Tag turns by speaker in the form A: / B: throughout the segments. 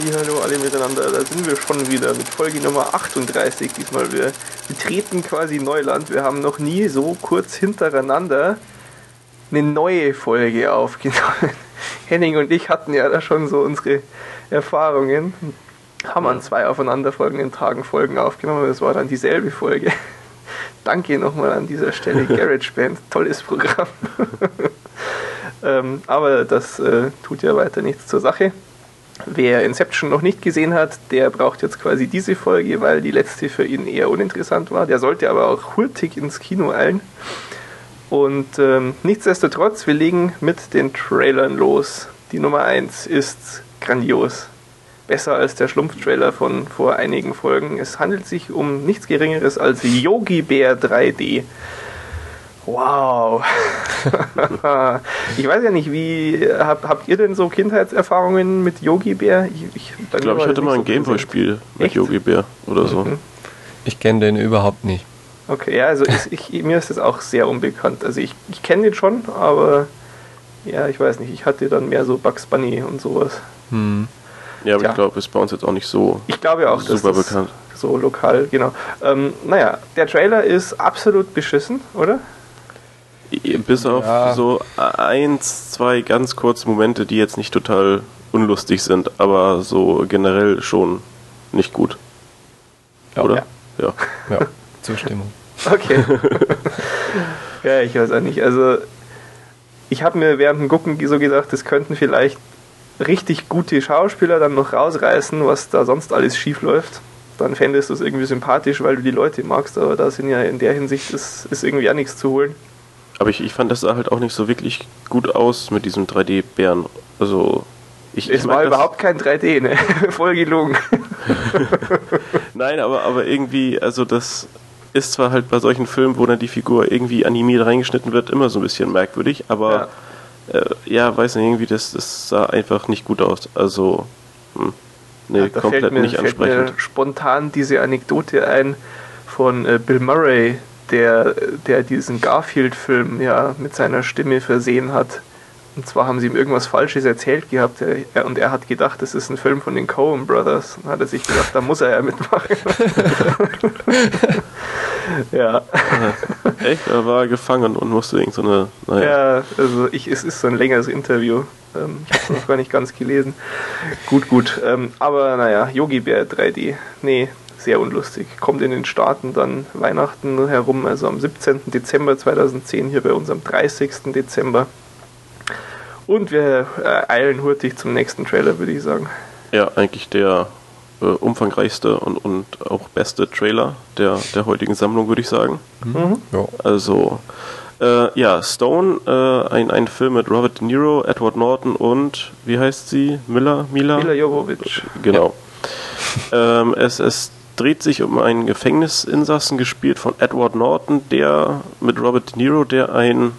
A: Hallo alle miteinander, da sind wir schon wieder mit Folge Nummer 38 diesmal. Wir betreten quasi Neuland. Wir haben noch nie so kurz hintereinander eine neue Folge aufgenommen. Henning und ich hatten ja da schon so unsere Erfahrungen. Haben an zwei aufeinanderfolgenden Tagen Folgen aufgenommen, das war dann dieselbe Folge. Danke nochmal an dieser Stelle, GarageBand, tolles Programm. ähm, aber das äh, tut ja weiter nichts zur Sache. Wer Inception noch nicht gesehen hat, der braucht jetzt quasi diese Folge, weil die letzte für ihn eher uninteressant war. Der sollte aber auch hurtig ins Kino eilen. Und ähm, nichtsdestotrotz, wir legen mit den Trailern los. Die Nummer 1 ist grandios. Besser als der Schlumpf-Trailer von vor einigen Folgen. Es handelt sich um nichts Geringeres als Yogi Bear 3D. Wow. ich weiß ja nicht, wie hab, habt ihr denn so Kindheitserfahrungen mit Yogi Bär?
B: Ich, ich, ich glaube, ich hatte mal ein Gameboy-Spiel mit Yogi Bär oder so. Mhm.
C: Ich kenne den überhaupt nicht.
A: Okay, ja, also ich, ich, mir ist das auch sehr unbekannt. Also ich, ich kenne den schon, aber ja, ich weiß nicht, ich hatte dann mehr so Bugs Bunny und sowas.
B: Hm. Ja, aber Tja. ich glaube, ist bei uns jetzt auch nicht so
A: ich glaube auch, super bekannt. So lokal, genau. Ähm, naja, der Trailer ist absolut beschissen, oder?
B: Bis auf ja. so eins, zwei ganz kurze Momente, die jetzt nicht total unlustig sind, aber so generell schon nicht gut.
C: Ja. Oder? Ja. ja. Zustimmung.
A: Okay. ja, ich weiß auch nicht. Also, ich habe mir während dem Gucken so gedacht, das könnten vielleicht richtig gute Schauspieler dann noch rausreißen, was da sonst alles schief läuft. Dann fändest du es irgendwie sympathisch, weil du die Leute magst, aber da sind ja in der Hinsicht ist, ist irgendwie auch nichts zu holen.
B: Aber ich, ich fand, das sah halt auch nicht so wirklich gut aus mit diesem 3D-Bären. Also, ich,
A: es
B: ich
A: war überhaupt kein 3D, ne? Voll gelungen.
B: Nein, aber, aber irgendwie, also das ist zwar halt bei solchen Filmen, wo dann die Figur irgendwie animiert reingeschnitten wird, immer so ein bisschen merkwürdig, aber ja, äh, ja weiß nicht, irgendwie, das, das sah einfach nicht gut aus. Also, hm, nee, ja, komplett
A: mir,
B: nicht ansprechend.
A: Mir spontan diese Anekdote ein von äh, Bill Murray, der, der diesen Garfield-Film ja mit seiner Stimme versehen hat. Und zwar haben sie ihm irgendwas Falsches erzählt gehabt er, und er hat gedacht, das ist ein Film von den Coen Brothers. Und hat er sich gedacht, da muss er ja mitmachen.
B: ja. Echt? Er war gefangen und musste irgend so eine.
A: Naja. Ja, also ich, es ist so ein längeres Interview. Ähm, ich habe es noch gar nicht ganz gelesen. Gut, gut. Ähm, aber naja, Yogi Bär 3D. Nee, sehr unlustig. Kommt in den Staaten dann Weihnachten herum, also am 17. Dezember 2010, hier bei uns am 30. Dezember. Und wir äh, eilen hurtig zum nächsten Trailer, würde ich sagen.
B: Ja, eigentlich der äh, umfangreichste und, und auch beste Trailer der, der heutigen Sammlung, würde ich sagen. Mhm. Ja. Also, äh, ja, Stone, äh, ein, ein Film mit Robert De Niro, Edward Norton und, wie heißt sie? Miller? Mila?
A: Mila Jovovich.
B: Genau. Ja. Ähm, es, es dreht sich um einen Gefängnisinsassen, gespielt von Edward Norton, der mit Robert De Niro, der ein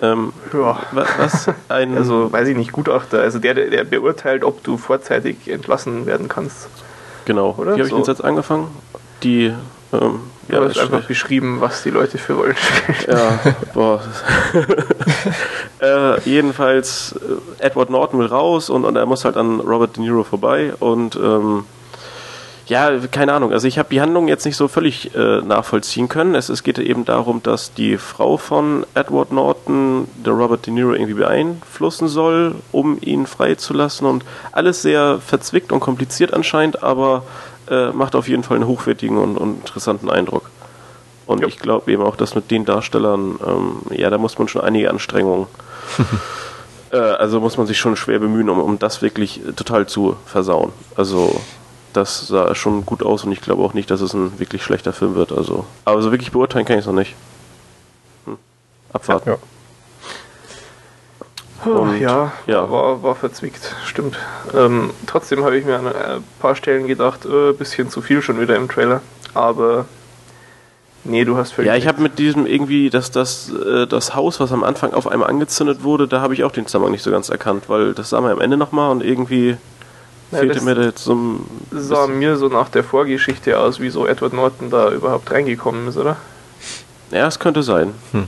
A: ähm, ja. Was? Ein also, weiß ich nicht, Gutachter. Also der, der beurteilt, ob du vorzeitig entlassen werden kannst.
B: Genau. Oder? Wie habe ich so. jetzt angefangen? Die.
A: Ähm, ja, du hast einfach beschrieben, was die Leute für Rollen
B: spielen. Ja, boah. äh, jedenfalls, äh, Edward Norton will raus und, und er muss halt an Robert De Niro vorbei und ähm, ja, keine Ahnung. Also ich habe die Handlung jetzt nicht so völlig äh, nachvollziehen können. Es, es geht eben darum, dass die Frau von Edward Norton der Robert De Niro irgendwie beeinflussen soll, um ihn freizulassen und alles sehr verzwickt und kompliziert anscheinend, aber äh, macht auf jeden Fall einen hochwertigen und, und interessanten Eindruck. Und ja. ich glaube eben auch, dass mit den Darstellern, ähm, ja, da muss man schon einige Anstrengungen äh, also muss man sich schon schwer bemühen, um, um das wirklich total zu versauen. Also das sah schon gut aus und ich glaube auch nicht, dass es ein wirklich schlechter Film wird. Also, aber so wirklich beurteilen kann ich es noch nicht. Hm. Abwarten. Ja.
A: Und, ja, ja. War, war verzwickt, stimmt. Ähm, trotzdem habe ich mir an ein paar Stellen gedacht, ein äh, bisschen zu viel schon wieder im Trailer. Aber nee, du hast
B: völlig. Ja, ich habe mit diesem irgendwie, dass das, äh, das Haus, was am Anfang auf einmal angezündet wurde, da habe ich auch den Zusammenhang nicht so ganz erkannt, weil das sah man am Ende nochmal und irgendwie Fehlte mir da jetzt so ein
A: sah mir so nach der Vorgeschichte aus, wie so Edward Norton da überhaupt reingekommen ist, oder?
B: Ja, es könnte sein. Hm.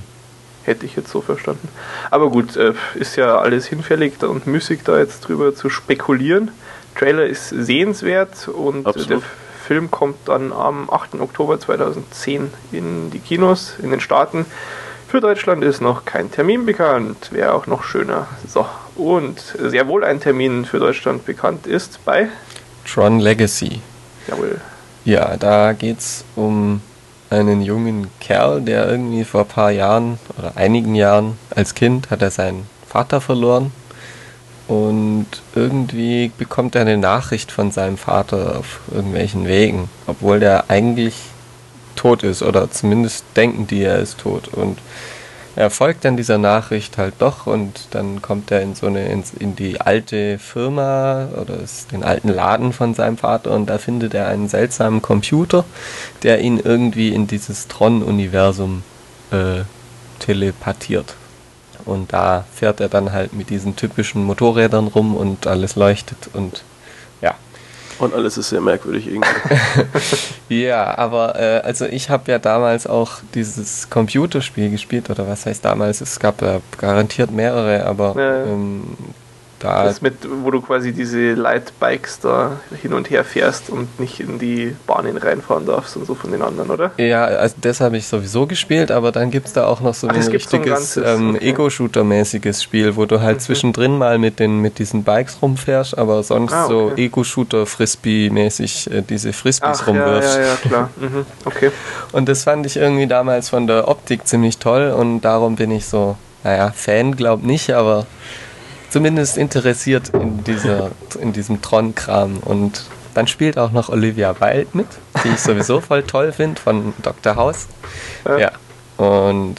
A: Hätte ich jetzt so verstanden. Aber gut, äh, ist ja alles hinfällig und müßig da jetzt drüber zu spekulieren. Trailer ist sehenswert und Absolut. der Film kommt dann am 8. Oktober 2010 in die Kinos in den Staaten. Für Deutschland ist noch kein Termin bekannt, wäre auch noch schöner. So, und sehr wohl ein Termin für Deutschland bekannt ist bei
C: Tron Legacy.
A: Jawohl.
C: Ja, da geht es um einen jungen Kerl, der irgendwie vor ein paar Jahren oder einigen Jahren als Kind hat er seinen Vater verloren und irgendwie bekommt er eine Nachricht von seinem Vater auf irgendwelchen Wegen, obwohl der eigentlich tot ist oder zumindest denken die, er ist tot und er folgt dann dieser Nachricht halt doch und dann kommt er in so eine in, in die alte Firma oder den alten Laden von seinem Vater und da findet er einen seltsamen Computer, der ihn irgendwie in dieses Tron-Universum äh, telepathiert. Und da fährt er dann halt mit diesen typischen Motorrädern rum und alles leuchtet und
B: und alles ist sehr merkwürdig irgendwie.
C: ja, aber äh, also ich habe ja damals auch dieses Computerspiel gespielt, oder was heißt damals? Es gab ja garantiert mehrere, aber ja. ähm,
A: da das mit, wo du quasi diese Lightbikes da hin und her fährst und nicht in die Bahnen reinfahren darfst und so von den anderen, oder?
C: Ja, also das habe ich sowieso gespielt, aber dann gibt es da auch noch so Ach, ein richtiges so ein ähm, okay. Ego-Shooter-mäßiges Spiel, wo du halt mhm. zwischendrin mal mit, den, mit diesen Bikes rumfährst, aber sonst ah, okay. so Ego-Shooter-Frisbee-mäßig äh, diese Frisbees Ach, rumwirfst.
A: Ja, ja, ja, klar. Mhm. Okay.
C: Und das fand ich irgendwie damals von der Optik ziemlich toll und darum bin ich so, naja, Fan glaub nicht, aber zumindest interessiert in, dieser, in diesem Tron-Kram. Und dann spielt auch noch Olivia Wilde mit, die ich sowieso voll toll finde, von Dr. House. Ja. ja. Und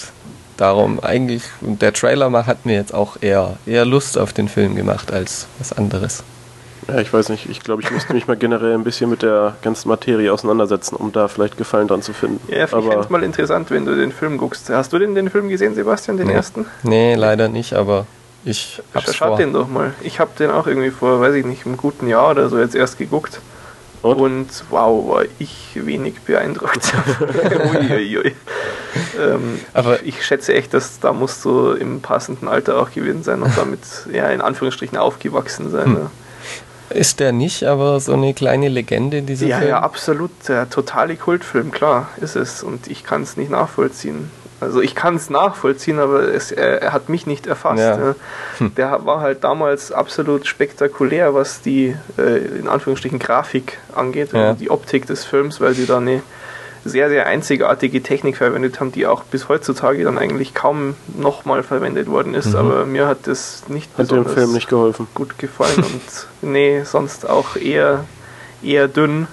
C: darum eigentlich, der Trailer hat mir jetzt auch eher, eher Lust auf den Film gemacht als was anderes.
B: Ja, ich weiß nicht. Ich glaube, ich müsste mich mal generell ein bisschen mit der ganzen Materie auseinandersetzen, um da vielleicht Gefallen dran zu finden.
A: Ja, ich fände es mal interessant, wenn du den Film guckst. Hast du denn den Film gesehen, Sebastian, den
C: nee.
A: ersten?
C: Nee, leider nicht, aber ich hab's
A: Schaut den doch mal. Ich habe den auch irgendwie vor, weiß ich nicht, einem guten Jahr oder so jetzt erst geguckt. Und, Und wow, war ich wenig beeindruckt. Ähm, Aber ich, ich, schätze echt, dass da musst du im passenden Alter auch gewesen sein und damit ja in Anführungsstrichen aufgewachsen sein. Hm.
C: Ist der nicht, aber so eine kleine Legende, dieser
A: ja, Film? Ja, absolut. Der totale Kultfilm, klar, ist es. Und ich kann es nicht nachvollziehen. Also ich kann es nachvollziehen, aber es, er, er, hat mich nicht erfasst. Ja. Ja. Hm. Der war halt damals absolut spektakulär, was die äh, in Anführungsstrichen Grafik angeht, ja. die Optik des Films, weil sie da eine sehr, sehr einzigartige Technik verwendet haben, die auch bis heutzutage dann eigentlich kaum nochmal verwendet worden ist. Mhm. Aber mir hat das nicht
B: hat besonders dem Film nicht geholfen.
A: gut gefallen und nee, sonst auch eher, eher dünn.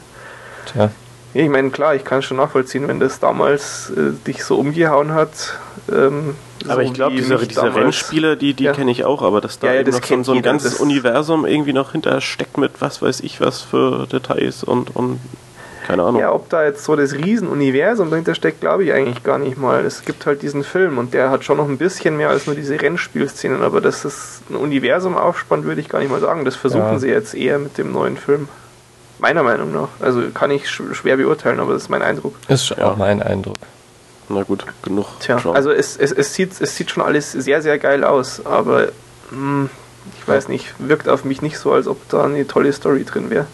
A: Tja. Ich meine, klar, ich kann schon nachvollziehen, wenn das damals äh, dich so umgehauen hat. Ähm,
B: aber so ich glaube, diese, diese Rennspiele, die, die ja. kenne ich auch, aber dass da ja, ja, das noch so, so ein ganzes Universum irgendwie noch hinter steckt mit was weiß ich was für Details und, und keine Ahnung.
A: Ja, ob da jetzt so das Riesenuniversum dahinter steckt, glaube ich eigentlich gar nicht mal. Es gibt halt diesen Film und der hat schon noch ein bisschen mehr als nur diese Rennspielszenen, aber dass es ein Universum aufspannt, würde ich gar nicht mal sagen. Das versuchen sie jetzt eher mit dem neuen Film. Meiner Meinung nach. Also kann ich schwer beurteilen, aber das ist mein Eindruck.
C: Ist ja. auch mein Eindruck.
B: Na gut, genug.
A: Tja, Schauen. also es, es, es, sieht, es sieht schon alles sehr, sehr geil aus, aber mh, hm, ich weiß nicht, wirkt auf mich nicht so, als ob da eine tolle Story drin wäre.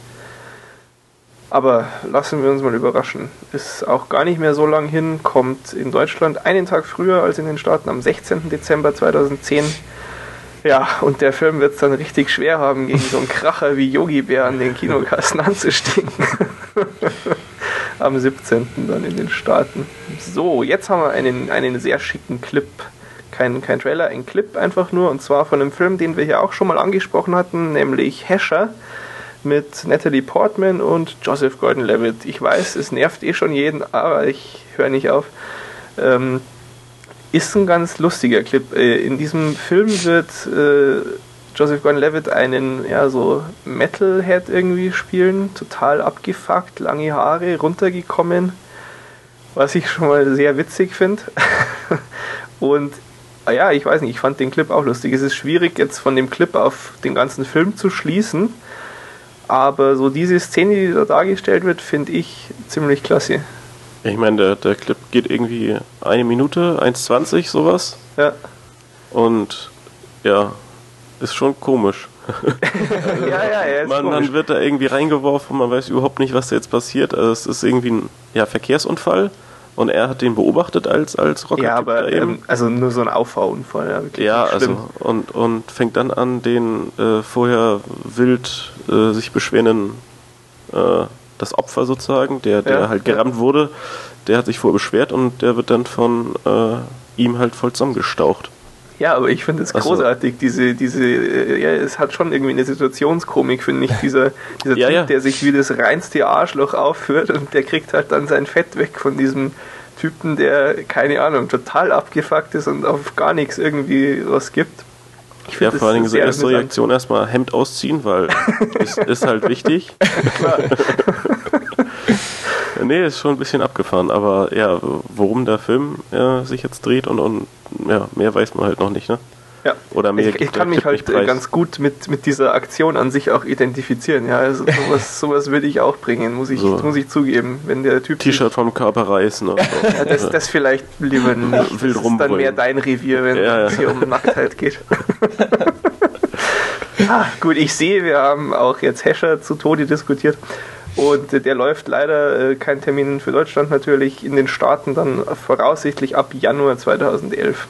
A: Aber lassen wir uns mal überraschen. Ist auch gar nicht mehr so lang hin, kommt in Deutschland einen Tag früher als in den Staaten am 16. Dezember 2010 ja, und der Film wird es dann richtig schwer haben, gegen so einen Kracher wie Yogi Bär an den Kinokassen anzustinken. Am 17. dann in den Staaten. So, jetzt haben wir einen, einen sehr schicken Clip. Kein, kein Trailer, ein Clip einfach nur. Und zwar von einem Film, den wir hier auch schon mal angesprochen hatten, nämlich Hescher mit Natalie Portman und Joseph Gordon-Levitt. Ich weiß, es nervt eh schon jeden, aber ich höre nicht auf. Ähm, ist ein ganz lustiger Clip. Äh, in diesem Film wird äh, Joseph Gordon-Levitt einen ja so Metalhead irgendwie spielen, total abgefuckt, lange Haare, runtergekommen, was ich schon mal sehr witzig finde. Und ah ja, ich weiß nicht, ich fand den Clip auch lustig. Es ist schwierig jetzt von dem Clip auf den ganzen Film zu schließen, aber so diese Szene, die da dargestellt wird, finde ich ziemlich klasse.
B: Ich meine, der, der Clip geht irgendwie eine Minute, 1,20 sowas.
A: Ja.
B: Und ja, ist schon komisch.
A: ja, ja, er ist
B: man,
A: komisch.
B: dann wird da irgendwie reingeworfen, man weiß überhaupt nicht, was da jetzt passiert. Also es ist irgendwie ein ja, Verkehrsunfall und er hat den beobachtet als, als Rocket.
A: Ja, aber ähm, also nur so ein Auffahrunfall. Ja, wirklich
B: ja, also und, und fängt dann an, den äh, vorher wild äh, sich beschwerenden äh, das Opfer sozusagen, der, der
A: Ja,
B: halt
A: ja.
B: gerammt wurde, der hat sich vorher beschwert und der wird dann von äh, ihm halt voll zusammengestaucht.
A: Ja, aber ich finde es
B: so.
A: großartig, diese, diese, äh, ja, es hat schon irgendwie eine Situationskomik, finde ich, dieser, dieser
B: Ja,
A: Typ,
B: ja.
A: der sich wie das reinste Arschloch aufführt und der kriegt halt dann sein Fett weg von diesem Typen, der, keine Ahnung, total abgefuckt ist und auf gar nichts irgendwie was gibt. Ich das
B: vor allen Dingen so erste
A: amüsant.
B: Reaktion erstmal Hemd ausziehen, weil ist, ist halt wichtig. nee, ist schon ein bisschen abgefahren, aber ja, worum der Film ja, sich jetzt dreht und, und ja, mehr weiß man halt noch nicht, ne?
A: Ja.
B: Oder mehr
A: ich, ich kann mich halt äh,
B: preis.
A: ganz gut mit, mit dieser Aktion an sich auch identifizieren. Ja, also sowas, sowas würde ich auch bringen, muss ich,
B: So.
A: muss ich zugeben. Wenn der Typ
B: T-Shirt vom Körper reißen so.
A: Ja, das, das vielleicht lieber nicht. Das
B: Wild
A: ist dann mehr dein Revier, wenn
B: Ja, ja.
A: es hier um Nacktheit geht. ah, gut, ich sehe, wir haben auch jetzt Hescher zu Tode diskutiert. Und äh, der läuft leider, äh, kein Termin für Deutschland natürlich, in den Staaten dann voraussichtlich ab Januar 2011.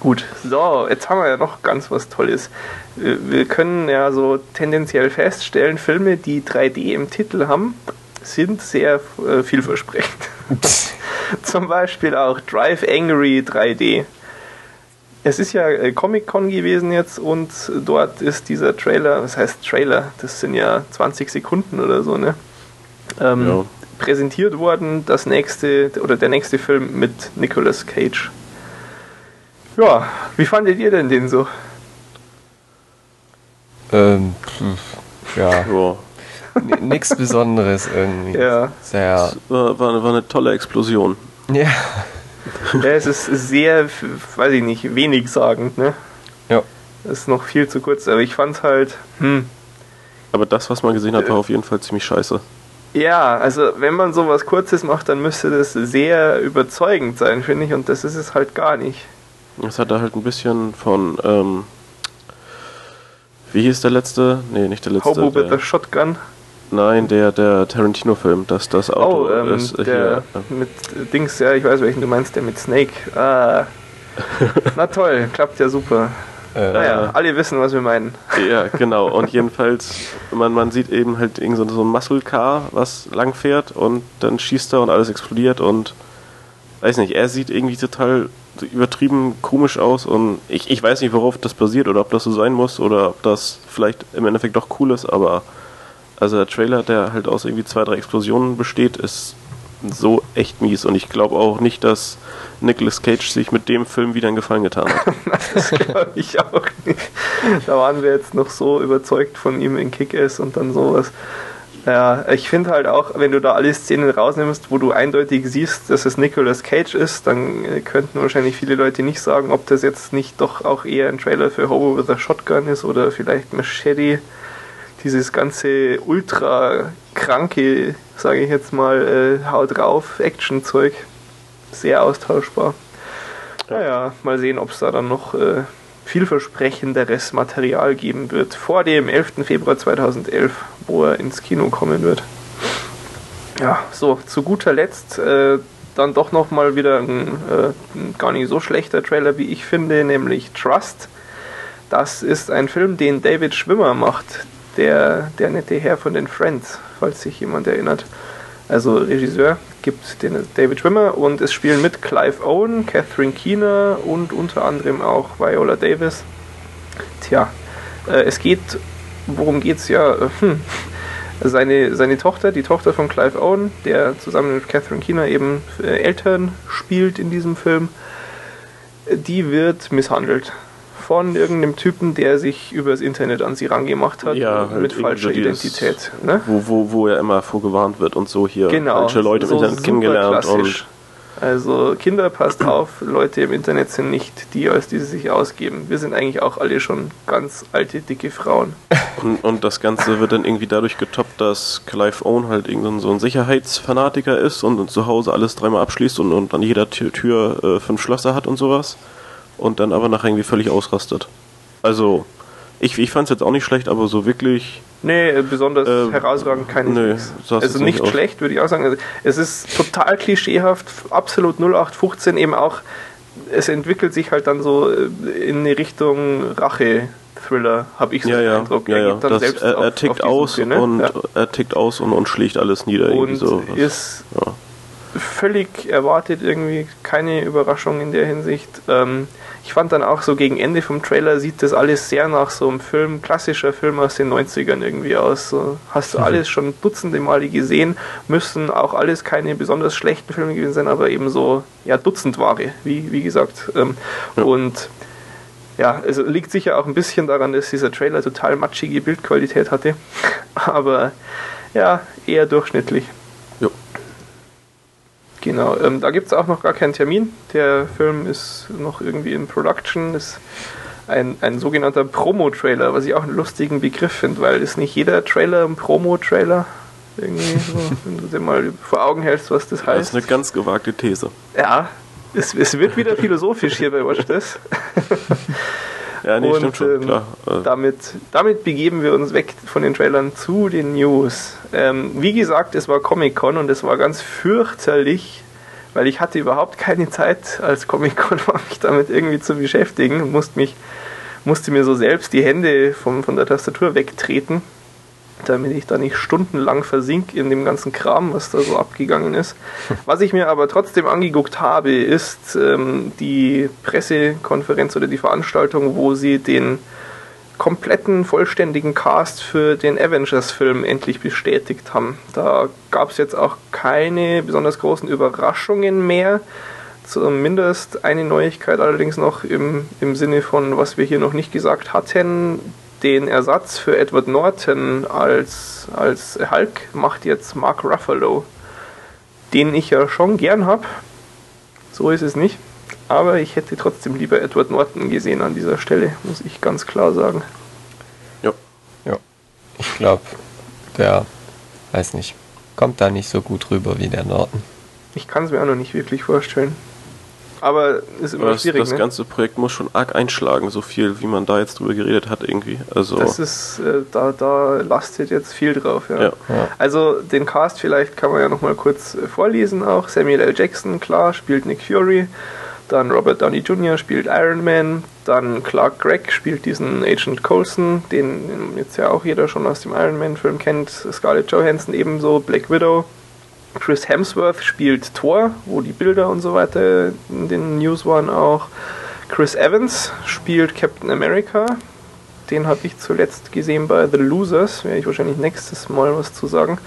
A: Gut, so, jetzt haben wir ja noch ganz was Tolles. Äh, Wir können ja so tendenziell feststellen, Filme, die 3D im Titel haben, sind sehr äh, vielversprechend. Zum Beispiel auch Drive Angry 3D. Es ist ja äh, Comic-Con gewesen jetzt und dort ist dieser Trailer, was heißt Trailer? Das sind ja 20 Sekunden oder so, ne? Ähm,
B: Ja.
A: Präsentiert worden, das nächste oder der nächste Film mit Nicolas Cage. Ja, wie fandet ihr denn den so?
C: Ähm, ja,
B: Ja.
C: nichts Besonderes irgendwie.
A: Ja.
C: Sehr.
B: War, war, war eine tolle Explosion.
C: Ja.
A: Ja, es ist sehr, f- weiß ich nicht, wenig sagend, ne?
C: Ja.
A: Ist noch viel zu kurz, aber ich fand's halt, hm,
B: Aber das, was man gesehen hat, war auf jeden Fall ziemlich scheiße.
A: Ja, also wenn man sowas Kurzes macht, dann müsste das sehr überzeugend sein, finde ich, und das ist es halt gar nicht.
B: Es hatte halt ein bisschen von, ähm, wie hieß der letzte? Nee, nicht der letzte.
A: Hobo with a Shotgun.
B: nein, der, der Tarantino-Film, das, das Auto
A: Oh, ähm,
B: ist äh,
A: der
B: hier.
A: mit Dings, ja, ich weiß welchen du meinst, der mit Snake. Ah. Na toll, klappt ja super.
C: Äh,
A: Naja, alle wissen, was wir meinen.
B: Ja, genau. Und jedenfalls, man, man sieht eben halt irgend so so ein Muscle Car, was lang fährt und dann schießt er und alles explodiert und weiß nicht, er sieht irgendwie total übertrieben komisch aus und ich, ich weiß nicht, worauf das basiert oder ob das so sein muss oder ob das vielleicht im Endeffekt doch cool ist, aber also der Trailer, der halt aus irgendwie zwei, drei Explosionen besteht, ist so echt mies und ich glaube auch nicht, dass Nicolas Cage sich mit dem Film wieder einen Gefallen getan hat.
A: Das glaube ich auch nicht. Da waren wir jetzt noch so überzeugt von ihm in Kick-Ass und dann sowas. Ja, ich finde halt auch, wenn du da alle Szenen rausnimmst, wo du eindeutig siehst, dass es Nicolas Cage ist, dann äh, könnten wahrscheinlich viele Leute nicht sagen, ob das jetzt nicht doch auch eher ein Trailer für Hobo with a Shotgun ist oder vielleicht Machete. Dieses ganze ultra kranke, sage ich jetzt mal, äh, haut drauf Action-Zeug. Sehr austauschbar. Naja, mal sehen, ob es da dann noch äh, vielversprechenderes Material geben wird vor dem 11. Februar 2011, wo er ins Kino kommen wird. Ja, so, zu guter Letzt äh, dann doch nochmal wieder ein, äh, ein gar nicht so schlechter Trailer, wie ich finde, nämlich Trust. Das ist ein Film, den David Schwimmer macht, der, der nette Herr von den Friends, falls sich jemand erinnert. Also Regisseur gibt den David Schwimmer und es spielen mit Clive Owen, Catherine Keener und unter anderem auch Viola Davis. Tja, äh, es geht, worum geht's ja? Äh, Hm. Seine, seine Tochter, die Tochter von Clive Owen, der zusammen mit Catherine Keener eben äh, Eltern spielt in diesem Film, die wird misshandelt von irgendeinem Typen, der sich übers Internet an sie rangemacht hat
B: Ja, halt
A: mit falscher Identität. Ne?
B: wo, wo, wo er immer vorgewarnt wird und so hier
A: Genau.
B: falsche Leute im
A: so
B: Internet
A: super
B: kennengelernt
A: klassisch. Also Kinder, passt auf, Leute im Internet sind nicht die, als die sie sich ausgeben. Wir sind eigentlich auch alle schon ganz alte, dicke Frauen.
B: und, und, und das Ganze wird dann irgendwie dadurch getoppt, dass Clive Owen halt irgendein so ein Sicherheitsfanatiker ist und, und zu Hause alles dreimal abschließt und, und an jeder Tür, Tür äh, fünf Schlösser hat und sowas und dann aber nachher irgendwie völlig ausrastet. Also Ich, ich fand es jetzt auch nicht schlecht, aber so wirklich.
A: Nee, äh, besonders
B: Äh,
A: herausragend keine
B: jetzt
A: Also nicht schlecht, würde ich auch sagen. Also es ist total klischeehaft, absolut 0815 eben auch. Es entwickelt sich halt dann so äh, in eine Richtung Rache-Thriller, habe ich so
B: Ja,
A: den
B: ja,
A: Eindruck.
B: ja,
A: Er
B: ja.
A: geht dann
B: Das,
A: selbst
B: er, er
A: auf-
B: tickt
A: auf die
B: aus
A: Suche, ne?
B: und
A: Ja.
B: er tickt aus und, und schlägt alles nieder. irgendwie
A: und
B: so.
A: Ist
B: ja.
A: Völlig erwartet irgendwie, keine Überraschung in der Hinsicht. Ähm, ich fand dann auch so gegen Ende vom Trailer sieht das alles sehr nach so einem Film, klassischer Film aus den 90ern irgendwie aus. So, hast
B: Mhm.
A: du alles schon dutzende Male gesehen, müssen auch alles keine besonders schlechten Filme gewesen sein, aber eben so, ja, Dutzendware, wie, wie gesagt. Ähm,
B: Ja.
A: Und ja, es liegt sicher auch ein bisschen daran, dass dieser Trailer total matschige Bildqualität hatte, aber ja, eher durchschnittlich. Genau, ähm, da gibt es auch noch gar keinen Termin. Der Film ist noch irgendwie in Production. Ist ein, ein sogenannter Promo-Trailer, was ich auch einen lustigen Begriff finde, weil ist nicht jeder Trailer ein Promo-Trailer. Irgendwie so, wenn du dir mal vor Augen hältst, was das
B: Das
A: heißt.
B: ist eine ganz gewagte These.
A: Ja, es, es wird wieder philosophisch hier bei Watch das.
B: Ja, nee,
A: Und,
B: stimmt schon,
A: ähm,
B: klar. Äh,
A: Damit, damit begeben wir uns weg von den Trailern zu den News. Ähm, wie gesagt, es war Comic-Con und es war ganz fürchterlich, weil ich hatte überhaupt keine Zeit als Comic-Con war, mich damit irgendwie zu beschäftigen. Musste, mich, musste mir so selbst die Hände vom, von der Tastatur wegtreten, damit ich da nicht stundenlang versink in dem ganzen Kram, was da so abgegangen ist. Was ich mir aber trotzdem angeguckt habe, ist ähm, die Pressekonferenz oder die Veranstaltung, wo sie den kompletten, vollständigen Cast für den Avengers-Film endlich bestätigt haben. Da gab es jetzt auch keine besonders großen Überraschungen mehr. Zumindest eine Neuigkeit allerdings noch im, im Sinne von, was wir hier noch nicht gesagt hatten. Den Ersatz für Edward Norton als, als Hulk macht jetzt Mark Ruffalo, den ich ja schon gern habe. So ist es nicht. Aber ich hätte trotzdem lieber Edward Norton gesehen an dieser Stelle, muss ich ganz klar sagen.
B: ja.
C: Ja. Ich glaube, der, weiß nicht, kommt da nicht so gut rüber wie der Norton.
A: Ich kann es mir auch noch nicht wirklich vorstellen. Aber ist immer
B: das,
A: schwierig,
B: das
A: ne?
B: ganze Projekt muss schon arg einschlagen, so viel, wie man da jetzt drüber geredet hat, irgendwie. Also,
A: Das ist, äh, da, da lastet jetzt viel drauf, ja.
B: Ja.
C: Ja.
A: Also den Cast vielleicht kann man ja nochmal kurz äh, vorlesen auch. Samuel L. Jackson, klar, spielt Nick Fury. Dann Robert Downey Jr. spielt Iron Man. Dann Clark Gregg spielt diesen Agent Coulson, den jetzt ja auch jeder schon aus dem Iron Man-Film kennt. Scarlett Johansson ebenso, Black Widow. Chris Hemsworth spielt Thor, wo die Bilder und so weiter in den News waren auch. Chris Evans spielt Captain America. Den habe ich zuletzt gesehen bei The Losers. Werde ich wahrscheinlich nächstes Mal was zu sagen.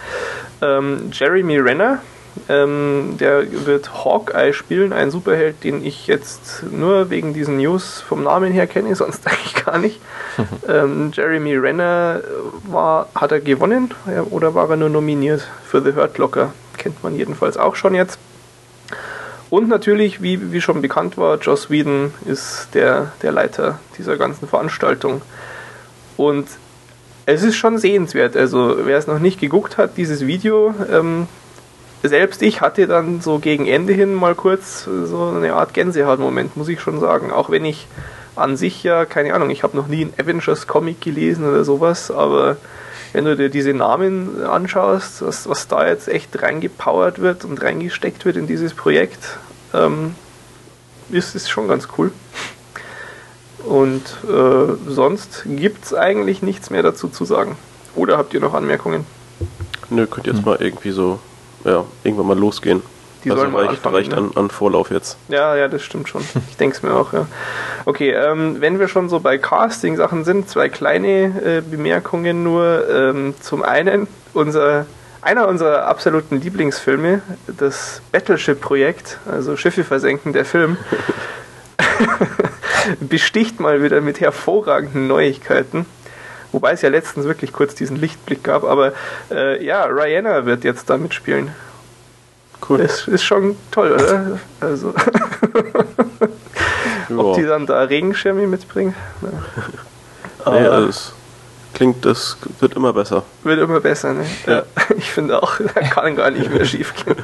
A: Ähm, Jeremy Renner, ähm, der wird Hawkeye spielen, ein Superheld, den ich jetzt nur wegen diesen News vom Namen her kenne, sonst eigentlich gar nicht. ähm, Jeremy Renner war, hat er gewonnen oder war er nur nominiert für The Hurt Locker? Kennt man jedenfalls auch schon jetzt. Und natürlich, wie, wie schon bekannt war, Joss Whedon ist der, der Leiter dieser ganzen Veranstaltung. Und es ist schon sehenswert. Also, wer es noch nicht geguckt hat, dieses Video, ähm, selbst ich hatte dann so gegen Ende hin mal kurz so eine Art Gänsehautmoment, muss ich schon sagen. Auch wenn ich an sich ja, keine Ahnung, ich habe noch nie einen Avengers-Comic gelesen oder sowas, aber wenn du dir diese Namen anschaust, was, was da jetzt echt reingepowert wird und reingesteckt wird in dieses Projekt, ähm, ist, ist schon ganz cool. Und äh, sonst gibt es eigentlich nichts mehr dazu zu sagen. Oder habt ihr noch Anmerkungen?
B: nö, könnt jetzt mal irgendwie so, ja, irgendwann mal losgehen.
A: Die
B: also
A: sollen
B: reicht,
A: anfangen,
B: reicht
A: ne?
B: an, an Vorlauf jetzt.
A: Ja, ja, das stimmt schon. Ich denke es mir auch, ja. Okay, ähm, wenn wir schon so bei Casting-Sachen sind, zwei kleine äh, Bemerkungen nur. Ähm, zum einen, unser, einer unserer absoluten Lieblingsfilme, das Battleship-Projekt, also Schiffe versenken, der Film, besticht mal wieder mit hervorragenden Neuigkeiten. Wobei es ja letztens wirklich kurz diesen Lichtblick gab, aber äh, ja, Rihanna wird jetzt da mitspielen.
B: Cool.
A: Das ist schon toll, oder? Also, ob die dann da Regenschirme mitbringen? Ja.
B: Nee, also es klingt, das wird immer besser.
A: wird immer besser, ne?
B: Ja.
A: Ich finde auch, da kann gar nicht mehr schief gehen.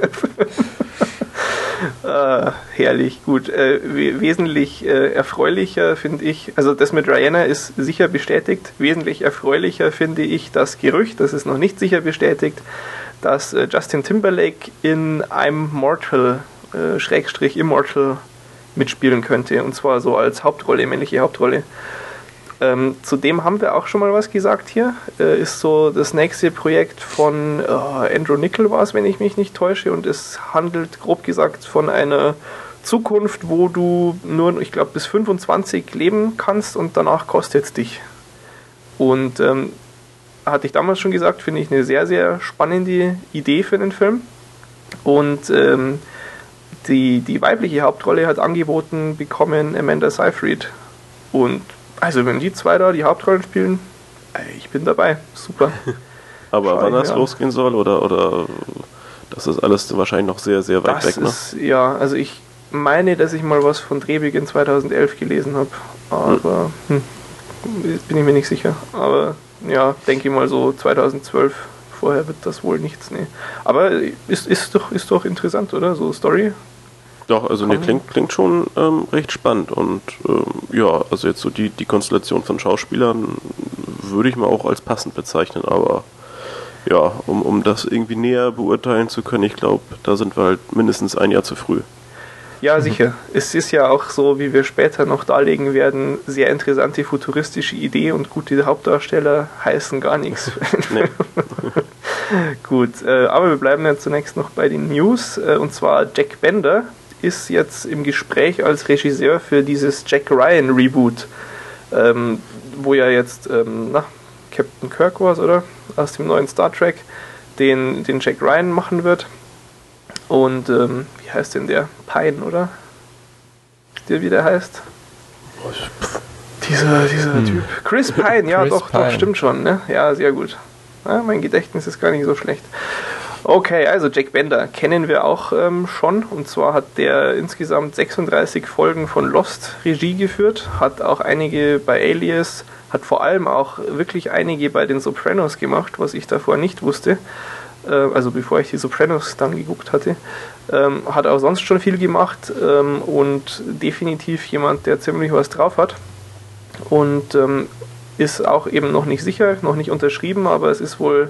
A: Äh, herrlich, gut. Äh, wesentlich äh, erfreulicher finde ich, also das mit Rihanna ist sicher bestätigt. Wesentlich erfreulicher finde ich das Gerücht, das ist noch nicht sicher bestätigt, dass äh, Justin Timberlake in I'm Mortal, äh, Schrägstrich Immortal mitspielen könnte. Und zwar so als Hauptrolle, männliche Hauptrolle. Ähm, zudem haben wir auch schon mal was gesagt hier. Äh, ist so das nächste Projekt von äh, Andrew Nickel war es, wenn ich mich nicht täusche. Und es handelt grob gesagt von einer Zukunft, wo du nur, ich glaube, bis 25 leben kannst und danach kostet es dich. Und ähm, hatte ich damals schon gesagt, finde ich eine sehr, sehr spannende Idee für den Film. Und ähm, die, die weibliche Hauptrolle hat angeboten bekommen Amanda Seyfried. Und also wenn die zwei da die Hauptrollen spielen, ich bin dabei. Super.
B: Aber Schau wann das losgehen soll oder, oder das ist alles wahrscheinlich noch sehr, sehr weit das weg. Ne?
A: Ist, ja, also ich meine, dass ich mal was von Drehbeginn 2011 gelesen habe. Aber hm. Hm, bin ich mir nicht sicher. Aber ja, denke ich mal so 2012. Vorher wird das wohl nichts. Nee. Aber ist, ist, doch, ist doch interessant, oder? So Story.
B: Doch, also ne, klingt, klingt schon ähm, recht spannend und ähm, ja, also jetzt so die, die Konstellation von Schauspielern würde ich mal auch als passend bezeichnen, aber ja, um, um das irgendwie näher beurteilen zu können, ich glaube, da sind wir halt mindestens ein Jahr zu früh.
A: Ja, sicher. Es ist ja auch so, wie wir später noch darlegen werden, sehr interessante futuristische Idee und gute Hauptdarsteller heißen gar nichts. Nee. Gut, äh, aber wir bleiben ja zunächst noch bei den News äh, und zwar Jack Bender, ist jetzt im Gespräch als Regisseur für dieses Jack Ryan Reboot, ähm, wo ja jetzt ähm, na, Captain Kirk war oder aus dem neuen Star Trek, den, den Jack Ryan machen wird. Und ähm, wie heißt denn der? Pine, oder? Der wie der heißt? Dieser, dieser hm. Typ. Chris Pine, ja Chris doch, Pine. doch, stimmt schon, ne? Ja, sehr gut. Ja, mein Gedächtnis ist gar nicht so schlecht. Okay, also Jack Bender kennen wir auch ähm, schon. Und zwar hat der insgesamt 36 Folgen von Lost Regie geführt, hat auch einige bei Alias, hat vor allem auch wirklich einige bei den Sopranos gemacht, was ich davor nicht wusste. Äh, also bevor ich die Sopranos dann geguckt hatte. Ähm, hat auch sonst schon viel gemacht ähm, und definitiv jemand, der ziemlich was drauf hat. Und ähm, ist auch eben noch nicht sicher, noch nicht unterschrieben, aber es ist wohl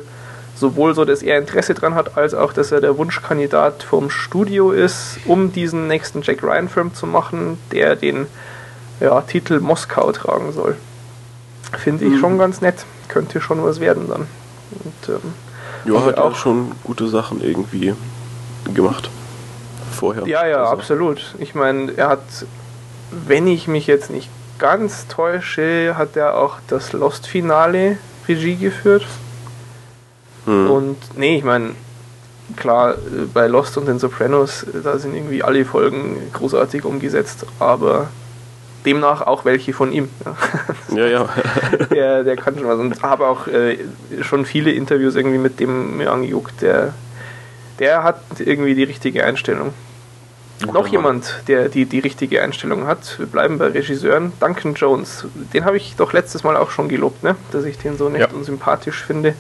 A: sowohl so, dass er Interesse dran hat, als auch, dass er der Wunschkandidat vom Studio ist, um diesen nächsten Jack Ryan-Film zu machen, der den ja, Titel Moskau tragen soll. Finde ich mhm. schon ganz nett. Könnte schon was werden dann. Und,
B: ähm, ja, hat auch schon gute Sachen irgendwie gemacht. Vorher.
A: Ja, ja, also. absolut. Ich meine, er hat, wenn ich mich jetzt nicht ganz täusche, hat er auch das Lost-Finale Regie geführt. Mhm. Und nee, ich meine, klar, bei Lost und den Sopranos, da sind irgendwie alle Folgen großartig umgesetzt, aber demnach auch welche von ihm.
B: Ja, ja. ja.
A: der, der kann schon was. Und habe auch äh, schon viele Interviews irgendwie mit dem mir angeguckt, der, der hat irgendwie die richtige Einstellung. Guter Noch Mann. jemand, der die, die richtige Einstellung hat, wir bleiben bei Regisseuren, Duncan Jones. Den habe ich doch letztes Mal auch schon gelobt, ne? dass ich den so nett ja. und sympathisch finde.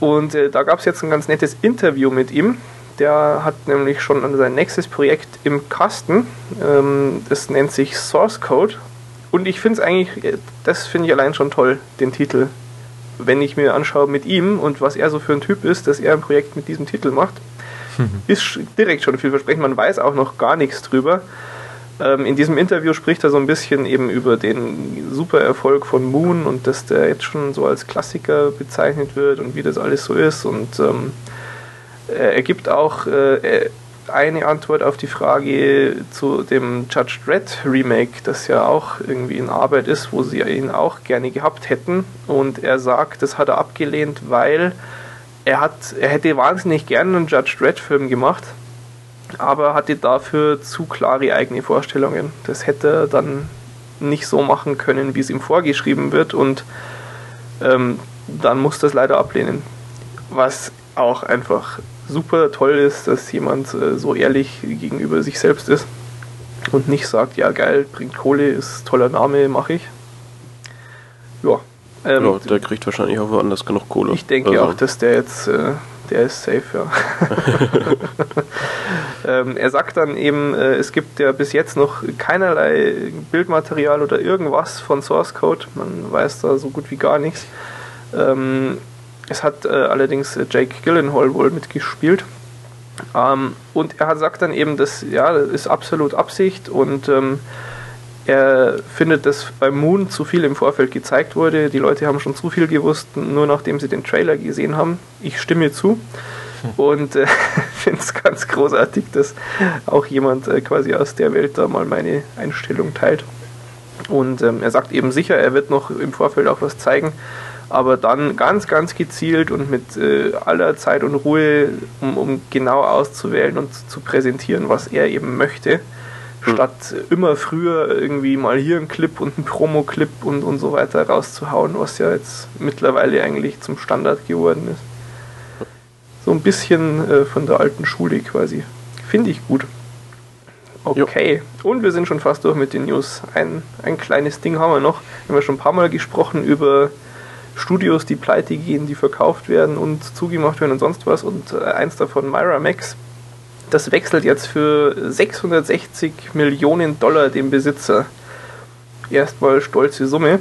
A: Und äh, da gab es jetzt ein ganz nettes Interview mit ihm. Der hat nämlich schon sein nächstes Projekt im Kasten. Ähm, das nennt sich Source Code. Und ich finde es eigentlich, äh, das finde ich allein schon toll, den Titel. Wenn ich mir anschaue mit ihm und was er so für ein Typ ist, dass er ein Projekt mit diesem Titel macht, mhm. ist direkt schon vielversprechend. Man weiß auch noch gar nichts drüber. Ähm, in diesem Interview spricht er so ein bisschen eben über den super Erfolg von Moon und dass der jetzt schon so als Klassiker bezeichnet wird und wie das alles so ist. Und ähm, er gibt auch äh, eine Antwort auf die Frage zu dem Judge Dredd Remake, das ja auch irgendwie in Arbeit ist, wo sie ihn auch gerne gehabt hätten. Und er sagt, das hat er abgelehnt, weil er hat, er hätte wahnsinnig gerne einen Judge Dredd Film gemacht aber hatte dafür zu klare eigene Vorstellungen. Das hätte er dann nicht so machen können, wie es ihm vorgeschrieben wird und ähm, dann muss das leider ablehnen. Was auch einfach super toll ist, dass jemand äh, so ehrlich gegenüber sich selbst ist und nicht sagt, ja geil, bringt Kohle, ist toller Name, mache ich.
B: Ja. Ähm, ja, der kriegt wahrscheinlich auch woanders genug Kohle.
A: Ich denke also. auch, dass der jetzt äh, der ist safe, ja. ähm, er sagt dann eben, äh, es gibt ja bis jetzt noch keinerlei Bildmaterial oder irgendwas von Source Code. Man weiß da so gut wie gar nichts. Ähm, es hat äh, allerdings Jake Gyllenhaal wohl mitgespielt. Ähm, und er sagt dann eben, dass ja, das ist absolut Absicht und ähm, er findet, dass beim Moon zu viel im Vorfeld gezeigt wurde. Die Leute haben schon zu viel gewusst, nur nachdem sie den Trailer gesehen haben. Ich stimme zu und äh, finde es ganz großartig, dass auch jemand äh, quasi aus der Welt da mal meine Einstellung teilt. Und ähm, er sagt eben sicher, er wird noch im Vorfeld auch was zeigen, aber dann ganz, ganz gezielt und mit äh, aller Zeit und Ruhe, um, um genau auszuwählen und zu präsentieren, was er eben möchte statt immer früher irgendwie mal hier ein Clip und ein Promo-Clip und, und so weiter rauszuhauen, was ja jetzt mittlerweile eigentlich zum Standard geworden ist. So ein bisschen äh, von der alten Schule quasi. Finde ich gut. Okay, jo. und wir sind schon fast durch mit den News. Ein, ein kleines Ding haben wir noch. Wir haben ja schon ein paar Mal gesprochen über Studios, die pleite gehen, die verkauft werden und zugemacht werden und sonst was. Und äh, eins davon, Myra Max, das wechselt jetzt für 660 Millionen Dollar dem Besitzer. Erstmal stolze Summe.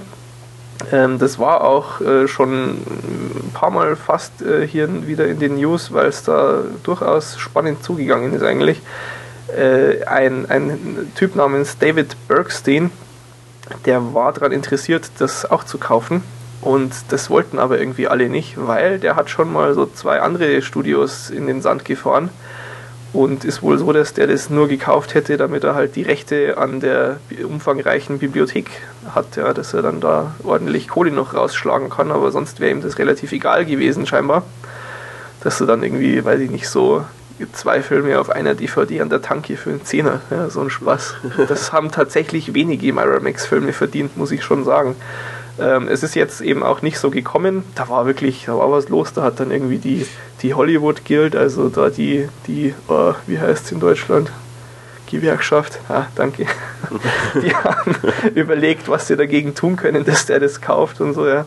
A: Ähm, das war auch äh, schon ein paar Mal fast äh, hier wieder in den News, weil es da durchaus spannend zugegangen ist eigentlich. Äh, ein, ein Typ namens David Bergstein, der war daran interessiert, das auch zu kaufen. Und das wollten aber irgendwie alle nicht, weil der hat schon mal so zwei andere Studios in den Sand gefahren und ist wohl so, dass der das nur gekauft hätte, damit er halt die Rechte an der umfangreichen Bibliothek hat, ja, dass er dann da ordentlich Kohle noch rausschlagen kann, aber sonst wäre ihm das relativ egal gewesen, scheinbar. Dass er dann irgendwie, weiß ich nicht, so zwei Filme auf einer DVD an der Tanke für einen Zehner, ja, so ein Spaß. Das haben tatsächlich wenige Miramax-Filme verdient, muss ich schon sagen. Ähm, es ist jetzt eben auch nicht so gekommen. Da war wirklich, da war was los. Da hat dann irgendwie die, die Hollywood Guild, also da die, die oh, wie heißt es in Deutschland? Gewerkschaft, ah, danke. die haben überlegt, was sie dagegen tun können, dass der das kauft und so, ja.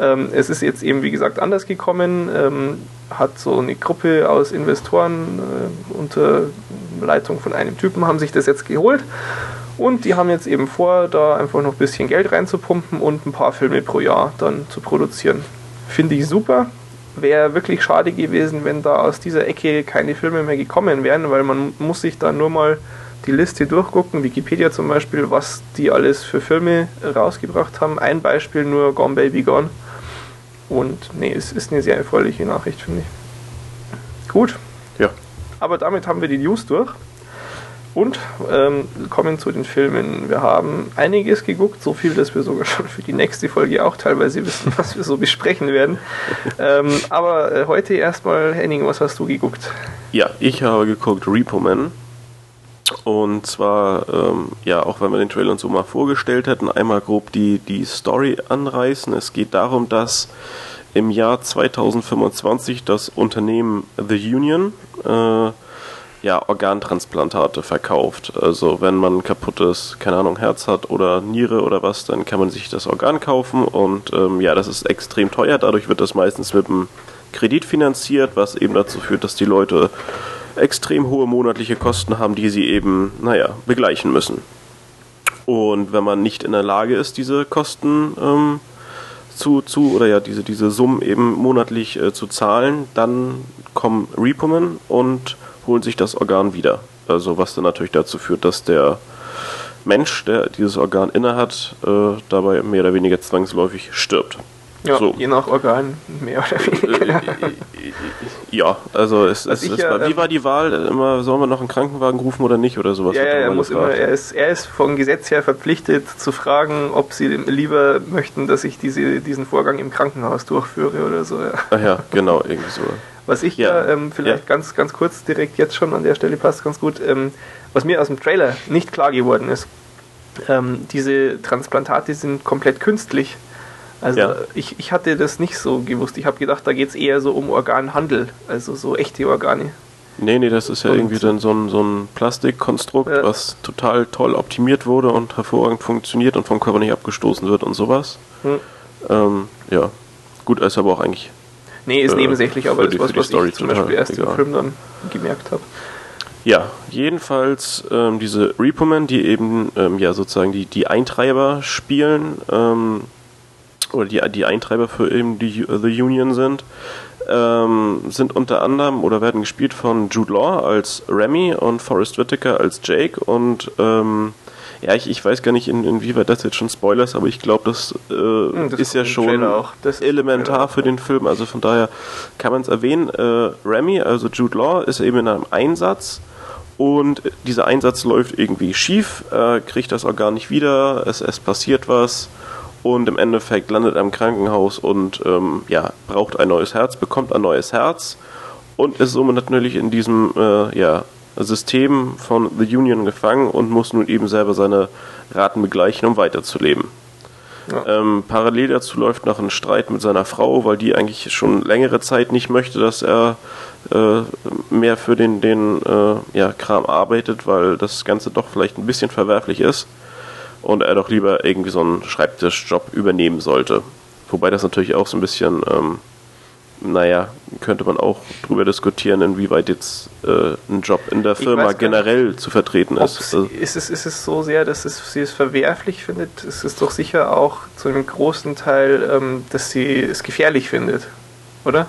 A: Ähm, es ist jetzt eben, wie gesagt, anders gekommen. Ähm, hat so eine Gruppe aus Investoren äh, unter Leitung von einem Typen haben sich das jetzt geholt und die haben jetzt eben vor, da einfach noch ein bisschen Geld reinzupumpen und ein paar Filme pro Jahr dann zu produzieren. Finde ich super. Wäre wirklich schade gewesen, wenn da aus dieser Ecke keine Filme mehr gekommen wären, weil man muss sich dann nur mal die Liste durchgucken, Wikipedia zum Beispiel, was die alles für Filme rausgebracht haben. Ein Beispiel nur Gone Baby Gone. Und nee, es ist eine sehr erfreuliche Nachricht, finde ich. Gut.
B: Ja.
A: Aber damit haben wir die News durch. Und ähm, kommen zu den Filmen. Wir haben einiges geguckt, so viel, dass wir sogar schon für die nächste Folge auch teilweise wissen, was wir so besprechen werden. Ähm, aber äh, heute erstmal, Henning, was hast du geguckt?
B: Ja, ich habe geguckt Repo Man. Und zwar, ähm, ja, auch wenn wir den Trailer uns so mal vorgestellt hätten, einmal grob die, die Story anreißen. Es geht darum, dass im Jahr 2025 das Unternehmen The Union äh, ja, Organtransplantate verkauft. Also wenn man kaputtes, keine Ahnung, Herz hat oder Niere oder was, dann kann man sich das Organ kaufen und ähm, ja, das ist extrem teuer. Dadurch wird das meistens mit einem Kredit finanziert, was eben dazu führt, dass die Leute extrem hohe monatliche Kosten haben, die sie eben, naja, begleichen müssen. Und wenn man nicht in der Lage ist, diese Kosten ähm, zu, zu, oder ja, diese, diese Summen eben monatlich äh, zu zahlen, dann kommen Repomen und holen sich das Organ wieder. Also was dann natürlich dazu führt, dass der Mensch, der dieses Organ innehat, äh, dabei mehr oder weniger zwangsläufig stirbt.
A: Ja, so. je nach Organ mehr oder weniger. Äh,
B: äh, ja, also es, es, es ja, war, wie war die Wahl? Immer sollen wir noch einen Krankenwagen rufen oder nicht oder sowas?
A: Ja, er muss immer, er ist, er ist vom Gesetz her verpflichtet zu fragen, ob sie lieber möchten, dass ich diese, diesen Vorgang im Krankenhaus durchführe oder so. Ja.
B: Ach ja, genau, irgendwie so.
A: Was ich ja, ähm, vielleicht ja. ganz, ganz kurz direkt jetzt schon an der Stelle passt ganz gut, ähm, was mir aus dem Trailer nicht klar geworden ist, ähm, diese Transplantate sind komplett künstlich. Also ja. ich, ich hatte das nicht so gewusst. Ich habe gedacht, da geht es eher so um Organhandel, also so echte Organe.
B: Nee, nee, das ist ja und irgendwie dann so ein, so ein Plastikkonstrukt, ja. was total toll optimiert wurde und hervorragend funktioniert und vom Körper nicht abgestoßen wird und sowas. Hm. Ähm, ja, gut, ist aber auch eigentlich
A: Nee, ist
B: äh,
A: nebensächlich, aber das ist was, ich zum Beispiel erst im
B: egal.
A: Film dann gemerkt habe.
B: Ja, jedenfalls ähm, diese Repo-Men, die eben ähm, ja sozusagen die, die Eintreiber spielen, ähm, oder die, die Eintreiber für eben die The Union sind, ähm, sind unter anderem oder werden gespielt von Jude Law als Remy und Forrest Whitaker als Jake und ähm, ja, ich, ich weiß gar nicht, in, inwieweit das jetzt schon Spoiler ist, aber ich glaube, das, äh,
A: Hm, das
B: ist ja schon
A: auch. Ist
B: elementar
A: auch,
B: für den Film. Also von daher kann man es erwähnen. Äh, Remy, also Jude Law, ist eben in einem Einsatz und dieser Einsatz läuft irgendwie schief, äh, kriegt das Organ nicht wieder, es, es passiert was und im Endeffekt landet er im Krankenhaus und ähm, ja, braucht ein neues Herz, bekommt ein neues Herz und ist somit natürlich in diesem äh, ja, System von The Union gefangen und muss nun eben selber seine Raten begleichen, um weiterzuleben.
A: Ja.
B: Ähm, parallel dazu läuft noch ein Streit mit seiner Frau, weil die eigentlich schon längere Zeit nicht möchte, dass er äh, mehr für den, den äh, ja, Kram arbeitet, weil das Ganze doch vielleicht ein bisschen verwerflich ist und er doch lieber irgendwie so einen Schreibtischjob übernehmen sollte. Wobei das natürlich auch so ein bisschen, ähm, naja, könnte man auch drüber diskutieren, inwieweit jetzt äh, ein Job in der Firma
A: gar nicht,
B: generell zu vertreten ist. Also,
A: ist, es, ist es so sehr, dass es, sie es verwerflich findet? Es ist doch sicher auch zu einem großen Teil, ähm, dass sie es gefährlich findet, oder?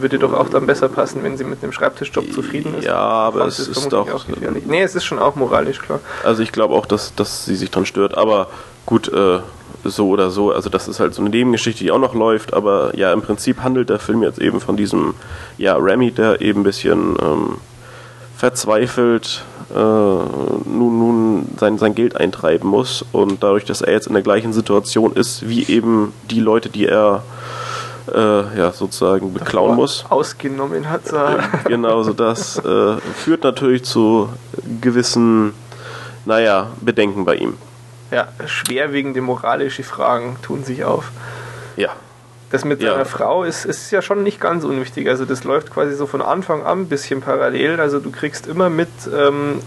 A: Würde doch auch dann besser passen, wenn sie mit einem Schreibtischjob zufrieden ist.
B: Ja, aber es ist doch-
A: Auch gefährlich. nee, es ist schon auch moralisch klar.
B: Also ich glaube auch, dass, dass sie sich dran stört. Aber gut, äh, so oder so. Also das ist halt so eine Nebengeschichte, die auch noch läuft. Aber ja, im Prinzip handelt der Film jetzt eben von diesem, ja, Remy, der eben ein bisschen ähm, verzweifelt äh, nun, nun sein, sein Geld eintreiben muss. Und dadurch, dass er jetzt in der gleichen Situation ist, wie eben die Leute, die er äh, ja, sozusagen beklauen muss.
A: Ausgenommen hat sie.
B: Genau, so das äh, führt natürlich zu gewissen, naja, Bedenken bei ihm.
A: Ja, schwerwiegende moralische Fragen tun sich auf.
B: Ja.
A: Das mit
B: Ja.
A: seiner Frau ist, ist ja schon nicht ganz unwichtig. Also das läuft quasi so von Anfang an ein bisschen parallel. Also du kriegst immer mit, ähm,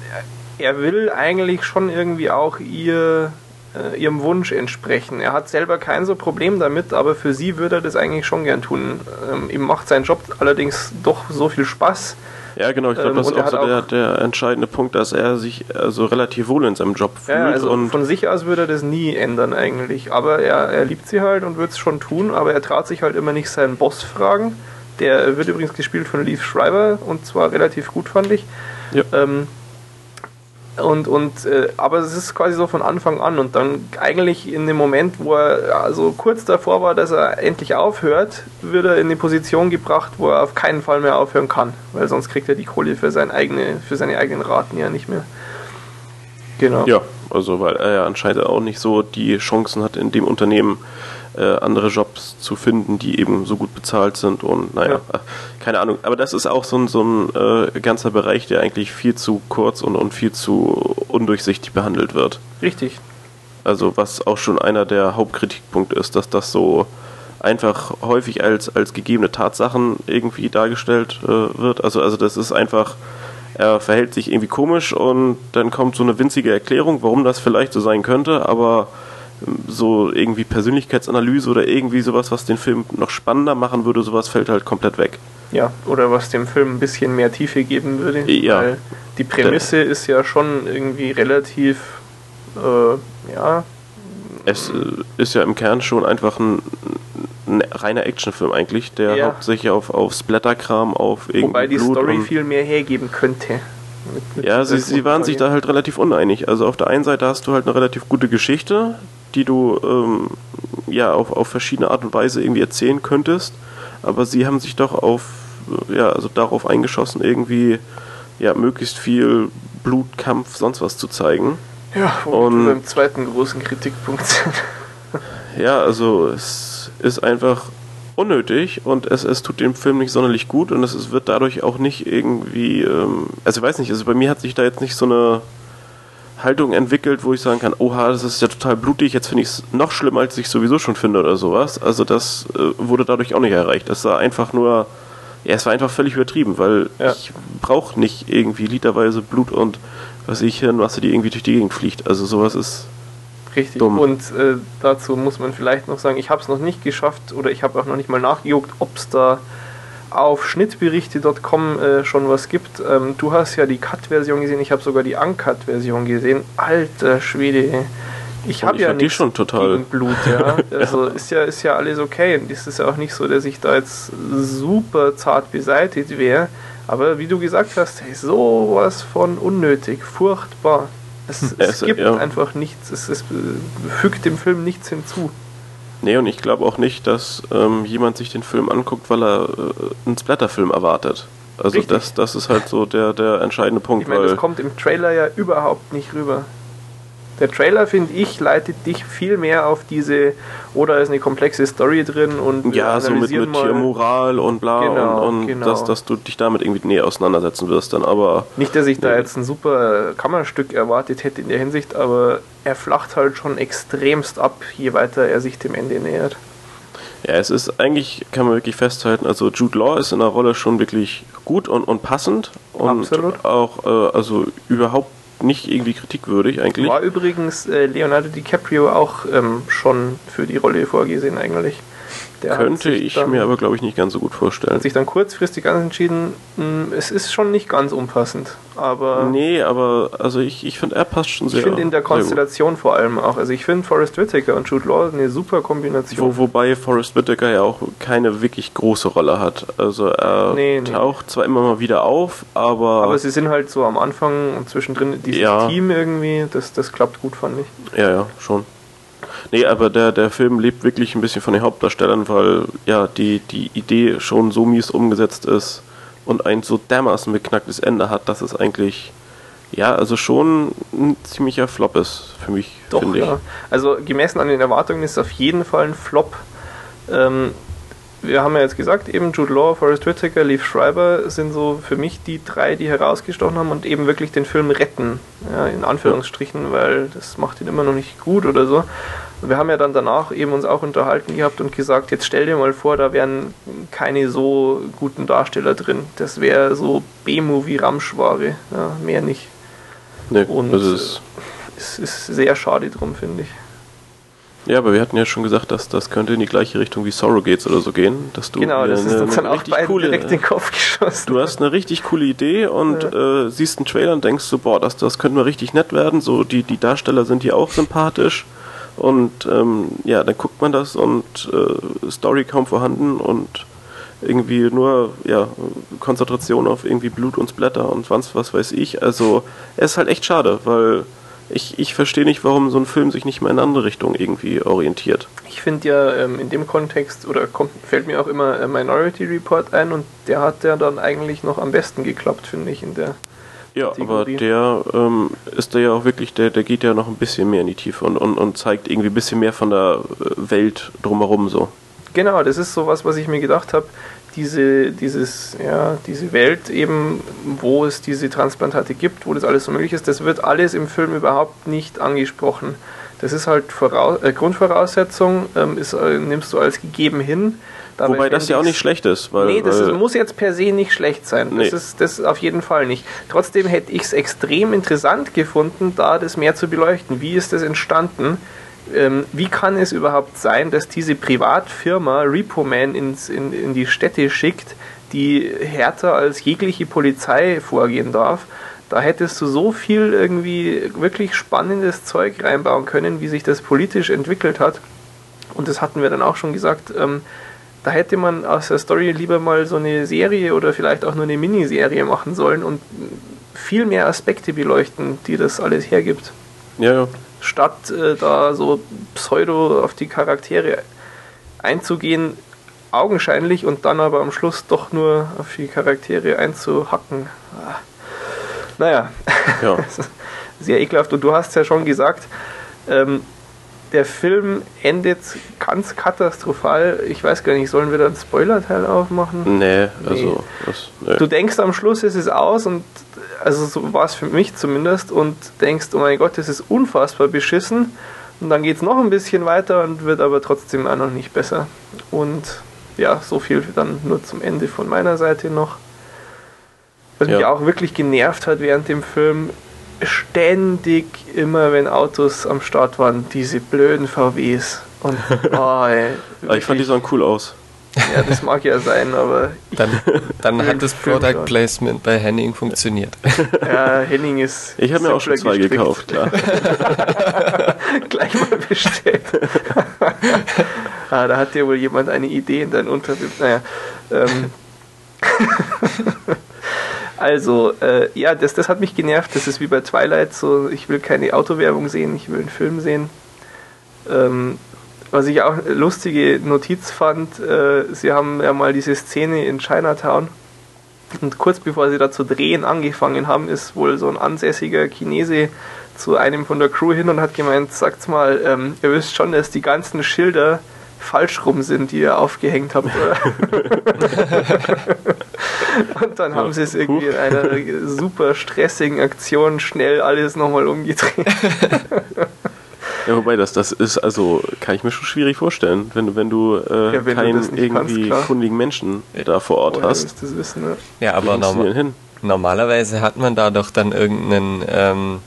A: er will eigentlich schon irgendwie auch ihr, äh, ihrem Wunsch entsprechen. Er hat selber kein so Problem damit, aber für sie würde er das eigentlich schon gern tun. Ähm, ihm macht sein Job allerdings doch so viel Spaß.
B: Ja, genau, ich glaube,
A: Ähm,
B: das ist auch so der, der entscheidende Punkt, dass er sich also relativ wohl in seinem Job fühlt.
A: Ja, also
B: und
A: von sich aus würde er das nie ändern eigentlich. Aber er, er liebt sie halt und wird es schon tun, aber er traut sich halt immer nicht seinen Boss fragen. Der wird übrigens gespielt von Leaf Schreiber und zwar relativ gut, fand ich.
B: Ja.
A: Ähm, und, und, äh, aber es ist quasi so von Anfang an und dann eigentlich in dem Moment, wo er also kurz davor war, dass er endlich aufhört, wird er in die Position gebracht, wo er auf keinen Fall mehr aufhören kann, weil sonst kriegt er die Kohle für, sein eigene, für seine eigenen Raten ja nicht mehr. Genau.
B: ja, also weil er ja anscheinend auch nicht so die Chancen hat, in dem Unternehmen äh, andere Jobs zu finden, die eben so gut bezahlt sind und naja,
A: Ja.
B: äh, keine Ahnung. Aber das ist auch so ein, so ein äh, ganzer Bereich, der eigentlich viel zu kurz und, und viel zu undurchsichtig behandelt wird.
A: Richtig.
B: Also was auch schon einer der Hauptkritikpunkte ist, dass das so einfach häufig als, als gegebene Tatsachen irgendwie dargestellt äh, wird. Also, also das ist einfach, er verhält sich irgendwie komisch und dann kommt so eine winzige Erklärung, warum das vielleicht so sein könnte, aber so irgendwie Persönlichkeitsanalyse oder irgendwie sowas, was den Film noch spannender machen würde, sowas fällt halt komplett weg.
A: Ja, oder was dem Film ein bisschen mehr Tiefe geben würde.
B: Ja.
A: Weil die Prämisse ist ja schon irgendwie relativ, äh, ja,
B: Es äh, ist ja im Kern schon einfach ein, ein reiner Actionfilm eigentlich, der
A: Ja.
B: hauptsächlich auf, auf Splatterkram, auf irgendwie
A: wobei die
B: Blut
A: Story viel mehr hergeben könnte. Mit- mit
B: Ja, sie, sie waren sich da halt relativ uneinig. Also auf der einen Seite hast du halt eine relativ gute Geschichte, die du ähm, ja auf, auf verschiedene Art und Weise irgendwie erzählen könntest, aber sie haben sich doch auf ja also darauf eingeschossen irgendwie ja möglichst viel Blut, Kampf, sonst was zu zeigen.
A: Ja,
B: Und-
A: und beim zweiten großen Kritikpunkt sind.
B: Ja, also es ist einfach unnötig und es, es tut dem Film nicht sonderlich gut und es, es wird dadurch auch nicht irgendwie, ähm, also ich weiß nicht, also bei mir hat sich da jetzt nicht so eine Haltung entwickelt, wo ich sagen kann, oha, das ist ja total blutig, jetzt finde ich es noch schlimmer, als ich sowieso schon finde oder sowas. Also das äh, wurde dadurch auch nicht erreicht. Es war einfach nur, ja, es war einfach völlig übertrieben, weil
A: Ja.
B: ich brauche nicht irgendwie literweise Blut und was ich, Hirnmasse, die irgendwie durch die Gegend fliegt. Also sowas ist
A: Richtig.
B: Dumm.
A: Und äh, dazu muss man vielleicht noch sagen, ich habe es noch nicht geschafft oder ich habe auch noch nicht mal nachgeguckt, ob es da auf schnittberichte.com äh, schon was gibt. Ähm, du hast ja die Cut-Version gesehen, ich habe sogar die Uncut-Version gesehen. Alter Schwede, ich habe ja
B: nicht schon total
A: gegen Blut, ja. Also ist ja ist ja alles okay. Und es ist ja auch nicht so, dass ich da jetzt super zart beseitigt wäre. Aber wie du gesagt hast, hey, sowas von unnötig, furchtbar. Es, es, es gibt ja. einfach nichts, es, es fügt dem Film nichts hinzu.
B: Nee, und ich glaube auch nicht, dass ähm, jemand sich den Film anguckt, weil er äh, einen Splatterfilm erwartet. Also das, das ist halt so der, der entscheidende Punkt.
A: Ich meine, das kommt im Trailer ja überhaupt nicht rüber. Der Trailer, finde ich, leitet dich viel mehr auf diese, oder ist eine komplexe Story drin und
B: ja, so mit, mit Tiermoral und bla genau, und, und genau. Dass, dass du dich damit irgendwie näher auseinandersetzen wirst dann, aber...
A: Nicht, dass ich da jetzt ein super Kammerstück erwartet hätte in der Hinsicht, aber er flacht halt schon extremst ab, je weiter er sich dem Ende nähert.
B: Ja, es ist eigentlich, kann man wirklich festhalten, also Jude Law ist in der Rolle schon wirklich gut und, und passend und Absolut. auch äh, also überhaupt nicht irgendwie kritikwürdig eigentlich.
A: War übrigens äh, Leonardo DiCaprio auch ähm, schon für die Rolle vorgesehen eigentlich.
B: Der Könnte ich dann, mir aber, glaube ich, nicht ganz so gut vorstellen.
A: Hat sich dann kurzfristig entschieden, hm, es ist schon nicht ganz unpassend. Aber
B: nee, aber also ich, ich finde, er passt schon sehr.
A: Ich finde in der Konstellation vor allem auch. Also ich finde Forrest Whitaker und Jude Law eine super Kombination.
B: Wo, wobei Forrest Whitaker ja auch keine wirklich große Rolle hat. Also er nee, taucht nee. zwar immer mal wieder auf, aber.
A: Aber sie sind halt so am Anfang und zwischendrin dieses ja. Team irgendwie, das, das klappt gut, fand ich.
B: Ja, ja, schon. Nee, aber der, der Film lebt wirklich ein bisschen von den Hauptdarstellern, weil ja die, die Idee schon so mies umgesetzt ist und ein so dermaßen beknacktes Ende hat, dass es eigentlich ja, also schon ein ziemlicher Flop ist für mich, finde ich. Ja.
A: Also gemessen an den Erwartungen ist es auf jeden Fall ein Flop. Ähm, wir haben ja jetzt gesagt, eben Jude Law, Forrest Whitaker, Leaf Schreiber sind so für mich die drei, die herausgestochen haben und eben wirklich den Film retten, ja, in Anführungsstrichen, weil das macht ihn immer noch nicht gut oder so. Wir haben ja dann danach eben uns auch unterhalten gehabt und gesagt, jetzt stell dir mal vor, da wären keine so guten Darsteller drin. Das wäre so B-Movie-Ramschware, ja, mehr nicht. Nee, und das ist es ist sehr schade drum, finde ich.
B: Ja, aber wir hatten ja schon gesagt, dass das könnte in die gleiche Richtung wie Surrogates oder so gehen, dass du
A: genau, das ist uns dann auch coole, direkt in den Kopf geschossen.
B: Du hast eine richtig coole Idee und ja. äh, siehst einen Trailer und denkst so, boah, das, das könnte mal richtig nett werden. So die die Darsteller sind hier auch sympathisch und ähm, ja, dann guckt man das und äh, Story kaum vorhanden und irgendwie nur ja, Konzentration auf irgendwie Blut und Blätter und was, was weiß ich. Also es ist halt echt schade, weil ich, ich verstehe nicht, warum so ein Film sich nicht mehr in eine andere Richtung irgendwie orientiert.
A: Ich finde ja ähm, in dem Kontext, oder kommt, fällt mir auch immer äh, Minority Report ein und der hat ja dann eigentlich noch am besten geklappt, finde ich, in der
B: ja, Kategorie. aber der ähm, ist da ja auch wirklich, der, der geht ja noch ein bisschen mehr in die Tiefe und, und, und zeigt irgendwie ein bisschen mehr von der äh, Welt drumherum so.
A: Genau, das ist sowas, was ich mir gedacht habe diese, dieses, ja, diese Welt eben, wo es diese Transplantate gibt, wo das alles so möglich ist, das wird alles im Film überhaupt nicht angesprochen. Das ist halt Voraus äh, Grundvoraussetzung, ähm, ist, äh, nimmst du als gegeben hin.
B: Dabei Wobei das ja auch nicht schlecht ist.
A: Weil, nee, das weil muss jetzt per se nicht schlecht sein. Nee. Das ist das auf jeden Fall nicht. Trotzdem hätte ich es extrem interessant gefunden, da das mehr zu beleuchten. Wie ist das entstanden? Ähm, wie kann es überhaupt sein, dass diese Privatfirma Repo-Man ins, in, in die Städte schickt, die härter als jegliche Polizei vorgehen darf? Da hättest du so viel irgendwie wirklich spannendes Zeug reinbauen können, wie sich das politisch entwickelt hat. Und das hatten wir dann auch schon gesagt. Ähm, da hätte man aus der Story lieber mal so eine Serie oder vielleicht auch nur eine Miniserie machen sollen und viel mehr Aspekte beleuchten, die das alles hergibt.
B: Ja, ja
A: statt äh, da so pseudo auf die Charaktere einzugehen, augenscheinlich und dann aber am Schluss doch nur auf die Charaktere einzuhacken. Ah. Naja, ja. sehr ekelhaft. Und du hast ja schon gesagt, ähm, der Film endet ganz katastrophal. Ich weiß gar nicht, sollen wir da einen Spoiler-Teil aufmachen?
B: Nee, also. Das,
A: nee. Du denkst am Schluss, es ist aus und also so war es für mich zumindest und denkst, oh mein Gott, das ist unfassbar beschissen. Und dann geht es noch ein bisschen weiter und wird aber trotzdem auch noch nicht besser. Und ja, so viel dann nur zum Ende von meiner Seite noch. Was ja. mich auch wirklich genervt hat während dem Film, ständig immer, wenn Autos am Start waren, diese blöden VWs. Und,
B: oh, ey, ich fand die sahen cool aus.
A: Ja, das mag ja sein, aber.
C: Dann, dann hat das Product Placement bei Henning funktioniert.
A: Ja, Henning ist.
B: Ich habe mir auch schon zwei gestrickt. gekauft, klar.
A: Gleich mal bestellt. ah, da hat dir wohl jemand eine Idee in dein Unterbild. Naja. Ähm. Also, äh, ja, das, das hat mich genervt. Das ist wie bei Twilight so, ich will keine Autowerbung sehen, ich will einen Film sehen. Ähm, was ich auch lustige Notiz fand, äh, sie haben ja mal diese Szene in Chinatown und kurz bevor sie da zu drehen angefangen haben, ist wohl so ein ansässiger Chinese zu einem von der Crew hin und hat gemeint, sagt's mal, ähm, ihr wisst schon, dass die ganzen Schilder falsch rum sind, die ihr aufgehängt habt, oder? und dann haben sie es irgendwie in einer super stressigen Aktion schnell alles nochmal umgedreht.
B: Ja, wobei das, das ist, also kann ich mir schon schwierig vorstellen, wenn, wenn du äh, ja, wenn keinen du irgendwie kannst, kundigen Menschen da vor Ort Woher hast.
C: Das wissen, ne? Ja, aber normal, normalerweise hat man da doch dann irgendeinen ähm,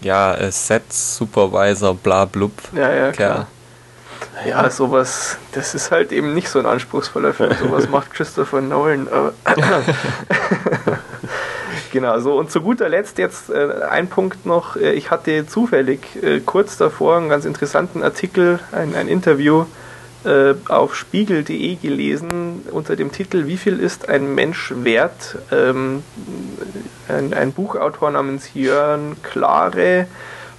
C: ja, Set Supervisor, bla blub.
A: Ja, ja, klar. Ja, sowas, das ist halt eben nicht so ein anspruchsvoller Film. Sowas macht Christopher Nolan. Genau, so und zu guter Letzt jetzt äh, ein Punkt noch. Äh, ich hatte zufällig äh, kurz davor einen ganz interessanten Artikel, ein, ein Interview äh, auf spiegel.de gelesen unter dem Titel Wie viel ist ein Mensch wert? Ähm, ein, ein Buchautor namens Jörn Klare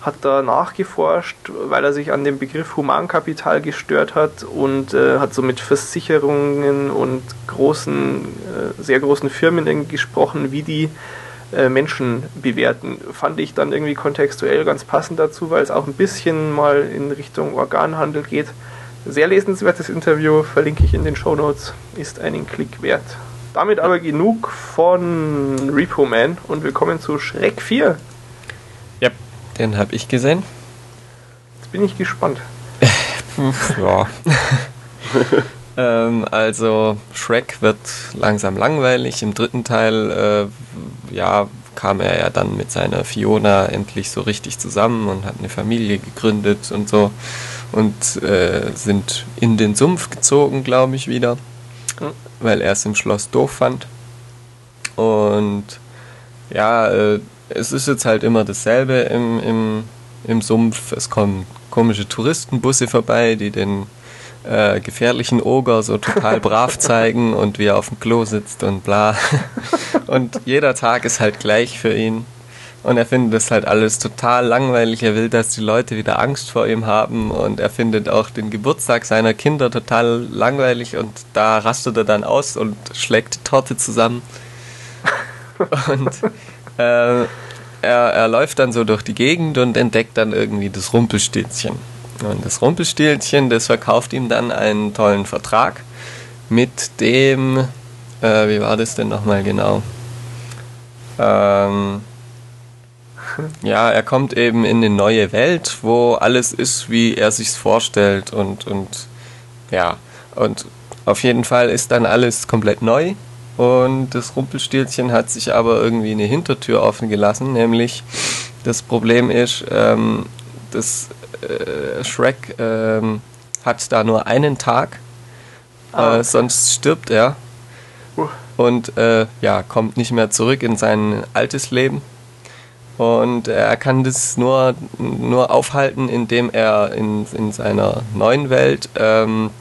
A: hat da nachgeforscht, weil er sich an dem Begriff Humankapital gestört hat und äh, hat so mit Versicherungen und großen, äh, sehr großen Firmen gesprochen, wie die äh, Menschen bewerten. Fand ich dann irgendwie kontextuell ganz passend dazu, weil es auch ein bisschen mal in Richtung Organhandel geht. Sehr lesenswertes Interview, verlinke ich in den Show Notes, ist einen Klick wert. Damit aber genug von Repo Man und wir kommen zu Schreck 4.
C: Den habe ich gesehen.
A: Jetzt bin ich gespannt.
C: ja. ähm, also Shrek wird langsam langweilig. Im dritten Teil äh, ja, kam er ja dann mit seiner Fiona endlich so richtig zusammen und hat eine Familie gegründet und so. Und äh, sind in den Sumpf gezogen, glaube ich, wieder. Mhm. Weil er es im Schloss doof fand. Und ja, äh, es ist jetzt halt immer dasselbe im, im, im Sumpf. Es kommen komische Touristenbusse vorbei, die den äh, gefährlichen Oger so total brav zeigen und wie er auf dem Klo sitzt und bla. Und jeder Tag ist halt gleich für ihn. Und er findet das halt alles total langweilig. Er will, dass die Leute wieder Angst vor ihm haben. Und er findet auch den Geburtstag seiner Kinder total langweilig. Und da rastet er dann aus und schlägt die Torte zusammen. Und äh, er, er läuft dann so durch die Gegend und entdeckt dann irgendwie das Rumpelstilzchen. Und das Rumpelstilzchen, das verkauft ihm dann einen tollen Vertrag mit dem, äh, wie war das denn nochmal genau? Ähm, ja, er kommt eben in eine neue Welt, wo alles ist, wie er sich's vorstellt und, und ja, und auf jeden Fall ist dann alles komplett neu und das Rumpelstilzchen hat sich aber irgendwie eine Hintertür offen gelassen, nämlich das Problem ist, ähm, das äh, Shrek ähm, hat da nur einen Tag, ah, äh, sonst stirbt er uh. und äh, ja, kommt nicht mehr zurück in sein altes Leben. Und er kann das nur, nur aufhalten, indem er in, in seiner neuen Welt ähm,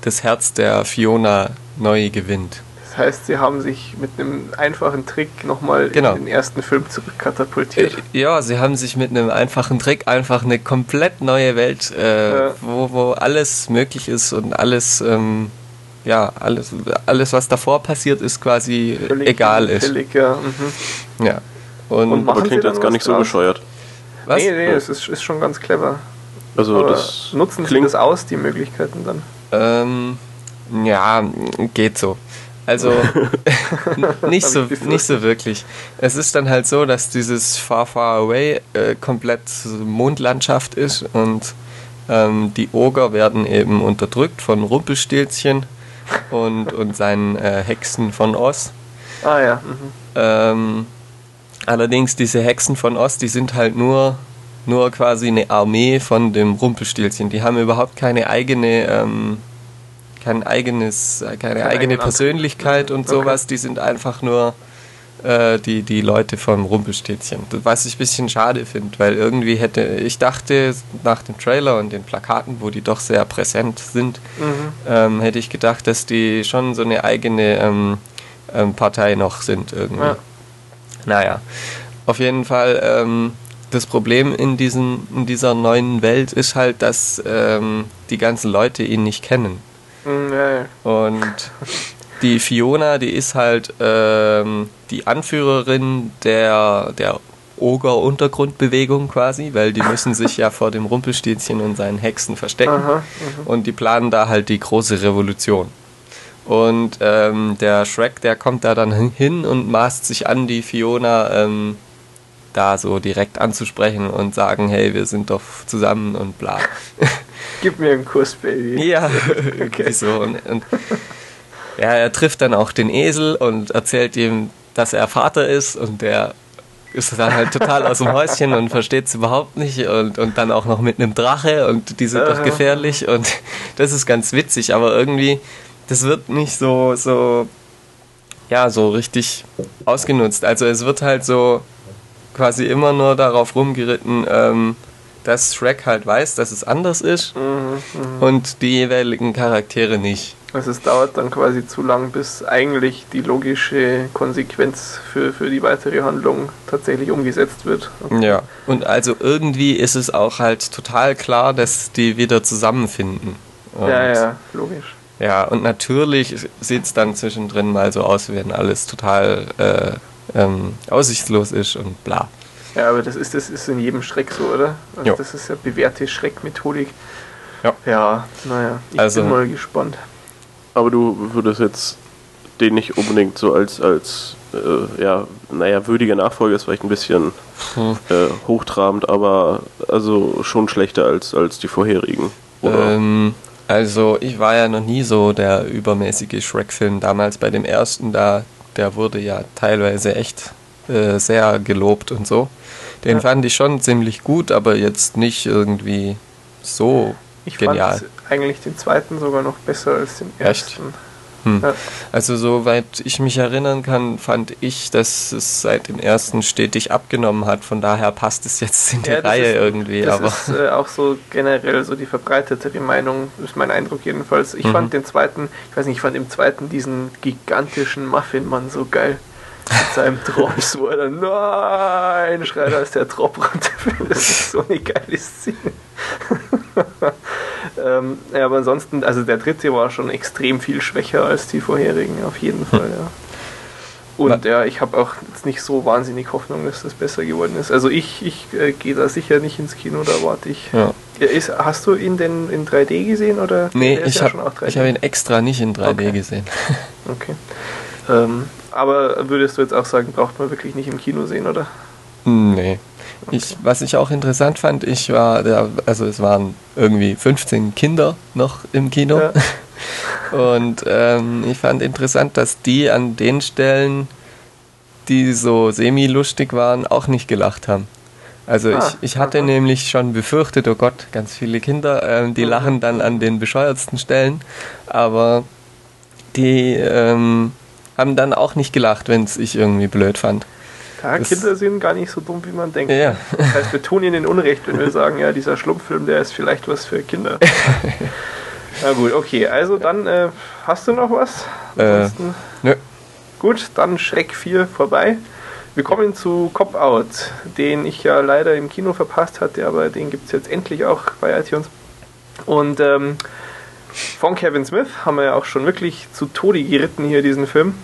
C: das Herz der Fiona neu gewinnt.
A: Das heißt, sie haben sich mit einem einfachen Trick nochmal genau. in den ersten Film zurückkatapultiert.
C: Äh, ja, sie haben sich mit einem einfachen Trick einfach eine komplett neue Welt, äh, ja. wo, wo alles möglich ist und alles, ähm, ja, alles, alles, was davor passiert ist, quasi völlig egal ist. Völlig, ja. Mhm. ja.
B: Und, und aber klingt jetzt gar nicht so bescheuert.
A: Was? Nee, nee, es ist, ist schon ganz clever. Also aber das nutzen sie das aus, die Möglichkeiten dann?
C: Ähm, ja, geht so. Also nicht, so, nicht so wirklich. Es ist dann halt so, dass dieses Far Far Away äh, komplett Mondlandschaft ist und ähm, die Oger werden eben unterdrückt von Rumpelstilzchen und, und seinen äh, Hexen von Oz.
A: Ah ja. Mhm.
C: Ähm, allerdings diese Hexen von Oz, die sind halt nur, nur quasi eine Armee von dem Rumpelstilzchen. Die haben überhaupt keine eigene... Ähm, kein eigenes, keine
A: Kein
C: eigene Persönlichkeit und
A: Okay.
C: sowas. Die sind einfach nur äh, die, die Leute vom Rumpelstilzchen. Was ich ein bisschen schade finde, weil irgendwie hätte, ich dachte nach dem Trailer und den Plakaten, wo die doch sehr präsent sind,
A: Mhm.
C: ähm, hätte ich gedacht, dass die schon so eine eigene ähm, ähm, Partei noch sind irgendwie.
A: Ja.
C: Naja, auf jeden Fall, ähm, das Problem in, diesen, in dieser neuen Welt ist halt, dass ähm, die ganzen Leute ihn nicht kennen.
A: Ja.
C: Und die Fiona, die ist halt ähm, die Anführerin der, der Oger-Untergrundbewegung quasi, weil die müssen sich ja vor dem Rumpelstilzchen und seinen Hexen verstecken.
A: Aha,
C: Und die planen da halt die große Revolution. Und ähm, der Shrek, der kommt da dann hin und maßt sich an, die Fiona ähm, da so direkt anzusprechen und sagen, hey, wir sind doch zusammen und bla.
A: Gib mir einen Kuss, Baby.
C: Ja, irgendwie so. Und, und ja, er trifft dann auch den Esel und erzählt ihm, dass er Vater ist und der ist dann halt total aus dem Häuschen und versteht es überhaupt nicht und, und dann auch noch mit einem Drache und die sind doch gefährlich und das ist ganz witzig, aber irgendwie, das wird nicht so, so, ja, so richtig ausgenutzt. Also es wird halt so quasi immer nur darauf rumgeritten, ähm, dass Shrek halt weiß, dass es anders ist
A: Mhm,
C: und die jeweiligen Charaktere nicht.
A: Also es dauert dann quasi zu lang, bis eigentlich die logische Konsequenz für, für die weitere Handlung tatsächlich umgesetzt wird.
C: Ja. Und also irgendwie ist es auch halt total klar, dass die wieder zusammenfinden. Und,
A: Ja, ja, logisch.
C: Ja, und natürlich sieht es dann zwischendrin mal so aus, wenn alles total äh, ähm, aussichtslos ist und bla.
A: Ja, aber das ist, das ist in jedem Schreck so, oder? Also
C: Ja.
A: das ist ja bewährte Schreckmethodik.
C: Ja.
A: Ja, naja, ich
C: Also-
A: bin mal gespannt.
B: Aber du würdest jetzt den nicht unbedingt so als, als äh, ja, naja, würdiger Nachfolger ist vielleicht ein bisschen
C: Puh.
B: äh, hochtrabend, aber also schon schlechter als, als die vorherigen. Oder?
C: Ähm, also ich war ja noch nie so der übermäßige Shrek-Film. Damals bei dem ersten, da, der wurde ja teilweise echt äh, sehr gelobt und so. Den
A: Ja.
C: fand ich schon ziemlich gut, aber jetzt nicht irgendwie so
A: Ich
C: genial.
A: fand eigentlich den zweiten sogar noch besser als den
C: Echt? Hm.
A: Ja.
C: Also soweit ich mich erinnern kann, fand ich, dass es seit dem ersten stetig abgenommen hat. Von daher passt es jetzt in die
A: Ja,
C: Reihe
A: ist-
C: irgendwie.
A: Das
C: aber
A: ist äh, auch so generell so die verbreitetere Meinung, ist mein Eindruck jedenfalls. Ich
C: Mhm.
A: fand den zweiten, ich weiß nicht, ich fand im zweiten diesen gigantischen Muffin-Mann so geil. Mit seinem Drops, wo er dann Nein schreit, als der Drop runterfällt. Das ist so eine geile Szene. Ähm, ja, aber ansonsten, also der dritte war schon extrem viel schwächer als die vorherigen, auf jeden Fall, ja. Und ja, ich habe auch jetzt nicht so wahnsinnig Hoffnung, dass das besser geworden ist. Also ich, ich äh, gehe da sicher nicht ins Kino, da warte ich.
C: ja.
A: Ist, hast du ihn denn in 3D gesehen oder?
C: Nee, ich
A: ja
C: habe
A: schon auch 3D.
C: ich hab ihn extra nicht in 3D
A: Okay.
C: gesehen.
A: Okay. Ähm, aber würdest du jetzt auch sagen, braucht man wirklich nicht im Kino sehen, oder?
C: Nee. Ich, was ich auch interessant fand, ich war, da, also es waren irgendwie 15 Kinder noch im Kino.
A: Ja.
C: Und ähm, ich fand interessant, dass die an den Stellen, die so semi-lustig waren, auch nicht gelacht haben. Also
A: Ah,
C: ich, ich hatte
A: aha.
C: nämlich schon befürchtet, oh Gott, ganz viele Kinder, ähm, die
A: Mhm.
C: lachen dann an den bescheuertsten Stellen, aber die ähm, haben dann auch nicht gelacht, wenn es ich irgendwie blöd fand.
A: Ja, Kinder sind gar nicht so dumm, wie man denkt.
C: Ja.
A: Das heißt, wir tun ihnen Unrecht, wenn wir sagen, ja, dieser Schlumpffilm, der ist vielleicht was für Kinder. Na gut, okay. Also dann, äh, hast du noch was?
C: Äh,
A: Ansonsten,
C: Nö.
A: gut, dann Schreck 4 vorbei. Wir kommen zu Cop Out, den ich ja leider im Kino verpasst hatte, aber den gibt es jetzt endlich auch bei iTunes. Und ähm, von Kevin Smith haben wir ja auch schon wirklich zu Tode geritten hier diesen Film.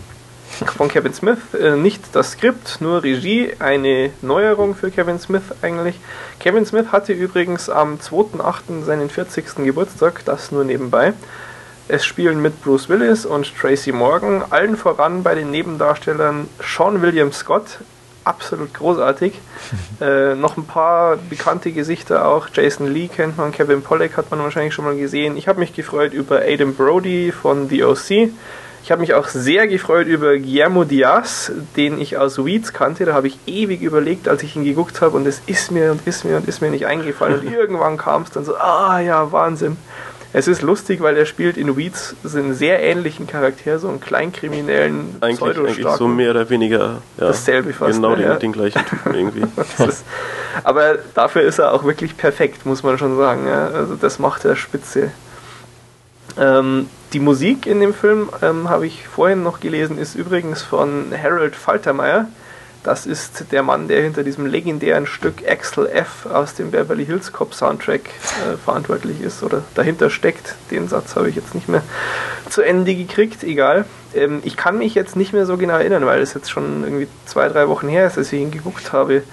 A: Von Kevin Smith, äh, nicht das Skript, nur Regie, eine Neuerung für Kevin Smith eigentlich. Kevin Smith hatte übrigens am 2.8. seinen 40. Geburtstag, das nur nebenbei. Es spielen mit Bruce Willis und Tracy Morgan, allen voran bei den Nebendarstellern Sean William Scott, absolut großartig. äh, noch ein paar bekannte Gesichter auch. Jason Lee kennt man, Kevin Pollak hat man wahrscheinlich schon mal gesehen. Ich habe mich gefreut über Adam Brody von The OC. Ich habe mich auch sehr gefreut über Guillermo Diaz, den ich aus Weeds kannte. Da habe ich ewig überlegt, als ich ihn geguckt habe und es ist mir und ist mir und ist mir nicht eingefallen. Und irgendwann kam es dann so, ah ja, Wahnsinn. Es ist lustig, weil er spielt in Weeds einen sehr ähnlichen Charakter, so einen kleinkriminellen,
B: eigentlich, eigentlich so mehr oder weniger
A: ja, dasselbe fast.
B: Genau ne, den, ja. den, gleichen Typen irgendwie.
A: ist, aber dafür ist er auch wirklich perfekt, muss man schon sagen. Ja. Also das macht er spitze. Ähm, die Musik in dem Film, ähm, habe ich vorhin noch gelesen, ist übrigens von Harold Faltermeier. Das ist der Mann, der hinter diesem legendären Stück Axel F aus dem Beverly Hills Cop Soundtrack äh, verantwortlich ist oder dahinter steckt. Den Satz habe ich jetzt nicht mehr zu Ende gekriegt, egal. Ähm, ich kann mich jetzt nicht mehr so genau erinnern, weil es jetzt schon irgendwie zwei, drei Wochen her ist, als ich ihn geguckt habe.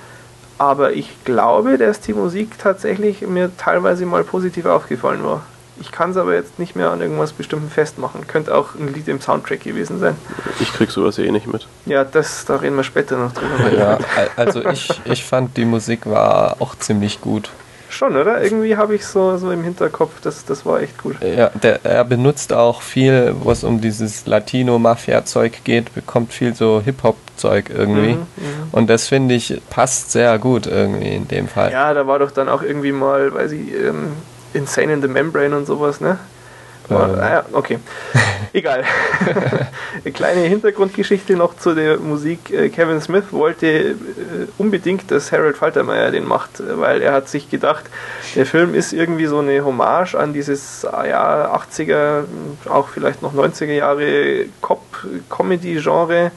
A: Aber ich glaube, dass die Musik tatsächlich mir teilweise mal positiv aufgefallen war. Ich kann es aber jetzt nicht mehr an irgendwas Bestimmten festmachen. Könnte auch ein Lied im Soundtrack gewesen sein.
B: Ich krieg sowas eh nicht mit.
A: Ja, das, da reden wir später noch drüber.
C: Ja, also ich, ich fand die Musik war auch ziemlich gut.
A: Schon, oder? Irgendwie habe ich so, so im Hinterkopf, das, das war echt gut.
C: Ja, der, er benutzt auch viel, wo es um dieses Latino-Mafia-Zeug geht, bekommt viel so Hip-Hop-Zeug irgendwie. Mhm, mhm, Und das finde ich passt sehr gut irgendwie in dem Fall.
A: Ja, da war doch dann auch irgendwie mal, weil sie ähm, Insane in the Membrane und sowas, ne? War, ähm. ah, okay. Egal. Eine kleine Hintergrundgeschichte noch zu der Musik. Äh, Kevin Smith wollte äh, unbedingt, dass Harold Faltermeyer den macht, weil er hat sich gedacht, der Film ist irgendwie so eine Hommage an dieses ah ja, 80er, auch vielleicht noch 90er Jahre Cop-Comedy-Genre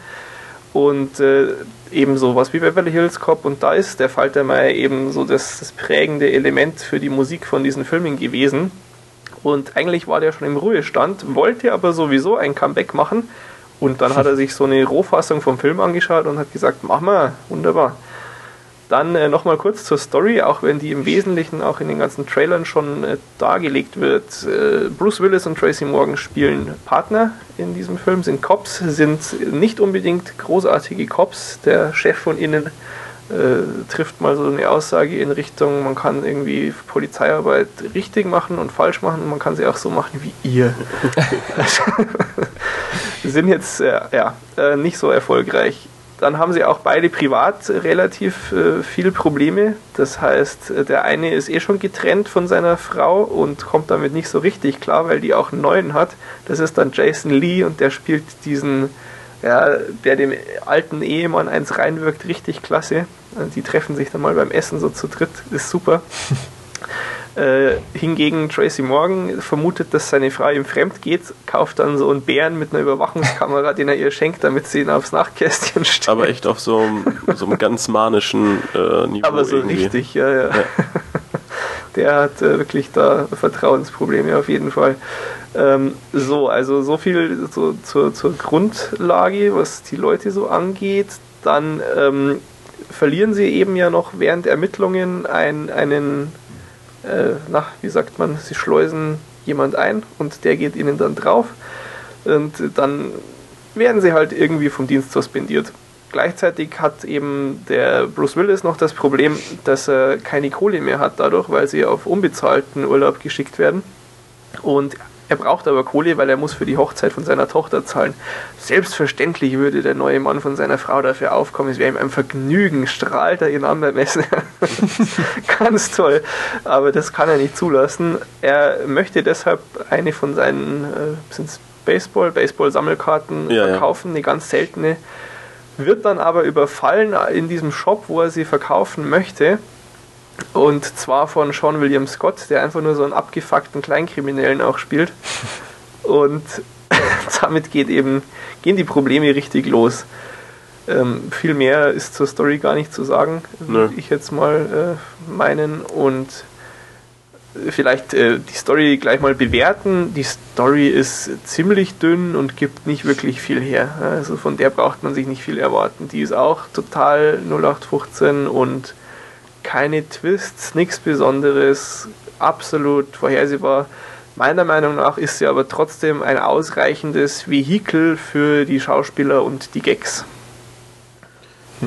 A: und äh, eben sowas wie Beverly Hills Cop und da ist der Faltermeier eben so das, das prägende Element für die Musik von diesen Filmen gewesen. Und eigentlich war der schon im Ruhestand, wollte aber sowieso ein Comeback machen. Und dann hat er sich so eine Rohfassung vom Film angeschaut und hat gesagt, mach mal, wunderbar. Dann äh, nochmal kurz zur Story, auch wenn die im Wesentlichen auch in den ganzen Trailern schon äh, dargelegt wird. Äh, Bruce Willis und Tracy Morgan spielen Partner in diesem Film, sind Cops, sind nicht unbedingt großartige Cops. Der Chef von ihnen äh, trifft mal so eine Aussage in Richtung, man kann irgendwie Polizeiarbeit richtig machen und falsch machen und man kann sie auch so machen wie ihr. sind jetzt äh, ja, äh, nicht so erfolgreich. Dann haben sie auch beide privat relativ äh, viele Probleme. Das heißt, äh, der eine ist eh schon getrennt von seiner Frau und kommt damit nicht so richtig klar, weil die auch einen neuen hat. Das ist dann Jason Lee und der spielt diesen, ja, der dem alten Ehemann eins reinwirkt, richtig klasse. Die treffen sich dann mal beim Essen so zu dritt, ist super. Äh, hingegen Tracy Morgan vermutet, dass seine Frau ihm fremd geht, kauft dann so einen Bären mit einer Überwachungskamera, den er ihr schenkt, damit sie ihn aufs Nachtkästchen stellt.
B: Aber echt auf so einem, so einem ganz manischen äh, Niveau.
A: Aber so irgendwie. richtig, ja, ja. ja. Der hat äh, wirklich da Vertrauensprobleme auf jeden Fall. Ähm, so, also so viel so, zur, zur Grundlage, was die Leute so angeht. Dann ähm, verlieren sie eben ja noch während Ermittlungen ein, einen äh, na, wie sagt man, sie schleusen jemand ein und der geht ihnen dann drauf und dann werden sie halt irgendwie vom Dienst suspendiert. Gleichzeitig hat eben der Bruce Willis noch das Problem, dass er keine Kohle mehr hat dadurch, weil sie auf unbezahlten Urlaub geschickt werden. Und er braucht aber Kohle, weil er muss für die Hochzeit von seiner Tochter zahlen. Selbstverständlich würde der neue Mann von seiner Frau dafür aufkommen. Es wäre ihm ein Vergnügen, strahlt er ihn an beim Essen. Ganz toll. Aber das kann er nicht zulassen. Er möchte deshalb eine von seinen äh, Baseball, Baseball-Sammelkarten ja, verkaufen, ja. eine ganz seltene. Wird dann aber überfallen in diesem Shop, wo er sie verkaufen möchte und zwar von Sean William Scott, der einfach nur so einen abgefuckten Kleinkriminellen auch spielt. Und damit geht eben, gehen die Probleme richtig los. Ähm, viel mehr ist zur Story gar nicht zu sagen, würde ich jetzt mal äh, meinen. Und vielleicht äh, die Story gleich mal bewerten. Die Story ist ziemlich dünn und gibt nicht wirklich viel her. Also von der braucht man sich nicht viel erwarten. Die ist auch total 0815 und keine Twists, nichts Besonderes, absolut vorhersehbar. Meiner Meinung nach ist sie aber trotzdem ein ausreichendes Vehikel für die Schauspieler und die Gags.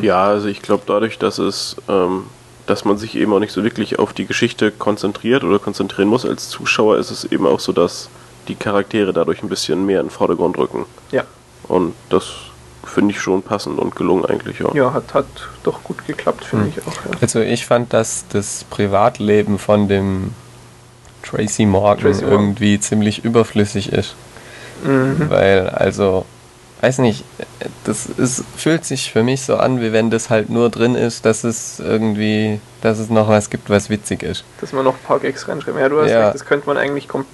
B: Ja, also ich glaube dadurch, dass es, ähm, dass man sich eben auch nicht so wirklich auf die Geschichte konzentriert oder konzentrieren muss als Zuschauer, ist es eben auch so, dass die Charaktere dadurch ein bisschen mehr in den Vordergrund rücken.
A: Ja.
B: Und das finde ich schon passend und gelungen eigentlich, ja.
A: Ja, hat, hat doch gut geklappt, finde hm. ich auch. Ja.
C: Also ich fand, dass das Privatleben von dem Tracy Morgan
A: Tracy Morgan.
C: irgendwie ziemlich überflüssig ist.
A: Mhm.
C: Weil, also, weiß nicht, das ist, fühlt sich für mich so an, wie wenn das halt nur drin ist, dass es irgendwie, dass es noch was gibt, was witzig ist.
A: Dass man noch ein paar Gags reinschreiben. Ja, du hast
C: Ja.
A: recht, das könnte man eigentlich komplett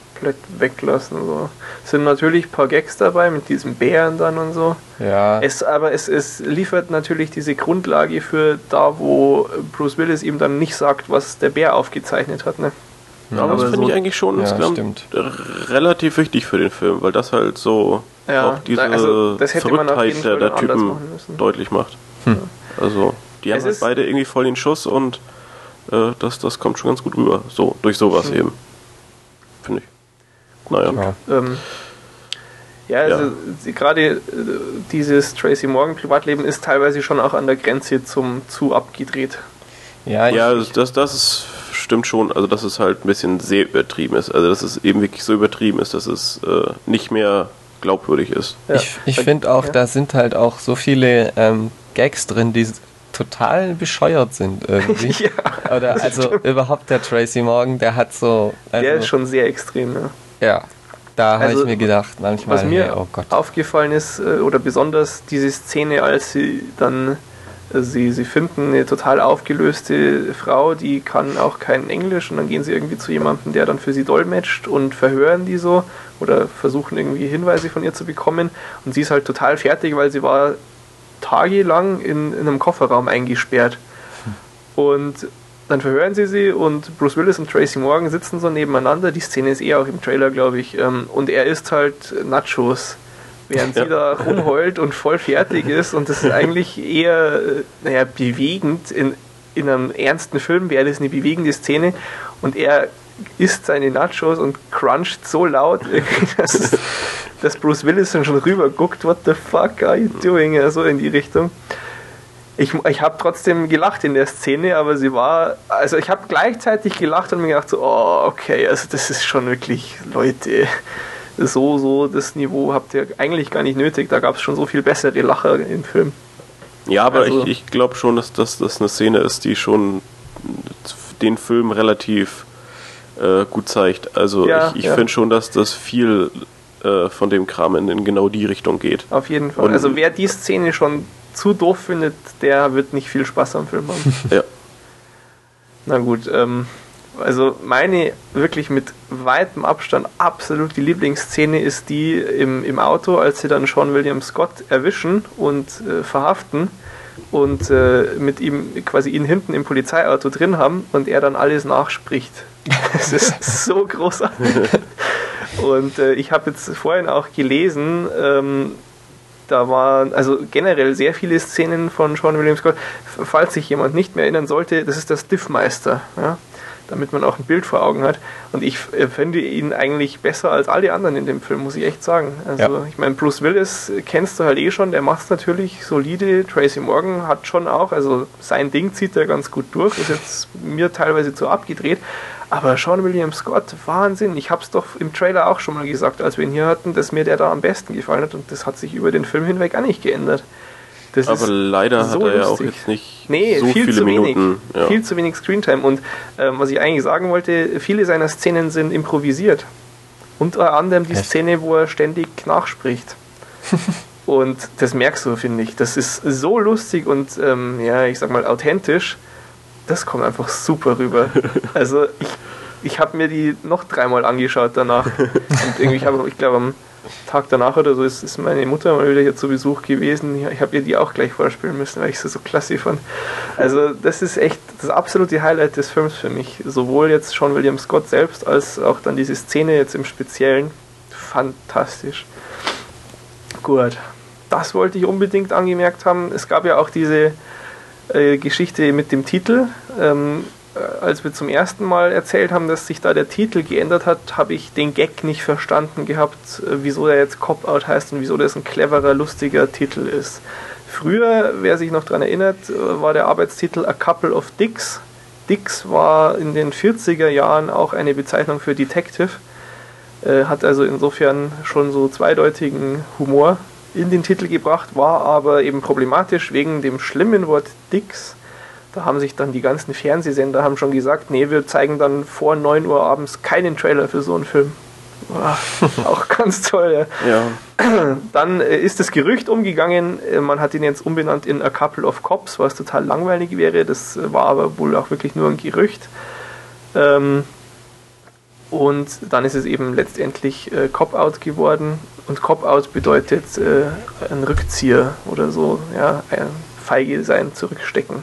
A: weglassen. So. Es sind natürlich ein paar Gags dabei mit diesem Bären dann und so.
C: Ja,
A: Es, aber es, es liefert natürlich diese Grundlage für da, wo Bruce Willis ihm dann nicht sagt, was der Bär aufgezeichnet hat. Ne?
B: Aber
A: Aber
B: das finde
A: so-
B: ich eigentlich schon
C: Ja,
B: relativ wichtig für den Film, weil das halt so
A: Ja,
B: auch diese
A: da- also das hätte man auf
B: Verrücktheit
A: jeden
B: der, der Typen deutlich macht.
C: Hm.
B: Also die haben
A: Es
B: halt
A: ist-
B: beide irgendwie voll den Schuss und äh, das, das kommt schon ganz gut rüber. So, durch sowas
A: Mhm.
B: eben. Finde ich. Naja.
C: ja.
A: Ähm, ja, also
B: Ja.
A: sie- gerade äh, dieses Tracy Morgan Privatleben ist teilweise schon auch an der Grenze zum zu abgedreht.
C: ja,
B: Ja,
C: ich,
B: das, das ist, stimmt schon. Also, dass es halt ein bisschen sehr übertrieben ist. Also, dass es eben wirklich so übertrieben ist, dass es äh, nicht mehr glaubwürdig ist.
A: Ja.
C: ich, ich finde auch,
A: Ja.
C: da sind halt auch so viele ähm, Gags drin, die total bescheuert sind irgendwie.
A: ja,
C: Oder also überhaupt der Tracy Morgan, der hat so. Also,
A: der ist schon sehr extrem. Ja.
C: Ja, da habe
A: Also,
C: ich mir gedacht, manchmal,
A: Was mir
C: hey, oh
A: aufgefallen ist, äh, oder besonders diese Szene, als sie dann, äh, sie, sie finden eine total aufgelöste Frau, die kann auch kein Englisch und dann gehen sie irgendwie zu jemandem, der dann für sie dolmetscht und verhören die so oder versuchen irgendwie Hinweise von ihr zu bekommen. Und sie ist halt total fertig, weil sie war tagelang in, in einem Kofferraum eingesperrt. Und dann verhören sie sie und Bruce Willis und Tracy Morgan sitzen so nebeneinander. Die Szene ist eh auch im Trailer, glaube ich. ähm, Und er isst halt Nachos, während sie
B: Ja.
A: da rumheult und voll fertig ist. Und das ist eigentlich eher, äh, naja, bewegend. In, in einem ernsten Film wäre das eine bewegende Szene. Und er isst seine Nachos und cruncht so laut, dass, dass Bruce Willis dann schon rüber guckt, what the fuck are you doing? So in die Richtung. Ich, ich habe trotzdem gelacht in der Szene, aber sie war, also ich habe gleichzeitig gelacht und mir gedacht so, oh, okay, also das ist schon wirklich, Leute, so, so, das Niveau habt ihr eigentlich gar nicht nötig, da gab es schon so viel bessere Lacher im Film.
B: Ja, aber
A: Also-
B: ich, ich glaube schon, dass das dass eine Szene ist, die schon den Film relativ äh, gut zeigt. Also
A: Ja,
B: ich, ich
A: ja.
B: finde schon, dass das viel äh, von dem Kram in, in genau die Richtung geht.
A: Auf jeden Fall.
B: Und-
A: also wer die Szene schon zu doof findet, der wird nicht viel Spaß am Film haben.
B: Ja.
A: Na gut, ähm, also meine wirklich mit weitem Abstand absolut die Lieblingsszene ist die im, im Auto, als sie dann Sean William Scott erwischen und äh, verhaften und äh, mit ihm quasi ihn hinten im Polizeiauto drin haben und er dann alles nachspricht. Es ist so großartig. Und äh, ich habe jetzt vorhin auch gelesen, ähm, da waren also generell sehr viele Szenen von Sean William Scott. Falls sich jemand nicht mehr erinnern sollte, das ist der Stiffmeister, ja? damit man auch ein Bild vor Augen hat. Und ich äh, finde ihn eigentlich besser als alle anderen in dem Film, muss ich echt sagen. Also
C: Ja.
A: ich meine, Bruce Willis kennst du halt eh schon, der macht es natürlich solide. Tracy Morgan hat schon auch, also sein Ding zieht er ganz gut durch, ist jetzt mir teilweise zu abgedreht. Aber Sean William Scott, Wahnsinn. Ich habe es doch im Trailer auch schon mal gesagt, als wir ihn hier hatten, dass mir der da am besten gefallen hat. Und das hat sich über den Film hinweg auch nicht geändert. Das
B: Aber
A: ist
B: leider
A: so
B: hat er ja auch
A: lustig.
B: jetzt nicht
A: Nee,
B: so
A: viel
B: viele
A: zu
B: Minuten.
A: wenig.
B: Ja.
A: Viel zu wenig Screentime. Und ähm, was ich eigentlich sagen wollte, viele seiner Szenen sind improvisiert. Unter anderem die
C: Echt?
A: Szene, wo er ständig nachspricht. und das merkst du, finde ich. Das ist so lustig und, ähm, ja, ich sag mal, authentisch. Das kommt einfach super rüber. Also, ich, ich habe mir die noch dreimal angeschaut danach. Und irgendwie, ich, hab- ich glaube, am Tag danach oder so ist, ist meine Mutter mal wieder hier zu Besuch gewesen. Ich habe ihr die auch gleich vorspielen müssen, weil ich sie so klasse fand. Also das ist echt das absolute Highlight des Films für mich. Sowohl jetzt Sean William Scott selbst, als auch dann diese Szene jetzt im Speziellen. Fantastisch. Gut, das wollte ich unbedingt angemerkt haben. Es gab ja auch diese äh, Geschichte mit dem Titel. Ähm, äh, als wir zum ersten Mal erzählt haben, dass sich da der Titel geändert hat, habe ich den Gag nicht verstanden gehabt, äh, wieso der jetzt Cop-Out heißt und wieso das ein cleverer, lustiger Titel ist. Früher, wer sich noch daran erinnert, war der Arbeitstitel A Couple of Dicks. Dicks war in den 40er Jahren auch eine Bezeichnung für Detective, hat also insofern schon so zweideutigen Humor in den Titel gebracht, war aber eben problematisch wegen dem schlimmen Wort Dicks. Da haben sich dann die ganzen Fernsehsender haben schon gesagt, nee, wir zeigen dann vor 9 Uhr abends keinen Trailer für so einen Film. auch ganz toll. Ja. ja. Dann äh, ist das Gerücht umgegangen, äh, man hat ihn jetzt umbenannt in A Couple of Cops, was total langweilig wäre. Das äh, war aber wohl auch wirklich nur ein Gerücht. Ähm, und dann ist es eben letztendlich Cop-Out geworden. Und Cop-Out bedeutet äh, ein Rückzieher oder so, ja, ein feige sein, zurückstecken.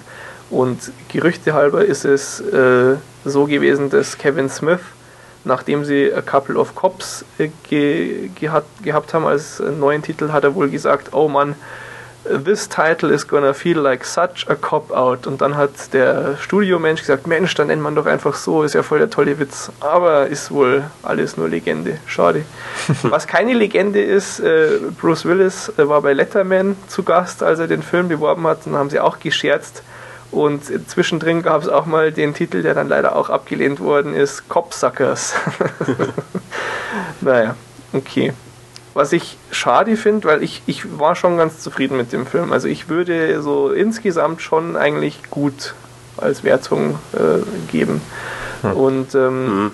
A: Und Gerüchte halber ist es äh, so gewesen, dass Kevin Smith, nachdem sie A Couple of Cops äh, ge gehabt, haben als neuen Titel, hat er wohl gesagt, oh Mann, This title is gonna feel like such a cop-out. Und dann hat der Studiomensch gesagt, Mensch, dann nennt man doch einfach so, ist ja voll der tolle Witz. Aber ist wohl alles nur Legende. Schade. Was keine Legende ist, äh, Bruce Willis äh, war bei Letterman zu Gast, als er den Film beworben hat. Und haben sie auch gescherzt. Und zwischendrin gab es auch mal den Titel, der dann leider auch abgelehnt worden ist, Copsuckers. naja, okay. Was ich schade finde, weil ich, ich war schon ganz zufrieden mit dem Film. Also ich würde so insgesamt schon eigentlich gut als Wertung äh, geben. Hm. Und ähm, mhm.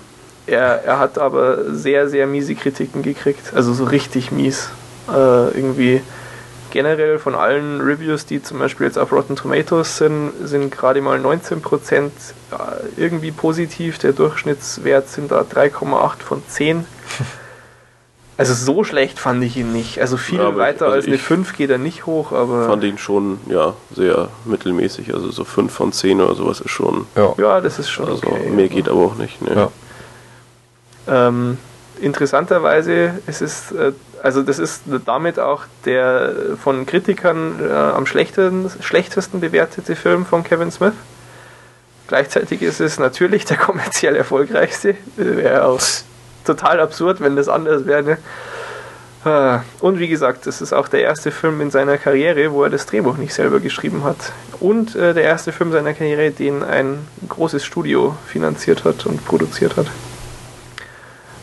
A: er, er hat aber sehr, sehr miese Kritiken gekriegt. Also so richtig mies. Äh, irgendwie generell von allen Reviews, die zum Beispiel jetzt auf Rotten Tomatoes sind, sind gerade mal 19% äh, irgendwie positiv. Der Durchschnittswert sind da 3,8 von 10. Also so schlecht fand ich ihn nicht. Also viel ja, weiter also als eine 5 geht er nicht hoch, aber.
B: fand ihn schon, ja, sehr mittelmäßig. Also so 5 von 10 oder sowas ist schon.
A: Ja, ja das ist schon.
B: Also okay, mehr geht aber auch nicht. Ne. Ja.
A: Ähm, interessanterweise ist es, äh, also das ist damit auch der von Kritikern äh, am schlechtesten, schlechtesten bewertete Film von Kevin Smith. Gleichzeitig ist es natürlich der kommerziell erfolgreichste. Wäre auch total absurd, wenn das anders wäre. Ne? Ah, und wie gesagt, es ist auch der erste Film in seiner Karriere, wo er das Drehbuch nicht selber geschrieben hat. Und äh, der erste Film seiner Karriere, den ein großes Studio finanziert hat und produziert hat.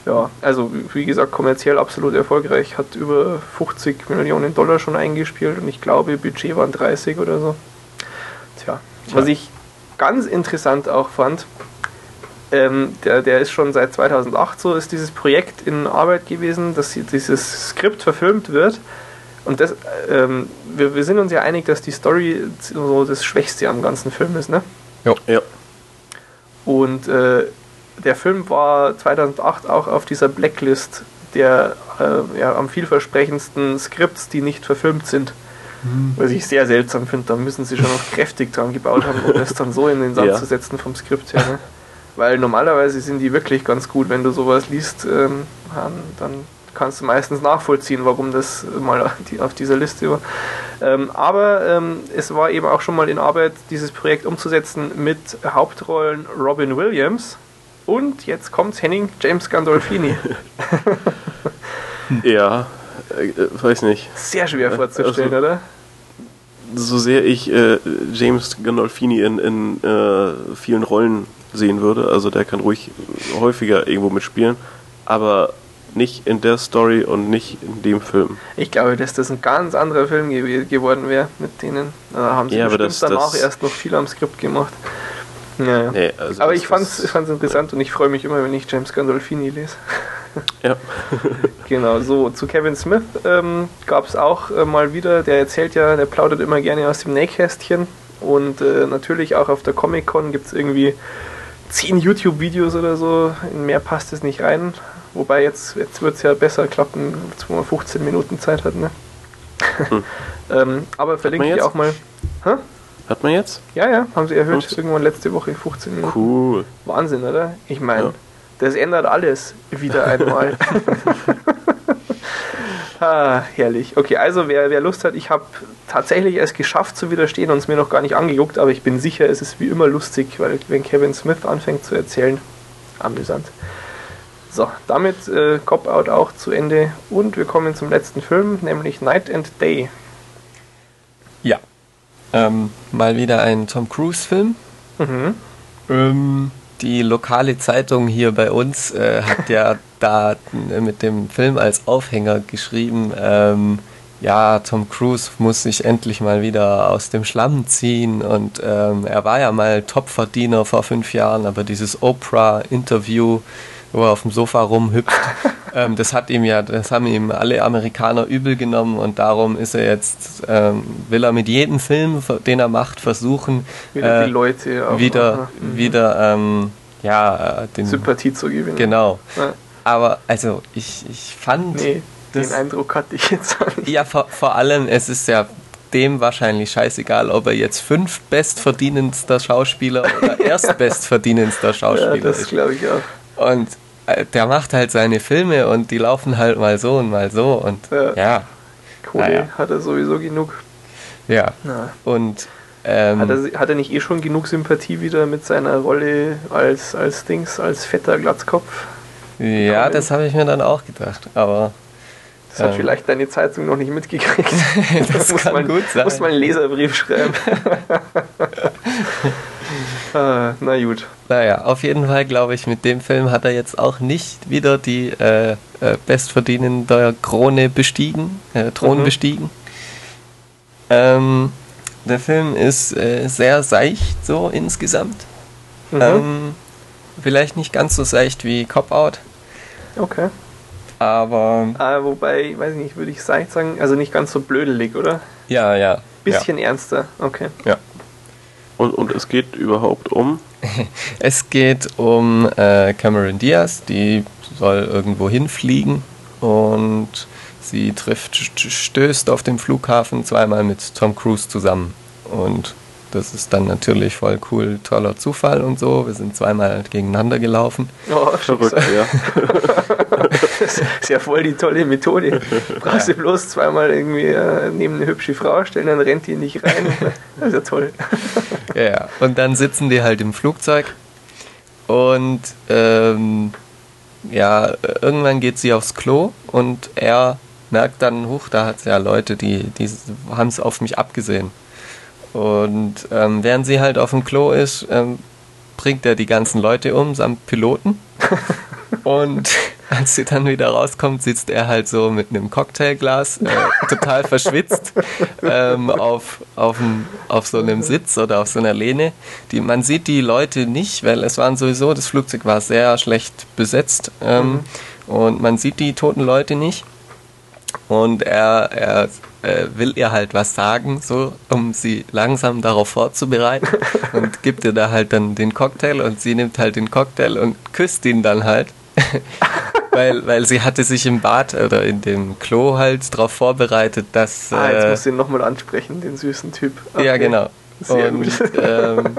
A: Ja, also wie gesagt, kommerziell absolut erfolgreich. Hat über 50 Millionen Dollar schon eingespielt und ich glaube, Budget waren 30 oder so. Tja, was ich ganz interessant auch fand, ähm, der, der ist schon seit 2008 so, ist dieses Projekt in Arbeit gewesen, dass dieses Skript verfilmt wird. Und das, ähm, wir, wir sind uns ja einig, dass die Story so das Schwächste am ganzen Film ist, ne?
B: Ja. ja.
A: Und äh, der Film war 2008 auch auf dieser Blacklist der äh, ja, am vielversprechendsten Skripts, die nicht verfilmt sind. Mhm. Was ich sehr seltsam finde, da müssen sie schon noch kräftig dran gebaut haben, um das dann so in den Sand ja. zu setzen vom Skript her. Ne? Weil normalerweise sind die wirklich ganz gut, wenn du sowas liest, ähm, dann kannst du meistens nachvollziehen, warum das mal auf dieser Liste war. Ähm, aber ähm, es war eben auch schon mal in Arbeit, dieses Projekt umzusetzen mit Hauptrollen Robin Williams und jetzt kommt Henning James Gandolfini.
B: ja, äh, weiß nicht.
A: Sehr schwer vorzustellen, also, oder?
B: So sehr ich äh, James Gandolfini in, in äh, vielen Rollen sehen würde. Also der kann ruhig häufiger irgendwo mitspielen, aber nicht in der Story und nicht in dem Film.
A: Ich glaube, dass das ein ganz anderer Film ge geworden wäre mit denen. Da haben sie ja, bestimmt das, dann das auch erst noch viel am Skript gemacht. Ja, ja. Nee, also aber ich fand es interessant ja. und ich freue mich immer, wenn ich James Gandolfini lese.
B: Ja.
A: genau, so zu Kevin Smith ähm, gab es auch äh, mal wieder, der erzählt ja, der plaudert immer gerne aus dem Nähkästchen und äh, natürlich auch auf der Comic-Con gibt es irgendwie zehn YouTube-Videos oder so. In mehr passt es nicht rein. Wobei jetzt, jetzt wird es ja besser klappen, wo man 15 Minuten Zeit hat. Ne? Hm. ähm, aber verlinke ich auch mal.
B: Hä? Hat man jetzt?
A: Ja, ja, haben sie erhöht. Hm. Irgendwann letzte Woche 15 Minuten.
B: Cool.
A: Wahnsinn, oder? Ich meine, ja. das ändert alles wieder einmal. Ah, herrlich. Okay, also wer, wer Lust hat, ich habe tatsächlich es geschafft zu widerstehen und es mir noch gar nicht angeguckt, aber ich bin sicher, es ist wie immer lustig, weil wenn Kevin Smith anfängt zu erzählen, amüsant. So, damit äh, Cop Out auch zu Ende und wir kommen zum letzten Film, nämlich Night and Day.
C: Ja. Ähm, mal wieder ein Tom Cruise-Film. Mhm. Ähm, die lokale Zeitung hier bei uns äh, hat ja da mit dem Film als Aufhänger geschrieben, ähm, ja, Tom Cruise muss sich endlich mal wieder aus dem Schlamm ziehen und ähm, er war ja mal Topverdiener vor fünf Jahren, aber dieses Oprah-Interview, wo er auf dem Sofa rumhüpft, ähm, das hat ihm ja, das haben ihm alle Amerikaner übel genommen und darum ist er jetzt, ähm, will er mit jedem Film, den er macht, versuchen,
A: Wieder
C: äh,
A: die Leute auch
C: wieder,
A: noch, ne?
C: wieder, ähm, ja, äh, den,
A: Sympathie zu gewinnen.
C: genau.
A: Ja.
C: Aber also ich, ich fand
A: Nee,
C: das,
A: den Eindruck hatte ich jetzt auch nicht.
C: ja vor, vor allem, es ist ja dem wahrscheinlich scheißegal, ob er jetzt fünf bestverdienendster Schauspieler oder erstbestverdienendster Schauspieler
A: Ja, das
C: ist.
A: glaube ich auch.
C: Und der macht halt seine Filme und die laufen halt mal so und mal so und
A: Ja.
C: ja,
A: Kohle
C: Naja.
A: hat er sowieso genug.
C: ja.
A: Na.
C: Und ähm,
A: Hat, er, hat er nicht eh schon genug Sympathie wieder mit seiner Rolle als, als Dings, als fetter Glatzkopf?
C: ja, das habe ich mir dann auch gedacht. Aber
A: Das hat
C: Ähm.
A: vielleicht deine Zeitung noch nicht mitgekriegt.
C: das
A: muss
C: kann
A: man,
C: gut sein.
A: Muss man einen Leserbrief schreiben. ah, na gut.
C: Naja, auf jeden Fall glaube ich, mit dem Film hat er jetzt auch nicht wieder die äh, äh, bestverdienende Krone bestiegen, äh, Thron
A: Mhm.
C: bestiegen. Ähm, der Film ist äh, sehr seicht so insgesamt.
A: Mhm.
C: Ähm, vielleicht nicht ganz so seicht wie Cop Out,
A: okay.
C: aber
A: Ah, wobei, weiß ich nicht, würde ich seicht sagen, also nicht ganz so blödelig, oder?
C: ja, ja.
A: Bisschen ernster, okay.
C: Ja.
B: Und, und es geht überhaupt um.
C: Es geht um äh, Cameron Diaz, die soll irgendwo hinfliegen und sie trifft, st- stößt auf dem Flughafen zweimal mit Tom Cruise zusammen. Und das ist dann natürlich voll cool, toller Zufall und so. Wir sind zweimal gegeneinander gelaufen.
A: Oh,
B: Verrückt, ja.
A: Das ist ja voll die tolle Methode. Brauchst du bloß zweimal irgendwie äh, neben eine hübsche Frau stellen, dann rennt die nicht rein. Das ist ja toll.
C: Ja, ja. Und dann sitzen die halt im Flugzeug und ähm, ja, irgendwann geht sie aufs Klo und er merkt dann, huch, da hat es ja Leute, die, die haben es auf mich abgesehen. Und ähm, während sie halt auf dem Klo ist, ähm, bringt er die ganzen Leute um, samt Piloten. Und als sie dann wieder rauskommt, sitzt er halt so mit einem Cocktailglas, äh, total verschwitzt, ähm, auf, auf, einem- auf so einem Sitz oder auf so einer Lehne. Die, man sieht die Leute nicht, weil es waren sowieso, das Flugzeug war sehr schlecht besetzt ähm, und man sieht die toten Leute nicht. Und er, er äh, will ihr halt was sagen, so, um sie langsam darauf vorzubereiten. und gibt ihr da halt dann den Cocktail und sie nimmt halt den Cocktail und küsst ihn dann halt. weil, weil sie hatte sich im Bad oder in dem Klo halt darauf vorbereitet, dass.
A: Ah, jetzt
C: äh,
A: musst du ihn nochmal ansprechen, den süßen Typ.
C: ja,
A: Okay.
C: genau.
A: Sehr
C: und,
A: gut.
C: Ähm,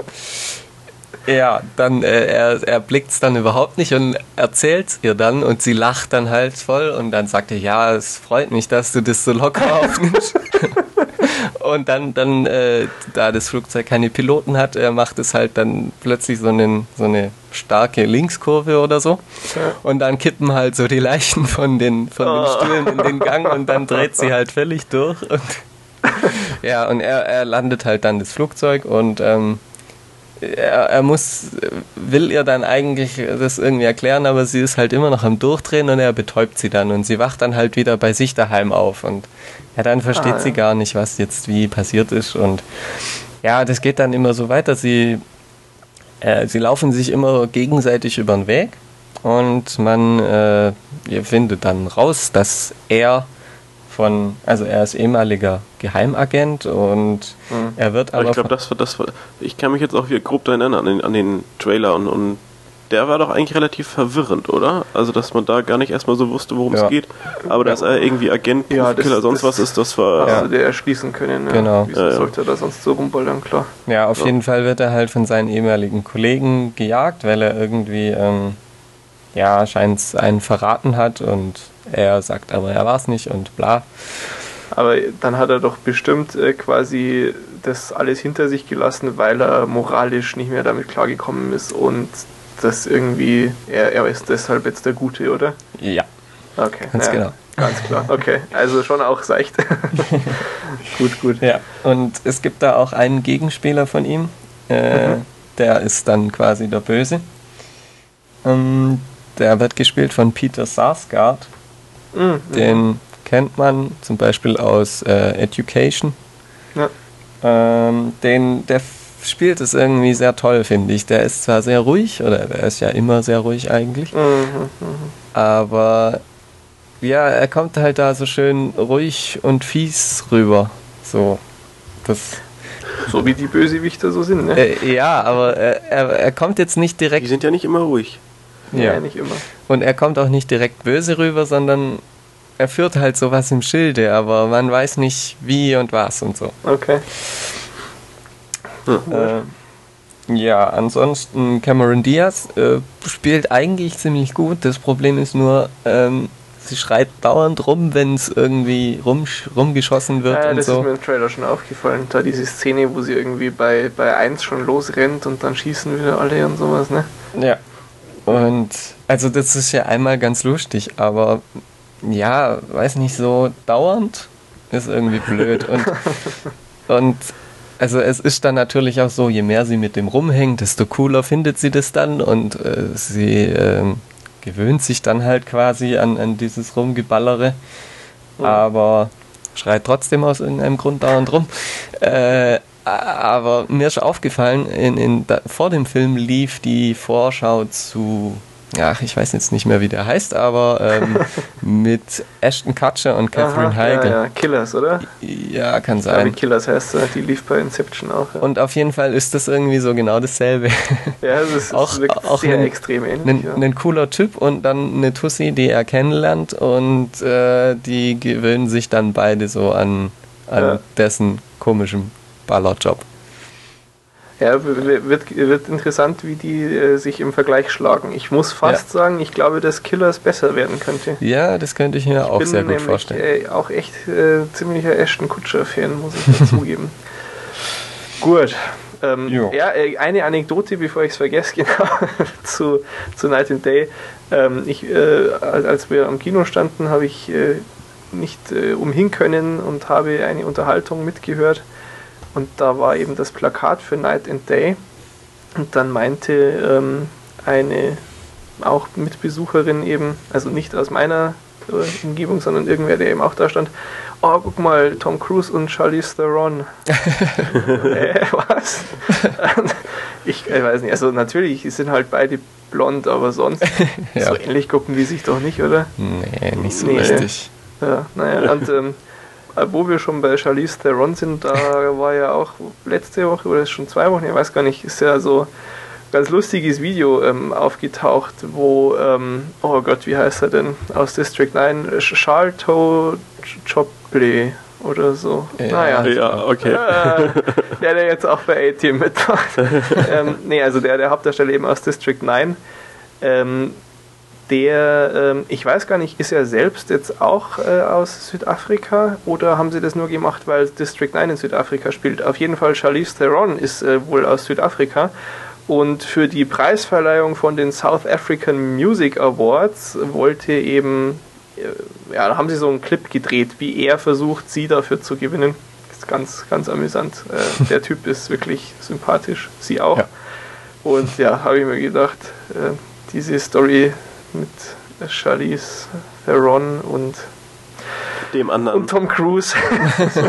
C: ja, dann äh, er, er blickt es dann überhaupt nicht und erzählt es ihr dann und sie lacht dann halt voll und dann sagt er, ja, es freut mich, dass du das so locker aufnimmst. Und dann, dann äh, da das Flugzeug keine Piloten hat, er macht es halt dann plötzlich so, einen, so eine starke Linkskurve oder so. Und dann kippen halt so die Leichen von den, von den
A: Oh.
C: Stühlen in den Gang und dann dreht sie halt völlig durch. Und ja, und er, er landet halt dann das Flugzeug und ähm, er, er muss, will ihr dann eigentlich das irgendwie erklären, aber sie ist halt immer noch am Durchdrehen und er betäubt sie dann und sie wacht dann halt wieder bei sich daheim auf und ja, dann versteht
A: Ah,
C: sie
A: ja.
C: gar nicht, was jetzt wie passiert ist und ja, das geht dann immer so weiter. Sie, äh, sie laufen sich immer gegenseitig über den Weg und man äh, findet dann raus, dass er von, also er ist ehemaliger Geheimagent und
A: Mhm.
C: er wird
B: Aber
C: aber
B: ich glaube, das war das war, Ich kann mich jetzt auch wieder grob daran erinnern an den, an den Trailer und, und der war doch eigentlich relativ verwirrend, oder? Also, dass man da gar nicht erstmal so wusste, worum
C: Ja.
B: es geht. Aber dass er irgendwie Agent,
A: Ja, das-
B: Profikiller, sonst
A: das-
B: was ist, das war.
A: Hast
C: Ja.
A: du dir erschließen können. Ja.
C: Genau.
A: Wieso
B: Ja, ja.
A: sollte er da sonst so rumballern, klar.
C: Ja, auf
B: Ja.
C: jeden Fall wird er halt von seinen ehemaligen Kollegen gejagt, weil er irgendwie, ähm, ja, scheint einen verraten hat und er sagt aber, er war es nicht und bla.
A: Aber dann hat er doch bestimmt äh, quasi das alles hinter sich gelassen, weil er moralisch nicht mehr damit klargekommen ist und das irgendwie, er, er ist deshalb jetzt der Gute, oder?
C: Ja,
A: Okay.
C: Ganz
A: ja,
C: genau.
A: Ganz klar. Okay. Also schon auch seicht. gut, gut.
C: ja. Und es gibt da auch einen Gegenspieler von ihm, äh,
A: Mhm.
C: der ist dann quasi der Böse. Ähm, der wird gespielt von Peter Sarsgaard,
A: Mhm.
C: den kennt man zum Beispiel aus äh, Education.
A: Ja.
C: Ähm, den, der spielt es irgendwie sehr toll, finde ich. Der ist zwar sehr ruhig, oder der ist ja immer sehr ruhig eigentlich,
A: Mhm, mhm.
C: aber ja, er kommt halt da so schön ruhig und fies rüber. So. Das,
A: So wie die Bösewichter so sind, ne?
C: äh, ja, aber er, er, er kommt jetzt nicht
B: Die
C: direkt.
B: sind ja nicht immer ruhig.
A: Ja, nicht immer.
C: Und er kommt auch nicht direkt böse rüber, sondern er führt halt sowas im Schilde, aber man weiß nicht wie und was und so.
A: Okay.
C: Äh, ja, ansonsten Cameron Diaz äh, spielt eigentlich ziemlich gut. Das Problem ist nur, ähm, sie schreit dauernd rum, wenn es irgendwie rum, rumgeschossen wird
A: Ja,
C: und
A: das ist
C: so.
A: mir im Trailer schon aufgefallen. Da diese Szene, wo sie irgendwie bei, bei 1 schon losrennt und dann schießen wieder alle und sowas, ne?
C: Ja. Und also das ist ja einmal ganz lustig, aber ja, weiß nicht, so dauernd ist irgendwie blöd. Und, und also es ist dann natürlich auch so, je mehr sie mit dem rumhängt, desto cooler findet sie das dann und äh, sie ähm, gewöhnt sich dann halt quasi an, an dieses Rumgeballere,
A: Mhm.
C: aber schreit trotzdem aus irgendeinem Grund dauernd rum. Äh, aber mir ist aufgefallen, in, in, da, vor dem Film lief die Vorschau zu, ach, ich weiß jetzt nicht mehr, wie der heißt, aber ähm, mit Ashton Kutcher und Catherine
A: Aha,
C: Heigl.
A: Ja, ja, Killers, oder?
C: Ja, kann
A: Ich glaube,
C: sein.
A: Killers heißt er. Die lief bei Inception auch. Ja,
C: Und auf jeden Fall ist das irgendwie so genau dasselbe.
A: ja das ist
C: auch-
A: wirklich
C: auch
A: sehr
C: ein-
A: extrem ähnlich.
C: Ein,
A: ja.
C: ein cooler Typ und dann eine Tussi, die er kennenlernt und äh, die gewöhnen sich dann beide so an, an
A: Ja.
C: dessen komischem Ballerjob.
A: Ja, wird, wird interessant, wie die äh, sich im Vergleich schlagen. Ich muss fast sagen, ich glaube, dass Killers besser werden könnte.
C: Ja, das könnte ich mir auch
A: bin
C: sehr gut vorstellen.
A: Äh, auch echt äh, ziemlicher Ashton Kutscher-Fan, muss ich dazugeben. Gut. Ähm, ja, äh, eine Anekdote, bevor ich es vergesse, genau, zu, zu Night and Day. Ähm, ich, äh, als wir am Kino standen, habe ich äh, nicht umhin können und habe eine Unterhaltung mitgehört. Und da war eben das Plakat für Night and Day. Und dann meinte ähm, eine auch Mitbesucherin eben, also nicht aus meiner äh, Umgebung, sondern irgendwer, der eben auch da stand, oh, guck mal, Tom Cruise und Charlize Theron. äh, was? ich äh, weiß nicht, also natürlich sind halt beide blond, aber sonst
C: Ja.
A: so ähnlich gucken die sich doch nicht, oder?
C: Nee, nicht so
A: Nee.
C: richtig.
A: Ja, naja, und ähm, äh, wo wir schon bei Charlize Theron sind, da war ja auch letzte Woche oder ist schon zwei Wochen, ich weiß gar nicht, ist ja so ein ganz lustiges Video ähm, aufgetaucht, wo, ähm, oh Gott, wie heißt er denn, aus District 9, Charlton Chopley oder so.
C: Ja.
A: Naja.
B: Ja, okay.
A: Äh, der, der jetzt auch bei A-Team mitmacht. ähm, nee, also der, der Hauptdarsteller eben aus District 9. Ähm, der, ähm, ich weiß gar nicht, ist er selbst jetzt auch äh, aus Südafrika oder haben sie das nur gemacht, weil District 9 in Südafrika spielt? Auf jeden Fall Charlize Theron ist äh, wohl aus Südafrika und für die Preisverleihung von den South African Music Awards wollte eben, äh, ja, da haben sie so einen Clip gedreht, wie er versucht, sie dafür zu gewinnen. Ist ganz, ganz amüsant. Der Typ ist wirklich sympathisch, sie auch.
C: Ja.
A: Und ja, habe ich mir gedacht, diese Story mit Charlize Theron und,
B: Dem anderen.
A: und Tom Cruise, so,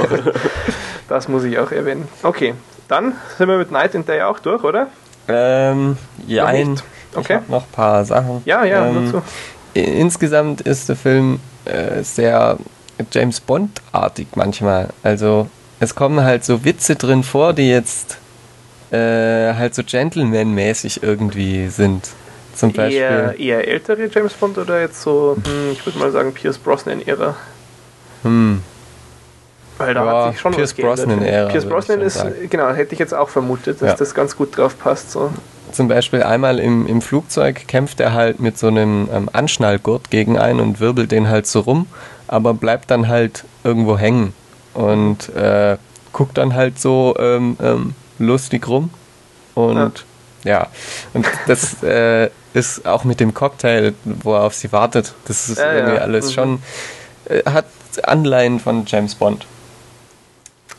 A: das muss ich auch erwähnen. Okay, dann sind wir mit Night and Day auch durch, oder?
C: Ähm, ja,
A: Noch
C: ein,
A: Okay.
C: noch ein paar Sachen.
A: Ja, ja,
C: ähm, i- Insgesamt ist der Film äh, sehr James Bond-artig manchmal. Also es kommen halt so Witze drin vor, die jetzt äh, halt so Gentleman-mäßig irgendwie sind. Zum Beispiel.
A: Eher, eher ältere James Bond oder jetzt so, hm, ich würde mal sagen, Pierce Brosnan-Ära?
C: Hm,
A: Weil da
C: Ja,
A: hat sich schon
C: Pierce
A: was
C: Brosnan. Ära,
A: Pierce Brosnan ist,
C: sagen.
A: genau, hätte ich jetzt auch vermutet, dass
C: Ja.
A: das ganz gut drauf passt. So.
C: zum Beispiel einmal im, im Flugzeug kämpft er halt mit so einem ähm, Anschnallgurt gegen einen und wirbelt den halt so rum, aber bleibt dann halt irgendwo hängen und äh, guckt dann halt so ähm, ähm, lustig rum. Und ja, und das äh, ist auch mit dem Cocktail, wo er auf sie wartet. Das ist
A: Ja,
C: irgendwie
A: ja.
C: alles
A: Mhm.
C: schon, äh, hat Anleihen von James Bond.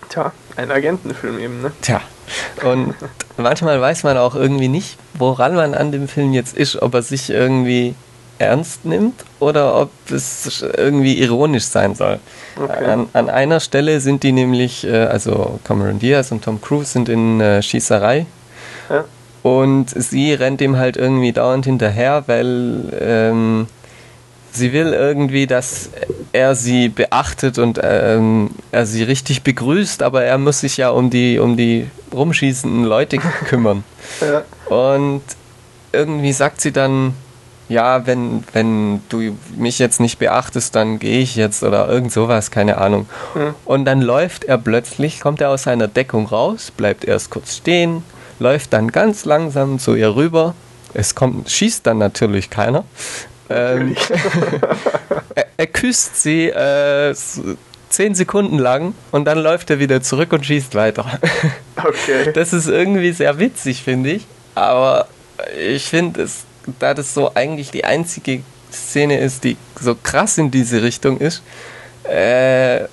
A: Tja, ein Agentenfilm eben, ne?
C: Tja, und manchmal weiß man auch irgendwie nicht, woran man an dem Film jetzt ist, ob er sich irgendwie ernst nimmt oder ob es irgendwie ironisch sein soll. Okay. An, an, einer Stelle sind die nämlich, äh, also Cameron Diaz und Tom Cruise sind in äh, Schießerei. Ja. Und sie rennt ihm halt irgendwie dauernd hinterher, weil ähm, sie will irgendwie, dass er sie beachtet und ähm, er sie richtig begrüßt, aber er muss sich ja um die, um die rumschießenden Leute kümmern. Ja. Und irgendwie sagt sie dann, ja, wenn, wenn du mich jetzt nicht beachtest, dann gehe ich jetzt oder irgend sowas, keine Ahnung. Mhm. Und dann läuft er plötzlich, kommt er aus seiner Deckung raus, bleibt erst kurz stehen, läuft dann ganz langsam zu ihr rüber. Es kommt, schießt dann natürlich keiner. Ähm, er, er, küsst sie äh, zehn Sekunden lang und dann läuft er wieder zurück und schießt weiter. Okay. Das ist irgendwie sehr witzig, finde ich. Aber ich finde es, da das so eigentlich die einzige Szene ist, die so krass in diese Richtung ist, äh,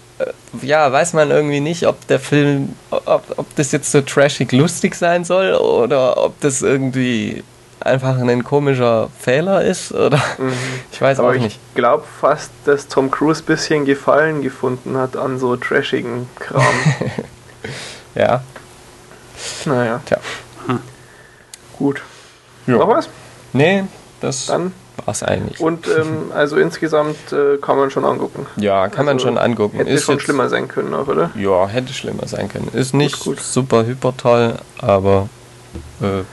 C: ja, weiß man irgendwie nicht, ob der Film, ob, ob das jetzt so trashig lustig sein soll oder ob das irgendwie einfach ein komischer Fehler ist oder mhm. ich weiß Aber auch nicht.
A: Ich glaube fast, dass Tom Cruise ein bisschen Gefallen gefunden hat an so trashigen Kram.
C: ja.
A: Naja. Tja. Hm. Gut.
C: Ja. Noch was? Nee, das Dann es eigentlich.
A: Und ähm, also insgesamt äh, kann man schon angucken.
C: Ja, kann also man schon angucken.
A: Hätte ist schon jetzt, schlimmer sein können, auch, oder?
C: Ja, hätte schlimmer sein können. Ist nicht gut, gut. super hyper toll, aber äh,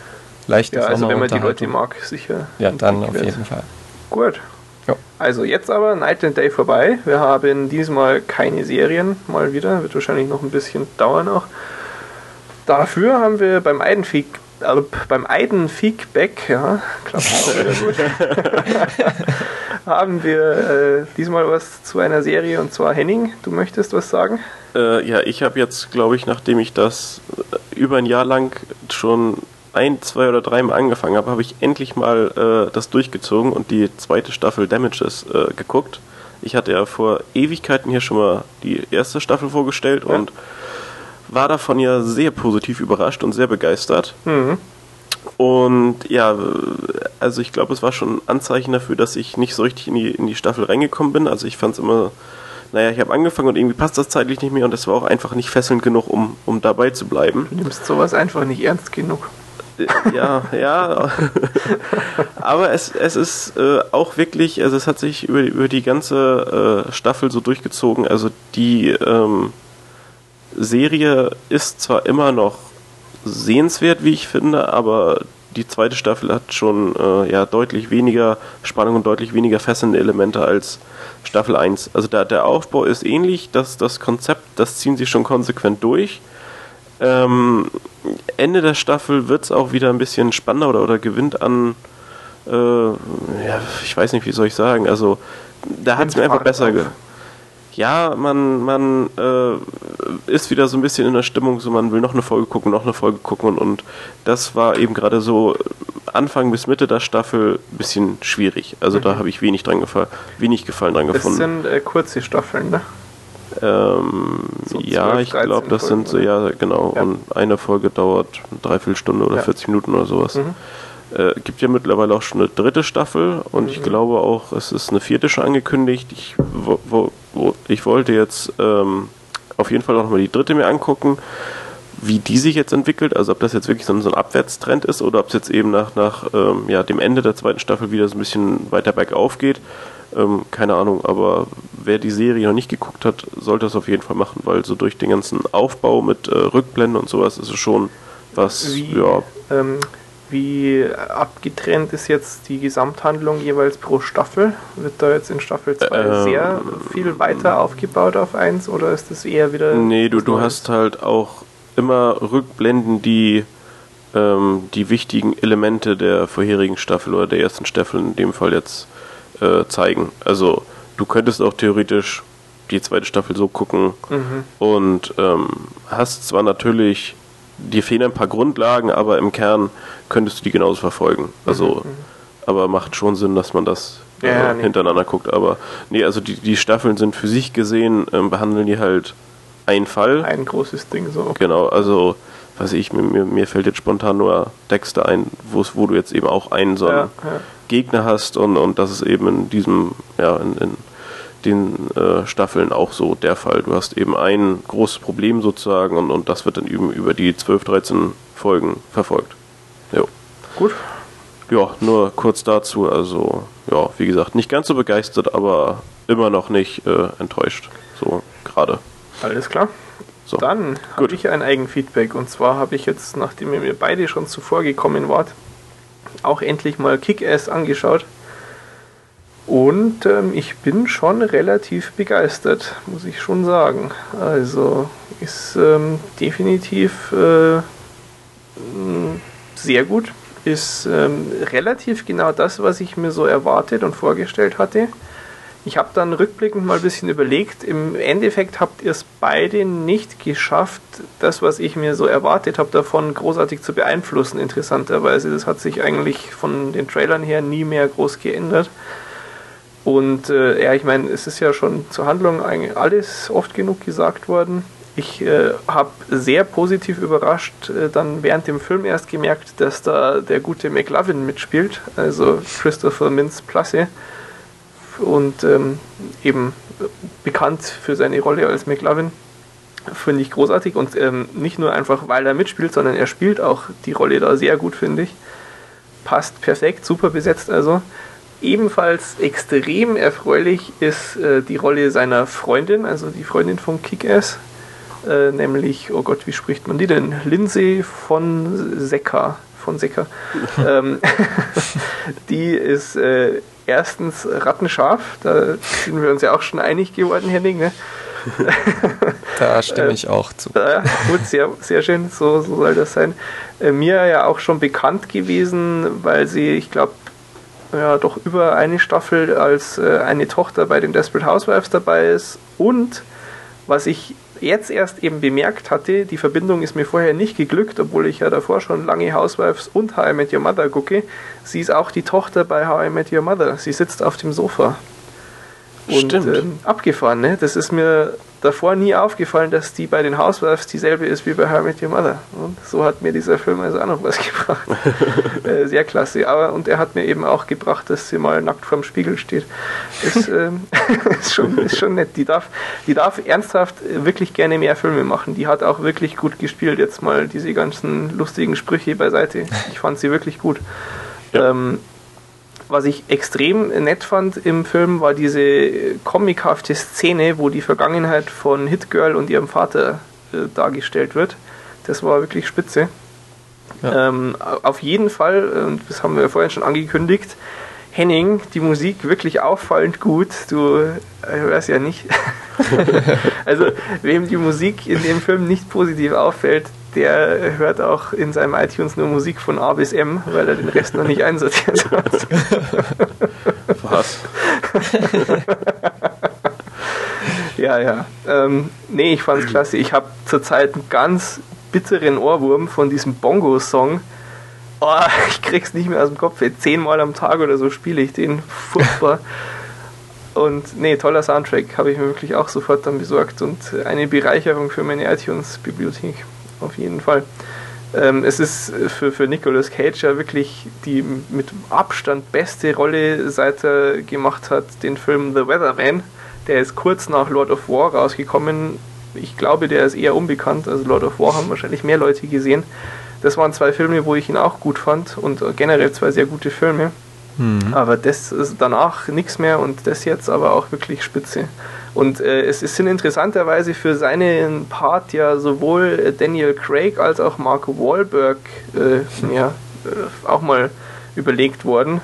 C: leicht
A: Ja, also wenn man die Leute mag, sicher.
C: Ja, dann auf jeden Fall.
A: Gut. Ja. Also jetzt aber Night and Day vorbei. Wir haben diesmal keine Serien, mal wieder. Wird wahrscheinlich noch ein bisschen dauern auch. Dafür haben wir beim Eidenfeed beim Eiden Feedback, ja, klappt gut, haben wir äh, diesmal was zu einer Serie und zwar Henning, du möchtest was sagen?
B: Äh, ja, ich habe jetzt, glaube ich, nachdem ich das äh, über ein Jahr lang schon ein, zwei oder dreimal angefangen habe, habe ich endlich mal äh, das durchgezogen und die zweite Staffel Damages äh, geguckt. Ich hatte ja vor Ewigkeiten hier schon mal die erste Staffel vorgestellt ja. und war davon ja sehr positiv überrascht und sehr begeistert. Mhm. Und ja, also ich glaube, es war schon ein Anzeichen dafür, dass ich nicht so richtig in die, in die Staffel reingekommen bin. Also ich fand es immer, naja, ich habe angefangen und irgendwie passt das zeitlich nicht mehr und es war auch einfach nicht fesselnd genug, um, um dabei zu bleiben.
A: Du nimmst sowas einfach nicht ernst genug.
B: Ja, ja. Aber es, es ist äh, auch wirklich, also es hat sich über, über die ganze äh, Staffel so durchgezogen. Also die, ähm, Serie ist zwar immer noch sehenswert, wie ich finde, aber die zweite Staffel hat schon äh, ja, deutlich weniger Spannung und deutlich weniger fesselnde Elemente als Staffel 1. Also da, der Aufbau ist ähnlich, das, das Konzept, das ziehen sie schon konsequent durch. Ähm, Ende der Staffel wird es auch wieder ein bisschen spannender oder, oder gewinnt an, äh, ja, ich weiß nicht, wie soll ich sagen, also da hat es mir einfach besser ge ja, man, man äh, ist wieder so ein bisschen in der Stimmung, so man will noch eine Folge gucken, noch eine Folge gucken und, und das war eben gerade so Anfang bis Mitte der Staffel ein bisschen schwierig. Also mhm. da habe ich wenig dran gefallen, wenig Gefallen dran gefunden.
A: Das sind äh, kurze Staffeln, ne?
B: Ähm, so ja, 12, ich glaube, das Folgen, sind so, ja, genau. Ja. Und eine Folge dauert eine Dreiviertelstunde oder ja. 40 Minuten oder sowas. Mhm. Äh, gibt ja mittlerweile auch schon eine dritte Staffel und mhm. ich glaube auch, es ist eine vierte schon angekündigt. Ich, wo, wo, ich wollte jetzt ähm, auf jeden Fall auch nochmal die dritte mir angucken, wie die sich jetzt entwickelt. Also ob das jetzt wirklich so ein, so ein Abwärtstrend ist oder ob es jetzt eben nach, nach ähm, ja, dem Ende der zweiten Staffel wieder so ein bisschen weiter bergauf geht. Ähm, keine Ahnung, aber wer die Serie noch nicht geguckt hat, sollte das auf jeden Fall machen, weil so durch den ganzen Aufbau mit äh, Rückblenden und sowas ist es schon was,
A: wie, ja. Ähm, wie abgetrennt ist jetzt die Gesamthandlung jeweils pro Staffel? Wird da jetzt in Staffel 2 ähm, sehr viel weiter aufgebaut auf 1 oder ist das eher wieder.
B: Nee, du, du hast halt auch immer Rückblenden, die ähm, die wichtigen Elemente der vorherigen Staffel oder der ersten Staffel in dem Fall jetzt äh, zeigen. Also du könntest auch theoretisch die zweite Staffel so gucken mhm. und ähm, hast zwar natürlich dir fehlen ein paar Grundlagen, aber im Kern könntest du die genauso verfolgen. Also, mhm. aber macht schon Sinn, dass man das ja, äh, nee. hintereinander guckt. Aber nee, also die, die Staffeln sind für sich gesehen, ähm, behandeln die halt ein Fall.
A: Ein großes Ding so.
B: Genau, also weiß ich, mir, mir fällt jetzt spontan nur Dexter ein, wo du jetzt eben auch einen so einen ja, ja. Gegner hast und, und das ist eben in diesem, ja, in, in den äh, Staffeln auch so der Fall. Du hast eben ein großes Problem sozusagen und, und das wird dann eben über die 12, 13 Folgen verfolgt. Jo.
A: Gut.
B: Ja, nur kurz dazu. Also, ja, wie gesagt, nicht ganz so begeistert, aber immer noch nicht äh, enttäuscht. So gerade.
A: Alles klar. So. Dann habe ich ein Eigenfeedback und zwar habe ich jetzt, nachdem ihr mir beide schon zuvor gekommen wart, auch endlich mal Kick-Ass angeschaut. Und ähm, ich bin schon relativ begeistert, muss ich schon sagen. Also ist ähm, definitiv äh, sehr gut. Ist ähm, relativ genau das, was ich mir so erwartet und vorgestellt hatte. Ich habe dann rückblickend mal ein bisschen überlegt. Im Endeffekt habt ihr es beide nicht geschafft, das, was ich mir so erwartet habe, davon großartig zu beeinflussen, interessanterweise. Das hat sich eigentlich von den Trailern her nie mehr groß geändert. Und äh, ja, ich meine, es ist ja schon zur Handlung eigentlich alles oft genug gesagt worden. Ich äh, habe sehr positiv überrascht äh, dann während dem Film erst gemerkt, dass da der gute McLovin mitspielt, also Christopher Mintz-Plasse. Und ähm, eben bekannt für seine Rolle als McLovin. Finde ich großartig und ähm, nicht nur einfach, weil er mitspielt, sondern er spielt auch die Rolle da sehr gut, finde ich. Passt perfekt, super besetzt also. Ebenfalls extrem erfreulich ist äh, die Rolle seiner Freundin, also die Freundin von Kick-Ass, äh, nämlich, oh Gott, wie spricht man die denn? Lindsay von Secker. Von Secker. ähm, die ist äh, erstens rattenscharf, da sind wir uns ja auch schon einig geworden, Henning. Ne?
C: da stimme ich auch zu.
A: Ja, gut, sehr, sehr schön, so, so soll das sein. Äh, mir ja auch schon bekannt gewesen, weil sie, ich glaube, ja doch über eine Staffel als äh, eine Tochter bei den Desperate Housewives dabei ist. Und was ich jetzt erst eben bemerkt hatte, die Verbindung ist mir vorher nicht geglückt, obwohl ich ja davor schon lange Housewives und How I Met Your Mother gucke. Sie ist auch die Tochter bei How I Met Your Mother. Sie sitzt auf dem Sofa. Und Stimmt. Ähm, abgefahren, ne? Das ist mir davor nie aufgefallen, dass die bei den Housewives dieselbe ist wie bei How Met Your Mother. Und so hat mir dieser Film also auch noch was gebracht. äh, sehr klasse. Aber, und er hat mir eben auch gebracht, dass sie mal nackt vorm Spiegel steht. Ist, ähm, ist, schon, ist schon nett. Die darf, die darf ernsthaft wirklich gerne mehr Filme machen. Die hat auch wirklich gut gespielt. Jetzt mal diese ganzen lustigen Sprüche beiseite. Ich fand sie wirklich gut. Ja. Ähm, was ich extrem nett fand im Film, war diese comichafte Szene, wo die Vergangenheit von Hit Girl und ihrem Vater äh, dargestellt wird. Das war wirklich spitze. Ja. Ähm, auf jeden Fall, und das haben wir vorhin schon angekündigt, Henning, die Musik wirklich auffallend gut. Du äh, hörst ja nicht. also, wem die Musik in dem Film nicht positiv auffällt, der hört auch in seinem iTunes nur Musik von A bis M, weil er den Rest noch nicht einsortiert hat.
B: Was?
A: ja, ja. Ähm, nee, ich fand's klasse. Ich habe zurzeit einen ganz bitteren Ohrwurm von diesem Bongo-Song. Oh, ich krieg's nicht mehr aus dem Kopf. Zehnmal am Tag oder so spiele ich den. Furchtbar. Und nee, toller Soundtrack, habe ich mir wirklich auch sofort dann besorgt und eine Bereicherung für meine iTunes-Bibliothek auf jeden Fall. Ähm, es ist für, für Nicolas Cage ja wirklich die mit Abstand beste Rolle, seit er gemacht hat den Film The Weatherman. Der ist kurz nach Lord of War rausgekommen. Ich glaube, der ist eher unbekannt. Also Lord of War haben wahrscheinlich mehr Leute gesehen. Das waren zwei Filme, wo ich ihn auch gut fand und generell zwei sehr gute Filme. Mhm. Aber das ist danach nichts mehr und das jetzt aber auch wirklich spitze. Und äh, es sind interessanterweise für seinen Part ja sowohl Daniel Craig als auch Mark Wahlberg äh, ja, äh, auch mal überlegt worden.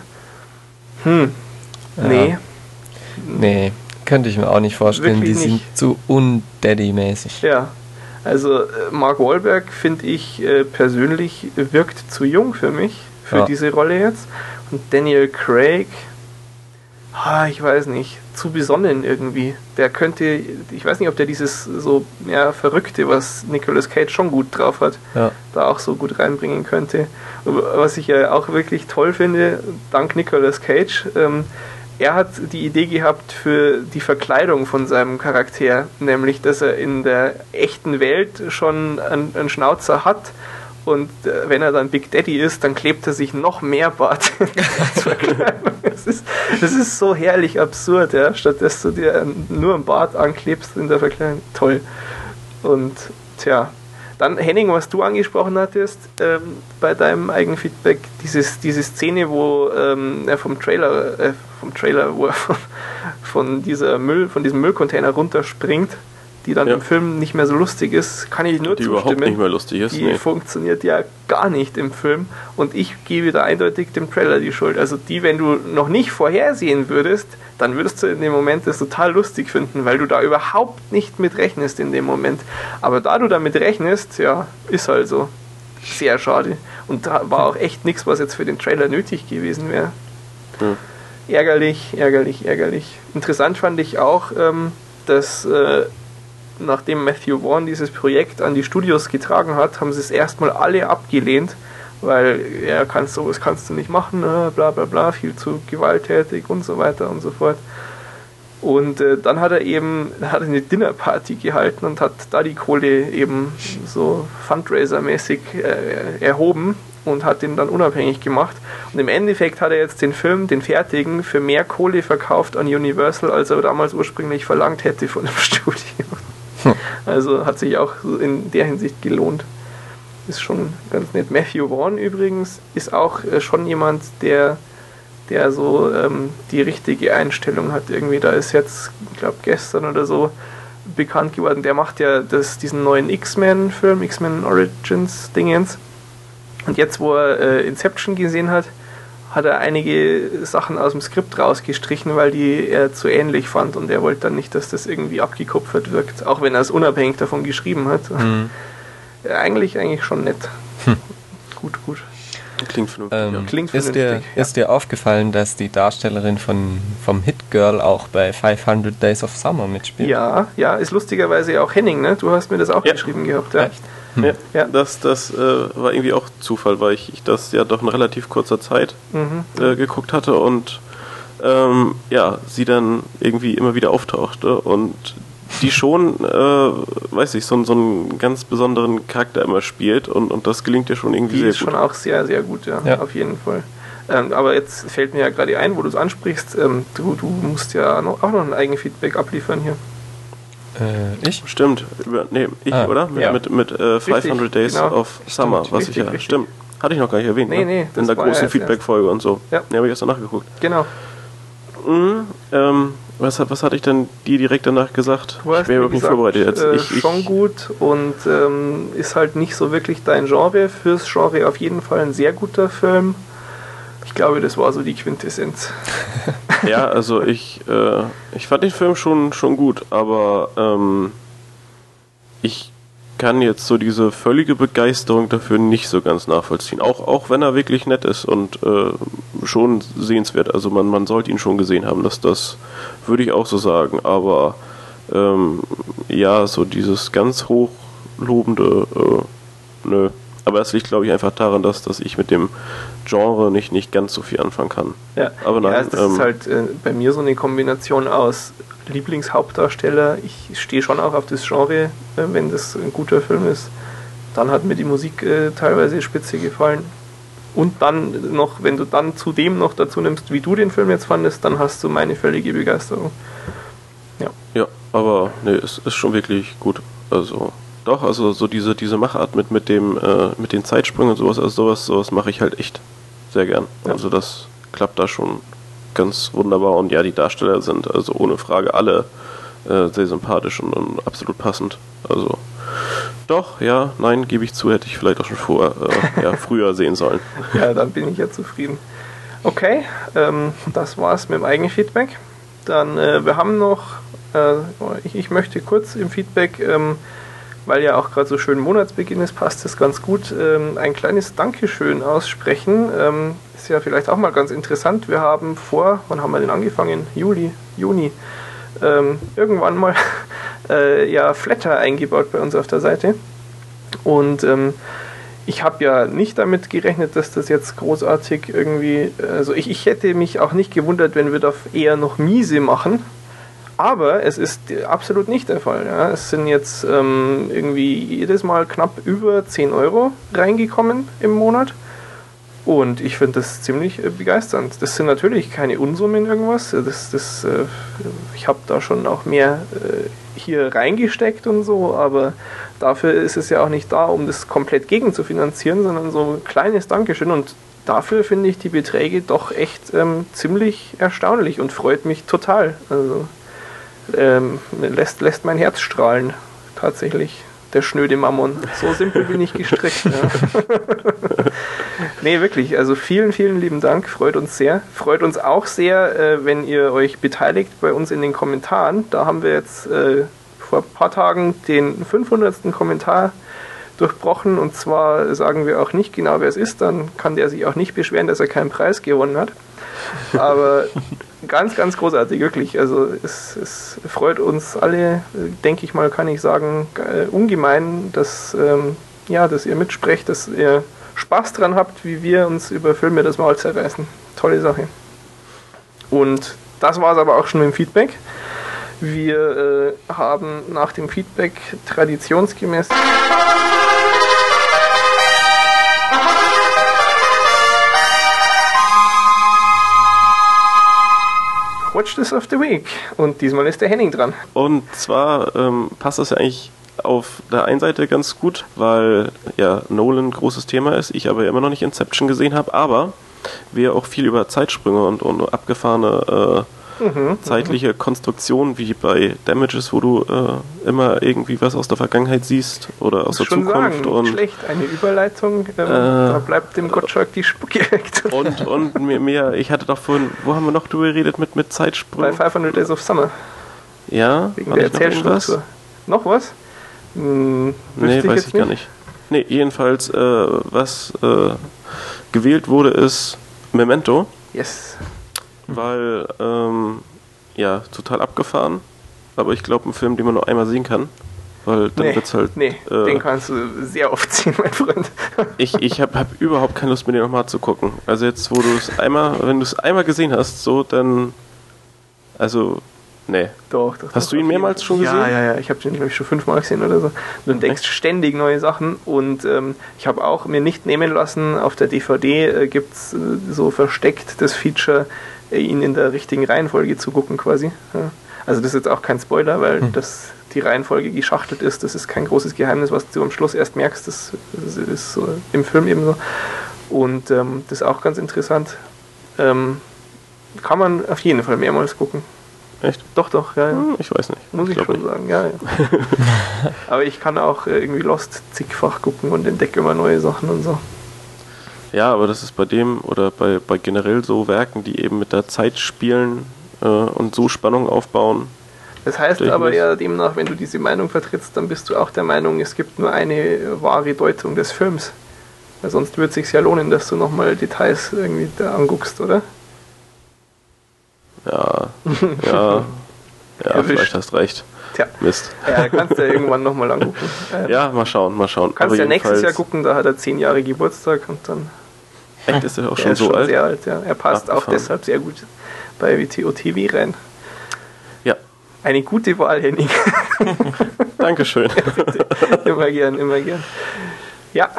A: Hm, ja. nee.
C: Nee, könnte ich mir auch nicht vorstellen. Wirklich Die nicht. sind zu undaddy-mäßig.
A: Ja, also äh, Mark Wahlberg finde ich äh, persönlich wirkt zu jung für mich, für ja. diese Rolle jetzt. Und Daniel Craig, ah, ich weiß nicht, zu besonnen irgendwie. Der könnte, ich weiß nicht, ob der dieses so ja, Verrückte, was Nicolas Cage schon gut drauf hat, ja. da auch so gut reinbringen könnte. Was ich ja auch wirklich toll finde, dank Nicolas Cage, ähm, er hat die Idee gehabt für die Verkleidung von seinem Charakter, nämlich dass er in der echten Welt schon einen, einen Schnauzer hat und äh, wenn er dann Big Daddy ist, dann klebt er sich noch mehr Bart. Das ist, das ist so herrlich absurd, ja. Statt dass du dir nur ein Bart anklebst in der Verkleidung. Toll. Und tja, dann Henning, was du angesprochen hattest ähm, bei deinem Eigenfeedback, dieses, diese Szene, wo ähm, er vom Trailer, äh, vom Trailer, wo er von, von, dieser Müll, von diesem Müllcontainer runterspringt die dann ja. im Film nicht mehr so lustig ist, kann ich nur
B: die
A: zustimmen.
B: überhaupt nicht mehr lustig ist.
A: Die nee. funktioniert ja gar nicht im Film und ich gebe da eindeutig dem Trailer die Schuld. Also die, wenn du noch nicht vorhersehen würdest, dann würdest du in dem Moment das total lustig finden, weil du da überhaupt nicht mit rechnest in dem Moment. Aber da du damit rechnest, ja, ist halt so. Sehr schade. Und da war auch echt nichts, was jetzt für den Trailer nötig gewesen wäre. Hm. Ärgerlich, ärgerlich, ärgerlich. Interessant fand ich auch, ähm, dass äh, nachdem Matthew Vaughn dieses Projekt an die Studios getragen hat, haben sie es erstmal alle abgelehnt, weil er kann sowas kannst du nicht machen, äh, bla bla bla, viel zu gewalttätig und so weiter und so fort. Und äh, dann hat er eben hat eine Dinnerparty gehalten und hat da die Kohle eben so Fundraiser-mäßig äh, erhoben und hat den dann unabhängig gemacht. Und im Endeffekt hat er jetzt den Film, den fertigen, für mehr Kohle verkauft an Universal, als er damals ursprünglich verlangt hätte von dem Studio. Also hat sich auch in der Hinsicht gelohnt. Ist schon ganz nett. Matthew Vaughn übrigens ist auch äh, schon jemand, der, der so ähm, die richtige Einstellung hat. Irgendwie, da ist jetzt, ich glaube gestern oder so, bekannt geworden. Der macht ja das, diesen neuen X-Men-Film, X-Men Origins Dingens. Und jetzt, wo er äh, Inception gesehen hat, hat er einige Sachen aus dem Skript rausgestrichen, weil die er zu ähnlich fand und er wollte dann nicht, dass das irgendwie abgekupfert wirkt, auch wenn er es unabhängig davon geschrieben hat. Mhm. Eigentlich, eigentlich schon nett. Hm. Gut, gut.
B: Klingt vernünftig.
C: Ähm, ja. Klingt vernünftig. Ist, dir, ja. ist dir aufgefallen, dass die Darstellerin von, vom Hit Girl auch bei 500 Days of Summer mitspielt?
A: Ja, ja, ist lustigerweise auch Henning, ne? Du hast mir das auch ja. geschrieben gehabt, ja. Echt?
B: Hm. Ja, ja, das, das äh, war irgendwie auch Zufall, weil ich, ich das ja doch in relativ kurzer Zeit mhm. äh, geguckt hatte und ähm, ja, sie dann irgendwie immer wieder auftauchte und die schon, äh, weiß ich, so, so einen ganz besonderen Charakter immer spielt und, und das gelingt ja schon irgendwie
A: die
B: sehr
A: gut. Die ist schon auch sehr, sehr gut, ja, ja. auf jeden Fall. Ähm, aber jetzt fällt mir ja gerade ein, wo du es ansprichst, ähm, du, du musst ja noch, auch noch ein Eigenfeedback abliefern hier.
B: Äh, ich? Stimmt. Über, nee, ich, ah, oder? Mit, ja. mit, mit äh, 500 richtig, Days genau. of Summer, stimmt, was richtig, ich ja. Richtig. Stimmt. Hatte ich noch gar nicht erwähnt. Nee, ne? nee. In der großen Feedback-Folge und so. Ja. Nee, habe ich erst danach geguckt.
A: Genau.
B: Mhm, ähm, was, was hatte ich denn dir direkt danach gesagt?
A: Du ich bin wirklich gesagt, vorbereitet jetzt. Äh, ich, schon gut und ähm, ist halt nicht so wirklich dein Genre. Fürs Genre auf jeden Fall ein sehr guter Film. Ich glaube, das war so die Quintessenz.
B: ja, also ich, äh, ich fand den Film schon, schon gut, aber ähm, ich kann jetzt so diese völlige Begeisterung dafür nicht so ganz nachvollziehen. Auch, auch wenn er wirklich nett ist und äh, schon sehenswert. Also man, man sollte ihn schon gesehen haben, dass das würde ich auch so sagen. Aber ähm, ja, so dieses ganz hochlobende, äh, nö. Aber es liegt, glaube ich, einfach daran, dass, dass ich mit dem Genre nicht, nicht ganz so viel anfangen kann.
A: Ja, aber nein, ja, das ähm, ist halt äh, bei mir so eine Kombination aus Lieblingshauptdarsteller. Ich stehe schon auch auf das Genre, äh, wenn das ein guter Film ist. Dann hat mir die Musik äh, teilweise spitze gefallen. Und dann noch, wenn du dann zudem noch dazu nimmst, wie du den Film jetzt fandest, dann hast du meine völlige Begeisterung.
B: Ja. Ja, aber nee, es ist schon wirklich gut. Also doch, also so diese, diese Machart mit, mit dem, äh, mit den Zeitsprüngen und sowas, also sowas, sowas mache ich halt echt sehr gern. Ja. Also das klappt da schon ganz wunderbar und ja, die Darsteller sind also ohne Frage alle äh, sehr sympathisch und, und, absolut passend. Also doch, ja, nein, gebe ich zu, hätte ich vielleicht auch schon vor, äh, ja, früher sehen sollen.
A: Ja, dann bin ich ja zufrieden. Okay, ähm, das war's mit dem Eigenfeedback. Dann, äh, wir haben noch, äh, ich, ich, möchte kurz im Feedback ähm, weil ja auch gerade so schön Monatsbeginn ist, passt es ganz gut, ähm, ein kleines Dankeschön aussprechen. Ähm, ist ja vielleicht auch mal ganz interessant. Wir haben vor, wann haben wir denn angefangen? Juli, Juni. Ähm, irgendwann mal äh, ja Flatter eingebaut bei uns auf der Seite. Und ähm, ich habe ja nicht damit gerechnet, dass das jetzt großartig irgendwie. Also ich, ich hätte mich auch nicht gewundert, wenn wir da eher noch miese machen. Aber es ist absolut nicht der Fall. Ja. Es sind jetzt ähm, irgendwie jedes Mal knapp über 10 Euro reingekommen im Monat. Und ich finde das ziemlich äh, begeisternd. Das sind natürlich keine Unsummen irgendwas. Das, das, äh, ich habe da schon auch mehr äh, hier reingesteckt und so, aber dafür ist es ja auch nicht da, um das komplett gegen zu finanzieren, sondern so ein kleines Dankeschön. Und dafür finde ich die Beträge doch echt ähm, ziemlich erstaunlich und freut mich total. Also ähm, lässt, lässt mein Herz strahlen, tatsächlich. Der schnöde Mammon. So simpel bin ich gestrickt. Ja. nee, wirklich. Also vielen, vielen lieben Dank. Freut uns sehr. Freut uns auch sehr, äh, wenn ihr euch beteiligt bei uns in den Kommentaren. Da haben wir jetzt äh, vor ein paar Tagen den 500. Kommentar durchbrochen. Und zwar sagen wir auch nicht genau, wer es ist. Dann kann der sich auch nicht beschweren, dass er keinen Preis gewonnen hat. Aber ganz, ganz großartig, wirklich. Also es, es freut uns alle, denke ich mal, kann ich sagen, äh, ungemein, dass, ähm, ja, dass ihr mitsprecht, dass ihr Spaß dran habt, wie wir uns über Filme das Maul zerreißen. Tolle Sache. Und das war es aber auch schon im Feedback. Wir äh, haben nach dem Feedback traditionsgemäß Watch This of the Week. Und diesmal ist der Henning dran.
B: Und zwar ähm, passt das ja eigentlich auf der einen Seite ganz gut, weil ja Nolan großes Thema ist, ich aber immer noch nicht Inception gesehen habe, aber wir auch viel über Zeitsprünge und, und abgefahrene äh, mhm, zeitliche Konstruktion wie bei Damages, wo du äh, immer irgendwie was aus der Vergangenheit siehst oder aus der
A: schon
B: Zukunft.
A: Sagen,
B: und
A: schlecht, eine Überleitung, ähm, äh, da bleibt dem Gottschalk die Spucke weg.
B: und und mir, mir, ich hatte doch vorhin, wo haben wir noch drüber geredet mit, mit Zeitsprüngen?
A: Bei 500 Days of Summer.
B: Ja,
A: wegen der Erzählstruktur. Noch was?
B: Hm, nee, weiß ich nicht. gar nicht. Nee, jedenfalls, äh, was äh, gewählt wurde, ist Memento.
A: Yes
B: weil ähm, ja, total abgefahren. Aber ich glaube, ein Film, den man nur einmal sehen kann. Weil dann nee, wird's halt.
A: Nee, äh, den kannst du sehr oft sehen, mein Freund.
B: ich ich habe hab überhaupt keine Lust, mir den nochmal zu gucken. Also jetzt, wo du es einmal, wenn du es einmal gesehen hast, so, dann. Also, nee.
A: Doch, doch.
B: Hast doch, du ihn mehrmals schon gesehen?
A: Ja, ja, ja. Ich habe den, glaube ich, schon fünfmal gesehen oder so. Du entdeckst okay. ständig neue Sachen. Und ähm, ich habe auch mir nicht nehmen lassen, auf der DVD äh, gibt es äh, so versteckt das Feature ihn in der richtigen Reihenfolge zu gucken quasi. Ja. Also das ist jetzt auch kein Spoiler, weil hm. das, die Reihenfolge geschachtelt ist. Das ist kein großes Geheimnis, was du am Schluss erst merkst. Das, das ist so im Film eben so. Und ähm, das ist auch ganz interessant. Ähm, kann man auf jeden Fall mehrmals gucken.
B: Echt?
A: Doch, doch, ja, ja.
B: Hm, ich weiß nicht.
A: Muss ich, ich schon nicht. sagen, ja, ja. Aber ich kann auch äh, irgendwie Lost zigfach gucken und entdecke immer neue Sachen und so.
B: Ja, aber das ist bei dem oder bei, bei generell so Werken, die eben mit der Zeit spielen äh, und so Spannung aufbauen.
A: Das heißt aber ja demnach, wenn du diese Meinung vertrittst, dann bist du auch der Meinung, es gibt nur eine wahre Deutung des Films. Weil sonst würde es sich ja lohnen, dass du nochmal Details irgendwie da anguckst, oder?
B: Ja, ja, ja, vielleicht hast recht.
A: Tja. Mist. Ja, kannst du ja irgendwann nochmal angucken.
B: ja, mal schauen, mal schauen.
A: Kannst ja nächstes Jahr gucken, da hat er zehn Jahre Geburtstag und dann
B: Echt, ist er auch schon er so schon alt?
A: sehr alt, ja. Er passt Ach, auch deshalb sehr gut bei WTO TV rein.
B: Ja.
A: Eine gute Wahl, Henning.
B: Dankeschön.
A: immer gern, immer gern. Ja,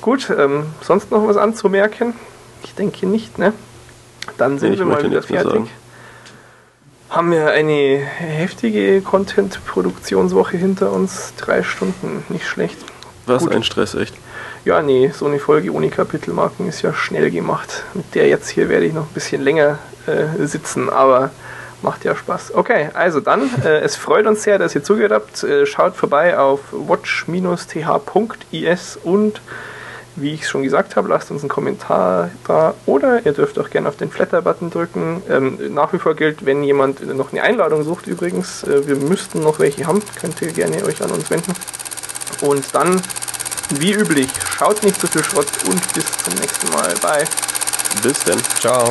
A: gut. Ähm, sonst noch was anzumerken? Ich denke nicht, ne? Dann sind nee, wir mal wieder fertig. Haben wir eine heftige Content-Produktionswoche hinter uns. Drei Stunden, nicht schlecht.
B: Was Gut. ein Stress, echt.
A: Ja, nee, so eine Folge ohne Kapitelmarken ist ja schnell gemacht. Mit der jetzt hier werde ich noch ein bisschen länger äh, sitzen, aber macht ja Spaß. Okay, also dann, äh, es freut uns sehr, dass ihr zugehört habt. Äh, schaut vorbei auf watch-th.is und wie ich es schon gesagt habe, lasst uns einen Kommentar da oder ihr dürft auch gerne auf den Flatter-Button drücken. Ähm, nach wie vor gilt, wenn jemand noch eine Einladung sucht übrigens, äh, wir müssten noch welche haben, könnt ihr gerne euch an uns wenden. Und dann wie üblich, schaut nicht zu viel Schrott und bis zum nächsten Mal. Bye.
B: Bis denn. Ciao.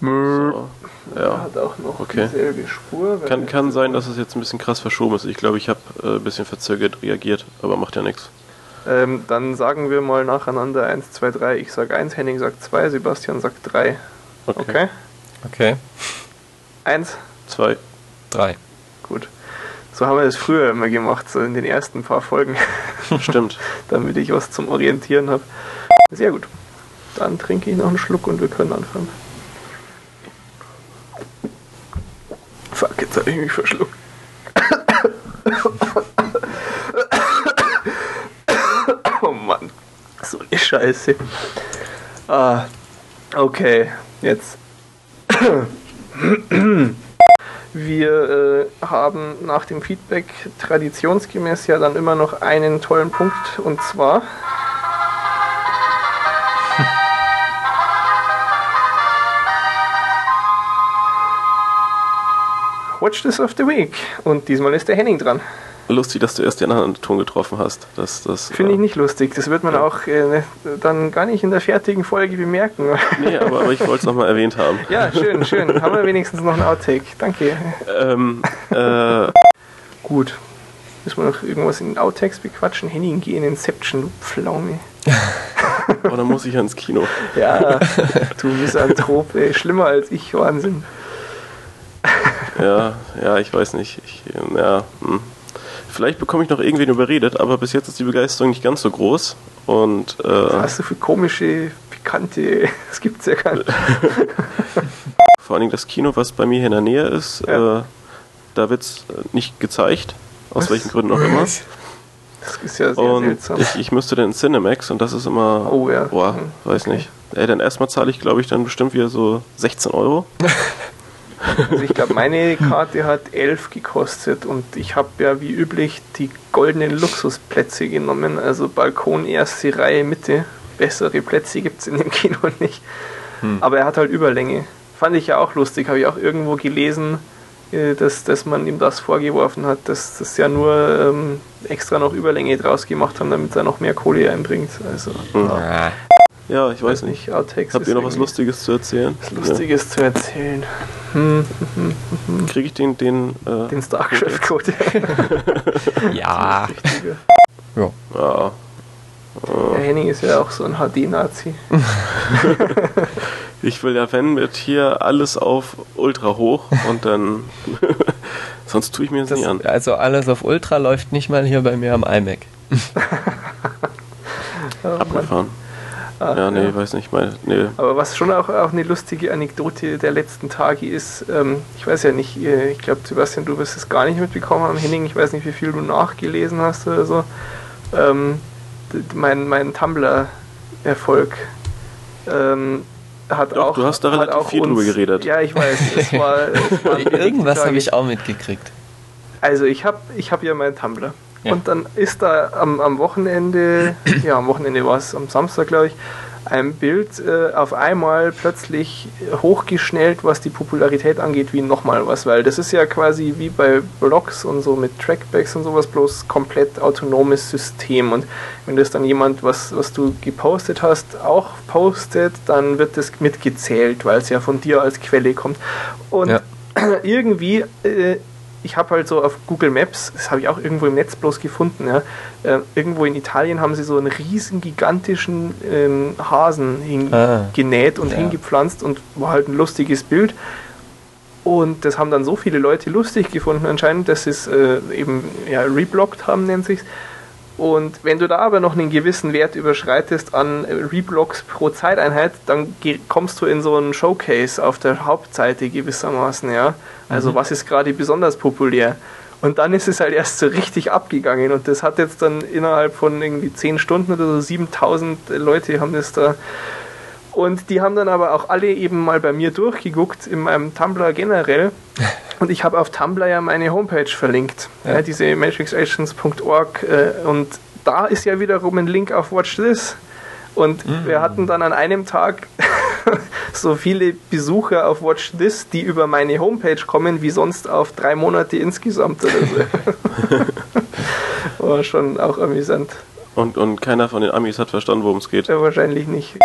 A: So, ja. Hat auch noch okay. dieselbe Spur.
B: Kann, kann sein, dass es jetzt ein bisschen krass verschoben ist. Ich glaube, ich habe äh, ein bisschen verzögert reagiert, aber macht ja nichts.
A: Ähm, dann sagen wir mal nacheinander 1, 2, 3. Ich sag 1, Henning sagt 2, Sebastian sagt 3.
B: Okay.
A: Okay?
C: Okay.
A: 1,
B: Zwei.
C: Drei.
A: gut. So haben wir das früher immer gemacht, so in den ersten paar Folgen,
B: Stimmt.
A: damit ich was zum Orientieren habe. Sehr gut. Dann trinke ich noch einen Schluck und wir können anfangen. Fuck, jetzt habe ich mich verschluckt. Oh Mann, so eine Scheiße. Ah, okay, jetzt. Wir äh, haben nach dem Feedback traditionsgemäß ja dann immer noch einen tollen Punkt und zwar. Watch This of the Week. Und diesmal ist der Henning dran.
B: Lustig, dass du erst den anderen Ton getroffen hast. Das, das,
A: Finde ich
B: äh,
A: nicht lustig. Das wird man auch äh, dann gar nicht in der fertigen Folge bemerken.
B: Nee, aber, aber ich wollte es nochmal erwähnt haben.
A: ja, schön, schön. Haben wir wenigstens noch einen Outtake. Danke.
B: Ähm, äh,
A: Gut. Müssen wir noch irgendwas in den Outtakes bequatschen? Henning, geh in Inception, du Pflaume.
B: oh, dann muss ich ans Kino.
A: Ja, du Misanthrop, ey. Schlimmer als ich, Wahnsinn.
B: Ja, ja, ich weiß nicht. Ich, ja, hm. Vielleicht bekomme ich noch irgendwen überredet, aber bis jetzt ist die Begeisterung nicht ganz so groß. Und
A: Was
B: äh,
A: hast du für komische, pikante, das gibt's ja gar nicht.
B: vor allen Dingen das Kino, was bei mir hier in der Nähe ist,
A: Ja.
B: äh, da wird es nicht gezeigt. Aus
A: Was?
B: welchen Gründen auch immer.
A: Das ist ja sehr
B: Und
A: seltsam.
B: ich, ich müsste dann in Cinemax und das ist immer.
A: Oh ja.
B: Boah, weiß
A: okay.
B: nicht. Ey, dann erstmal zahle ich, glaube ich, dann bestimmt wieder so 16 Euro.
A: Also ich glaube, meine Karte hat 11 gekostet und ich habe ja wie üblich die goldenen Luxusplätze genommen, also Balkon erste Reihe Mitte. Bessere Plätze gibt es in dem Kino nicht. Aber er hat halt Überlänge. Fand ich ja auch lustig, habe ich auch irgendwo gelesen, äh, dass, dass man ihm das vorgeworfen hat, dass das ja nur ähm, extra noch Überlänge draus gemacht haben, damit er noch mehr Kohle einbringt. Also, ja,
C: Ah,
B: Ja, ich weiß nicht.
A: Outtakes
B: Habt ihr noch was Lustiges zu erzählen?
A: was Lustiges zu erzählen. Hm,
B: Ja. Kriege ich den, den, äh,
A: den Stark-Chef-Code.
C: ja.
A: Richtiger.
C: ja.
B: Ja.
A: Der Henning ist ja auch so ein HD-Nazi.
B: Ich will ja, wenn, mit hier alles auf Ultra hoch und dann. Sonst tue ich mir das, nicht an.
C: Das, also alles auf Ultra läuft nicht mal hier bei mir am iMac.
A: Oh, Mann. Ah,
B: Ja, nee, weiß nicht. Meine, nee.
A: Aber was schon auch, auch eine lustige Anekdote der letzten Tage ist, ähm, ich weiß ja nicht, ich glaube, Sebastian, du wirst es gar nicht mitbekommen haben, Henning, ich weiß nicht, wie viel du nachgelesen hast oder so. Ähm, mein mein Tumblr-Erfolg ähm, hat
B: Doch,
A: auch.
B: du hast da relativ
A: auch
B: viel drüber geredet.
A: Ja, ich weiß. Es war, es waren
C: Irgendwas habe ich auch mitgekriegt.
A: Also ich habe ich hab ja meinen Tumblr.
C: Ja.
A: Und dann ist da am, am Wochenende, ja am Wochenende war es, am Samstag glaube ich, ein Bild äh, auf einmal plötzlich hochgeschnellt, was die Popularität angeht, wie nochmal was. Weil das ist ja quasi wie bei Blogs und so mit Trackbacks und sowas, bloß komplett autonomes System. Und wenn das dann jemand, was, was du gepostet hast, auch postet, dann wird das mitgezählt, weil es ja von dir als Quelle kommt. Und
C: Ja.
A: irgendwie, äh, ich habe halt so auf Google Maps, das habe ich auch irgendwo im Netz bloß gefunden, ja, äh, irgendwo in Italien haben sie so einen riesen gigantischen ähm, Hasen
C: Ah,
A: hingenäht und
C: ja.
A: hingepflanzt und war halt ein lustiges Bild. Und das haben dann so viele Leute lustig gefunden anscheinend, dass sie es äh, eben ja, reblockt haben, nennt sich's. Und wenn du da aber noch einen gewissen Wert überschreitest an Reblocks pro Zeiteinheit, dann kommst du in so einen Showcase auf der Hauptseite gewissermaßen, ja. Also was ist gerade besonders populär? Und dann ist es halt erst so richtig abgegangen und das hat jetzt dann innerhalb von irgendwie 10 Stunden oder so 7000 Leute haben das da und die haben dann aber auch alle eben mal bei mir durchgeguckt in meinem Tumblr generell. Und ich habe auf Tumblr ja meine Homepage verlinkt, ja.
C: Ja.
A: diese matrixagents.org. Äh, und da ist ja wiederum ein Link auf Watch This. Und wir hatten dann an einem Tag so viele Besucher auf Watch This, die über meine Homepage kommen, wie sonst auf drei Monate insgesamt oder so. War schon auch amüsant.
B: Und, und keiner von den Amis hat verstanden, worum es geht.
A: Ja, wahrscheinlich nicht.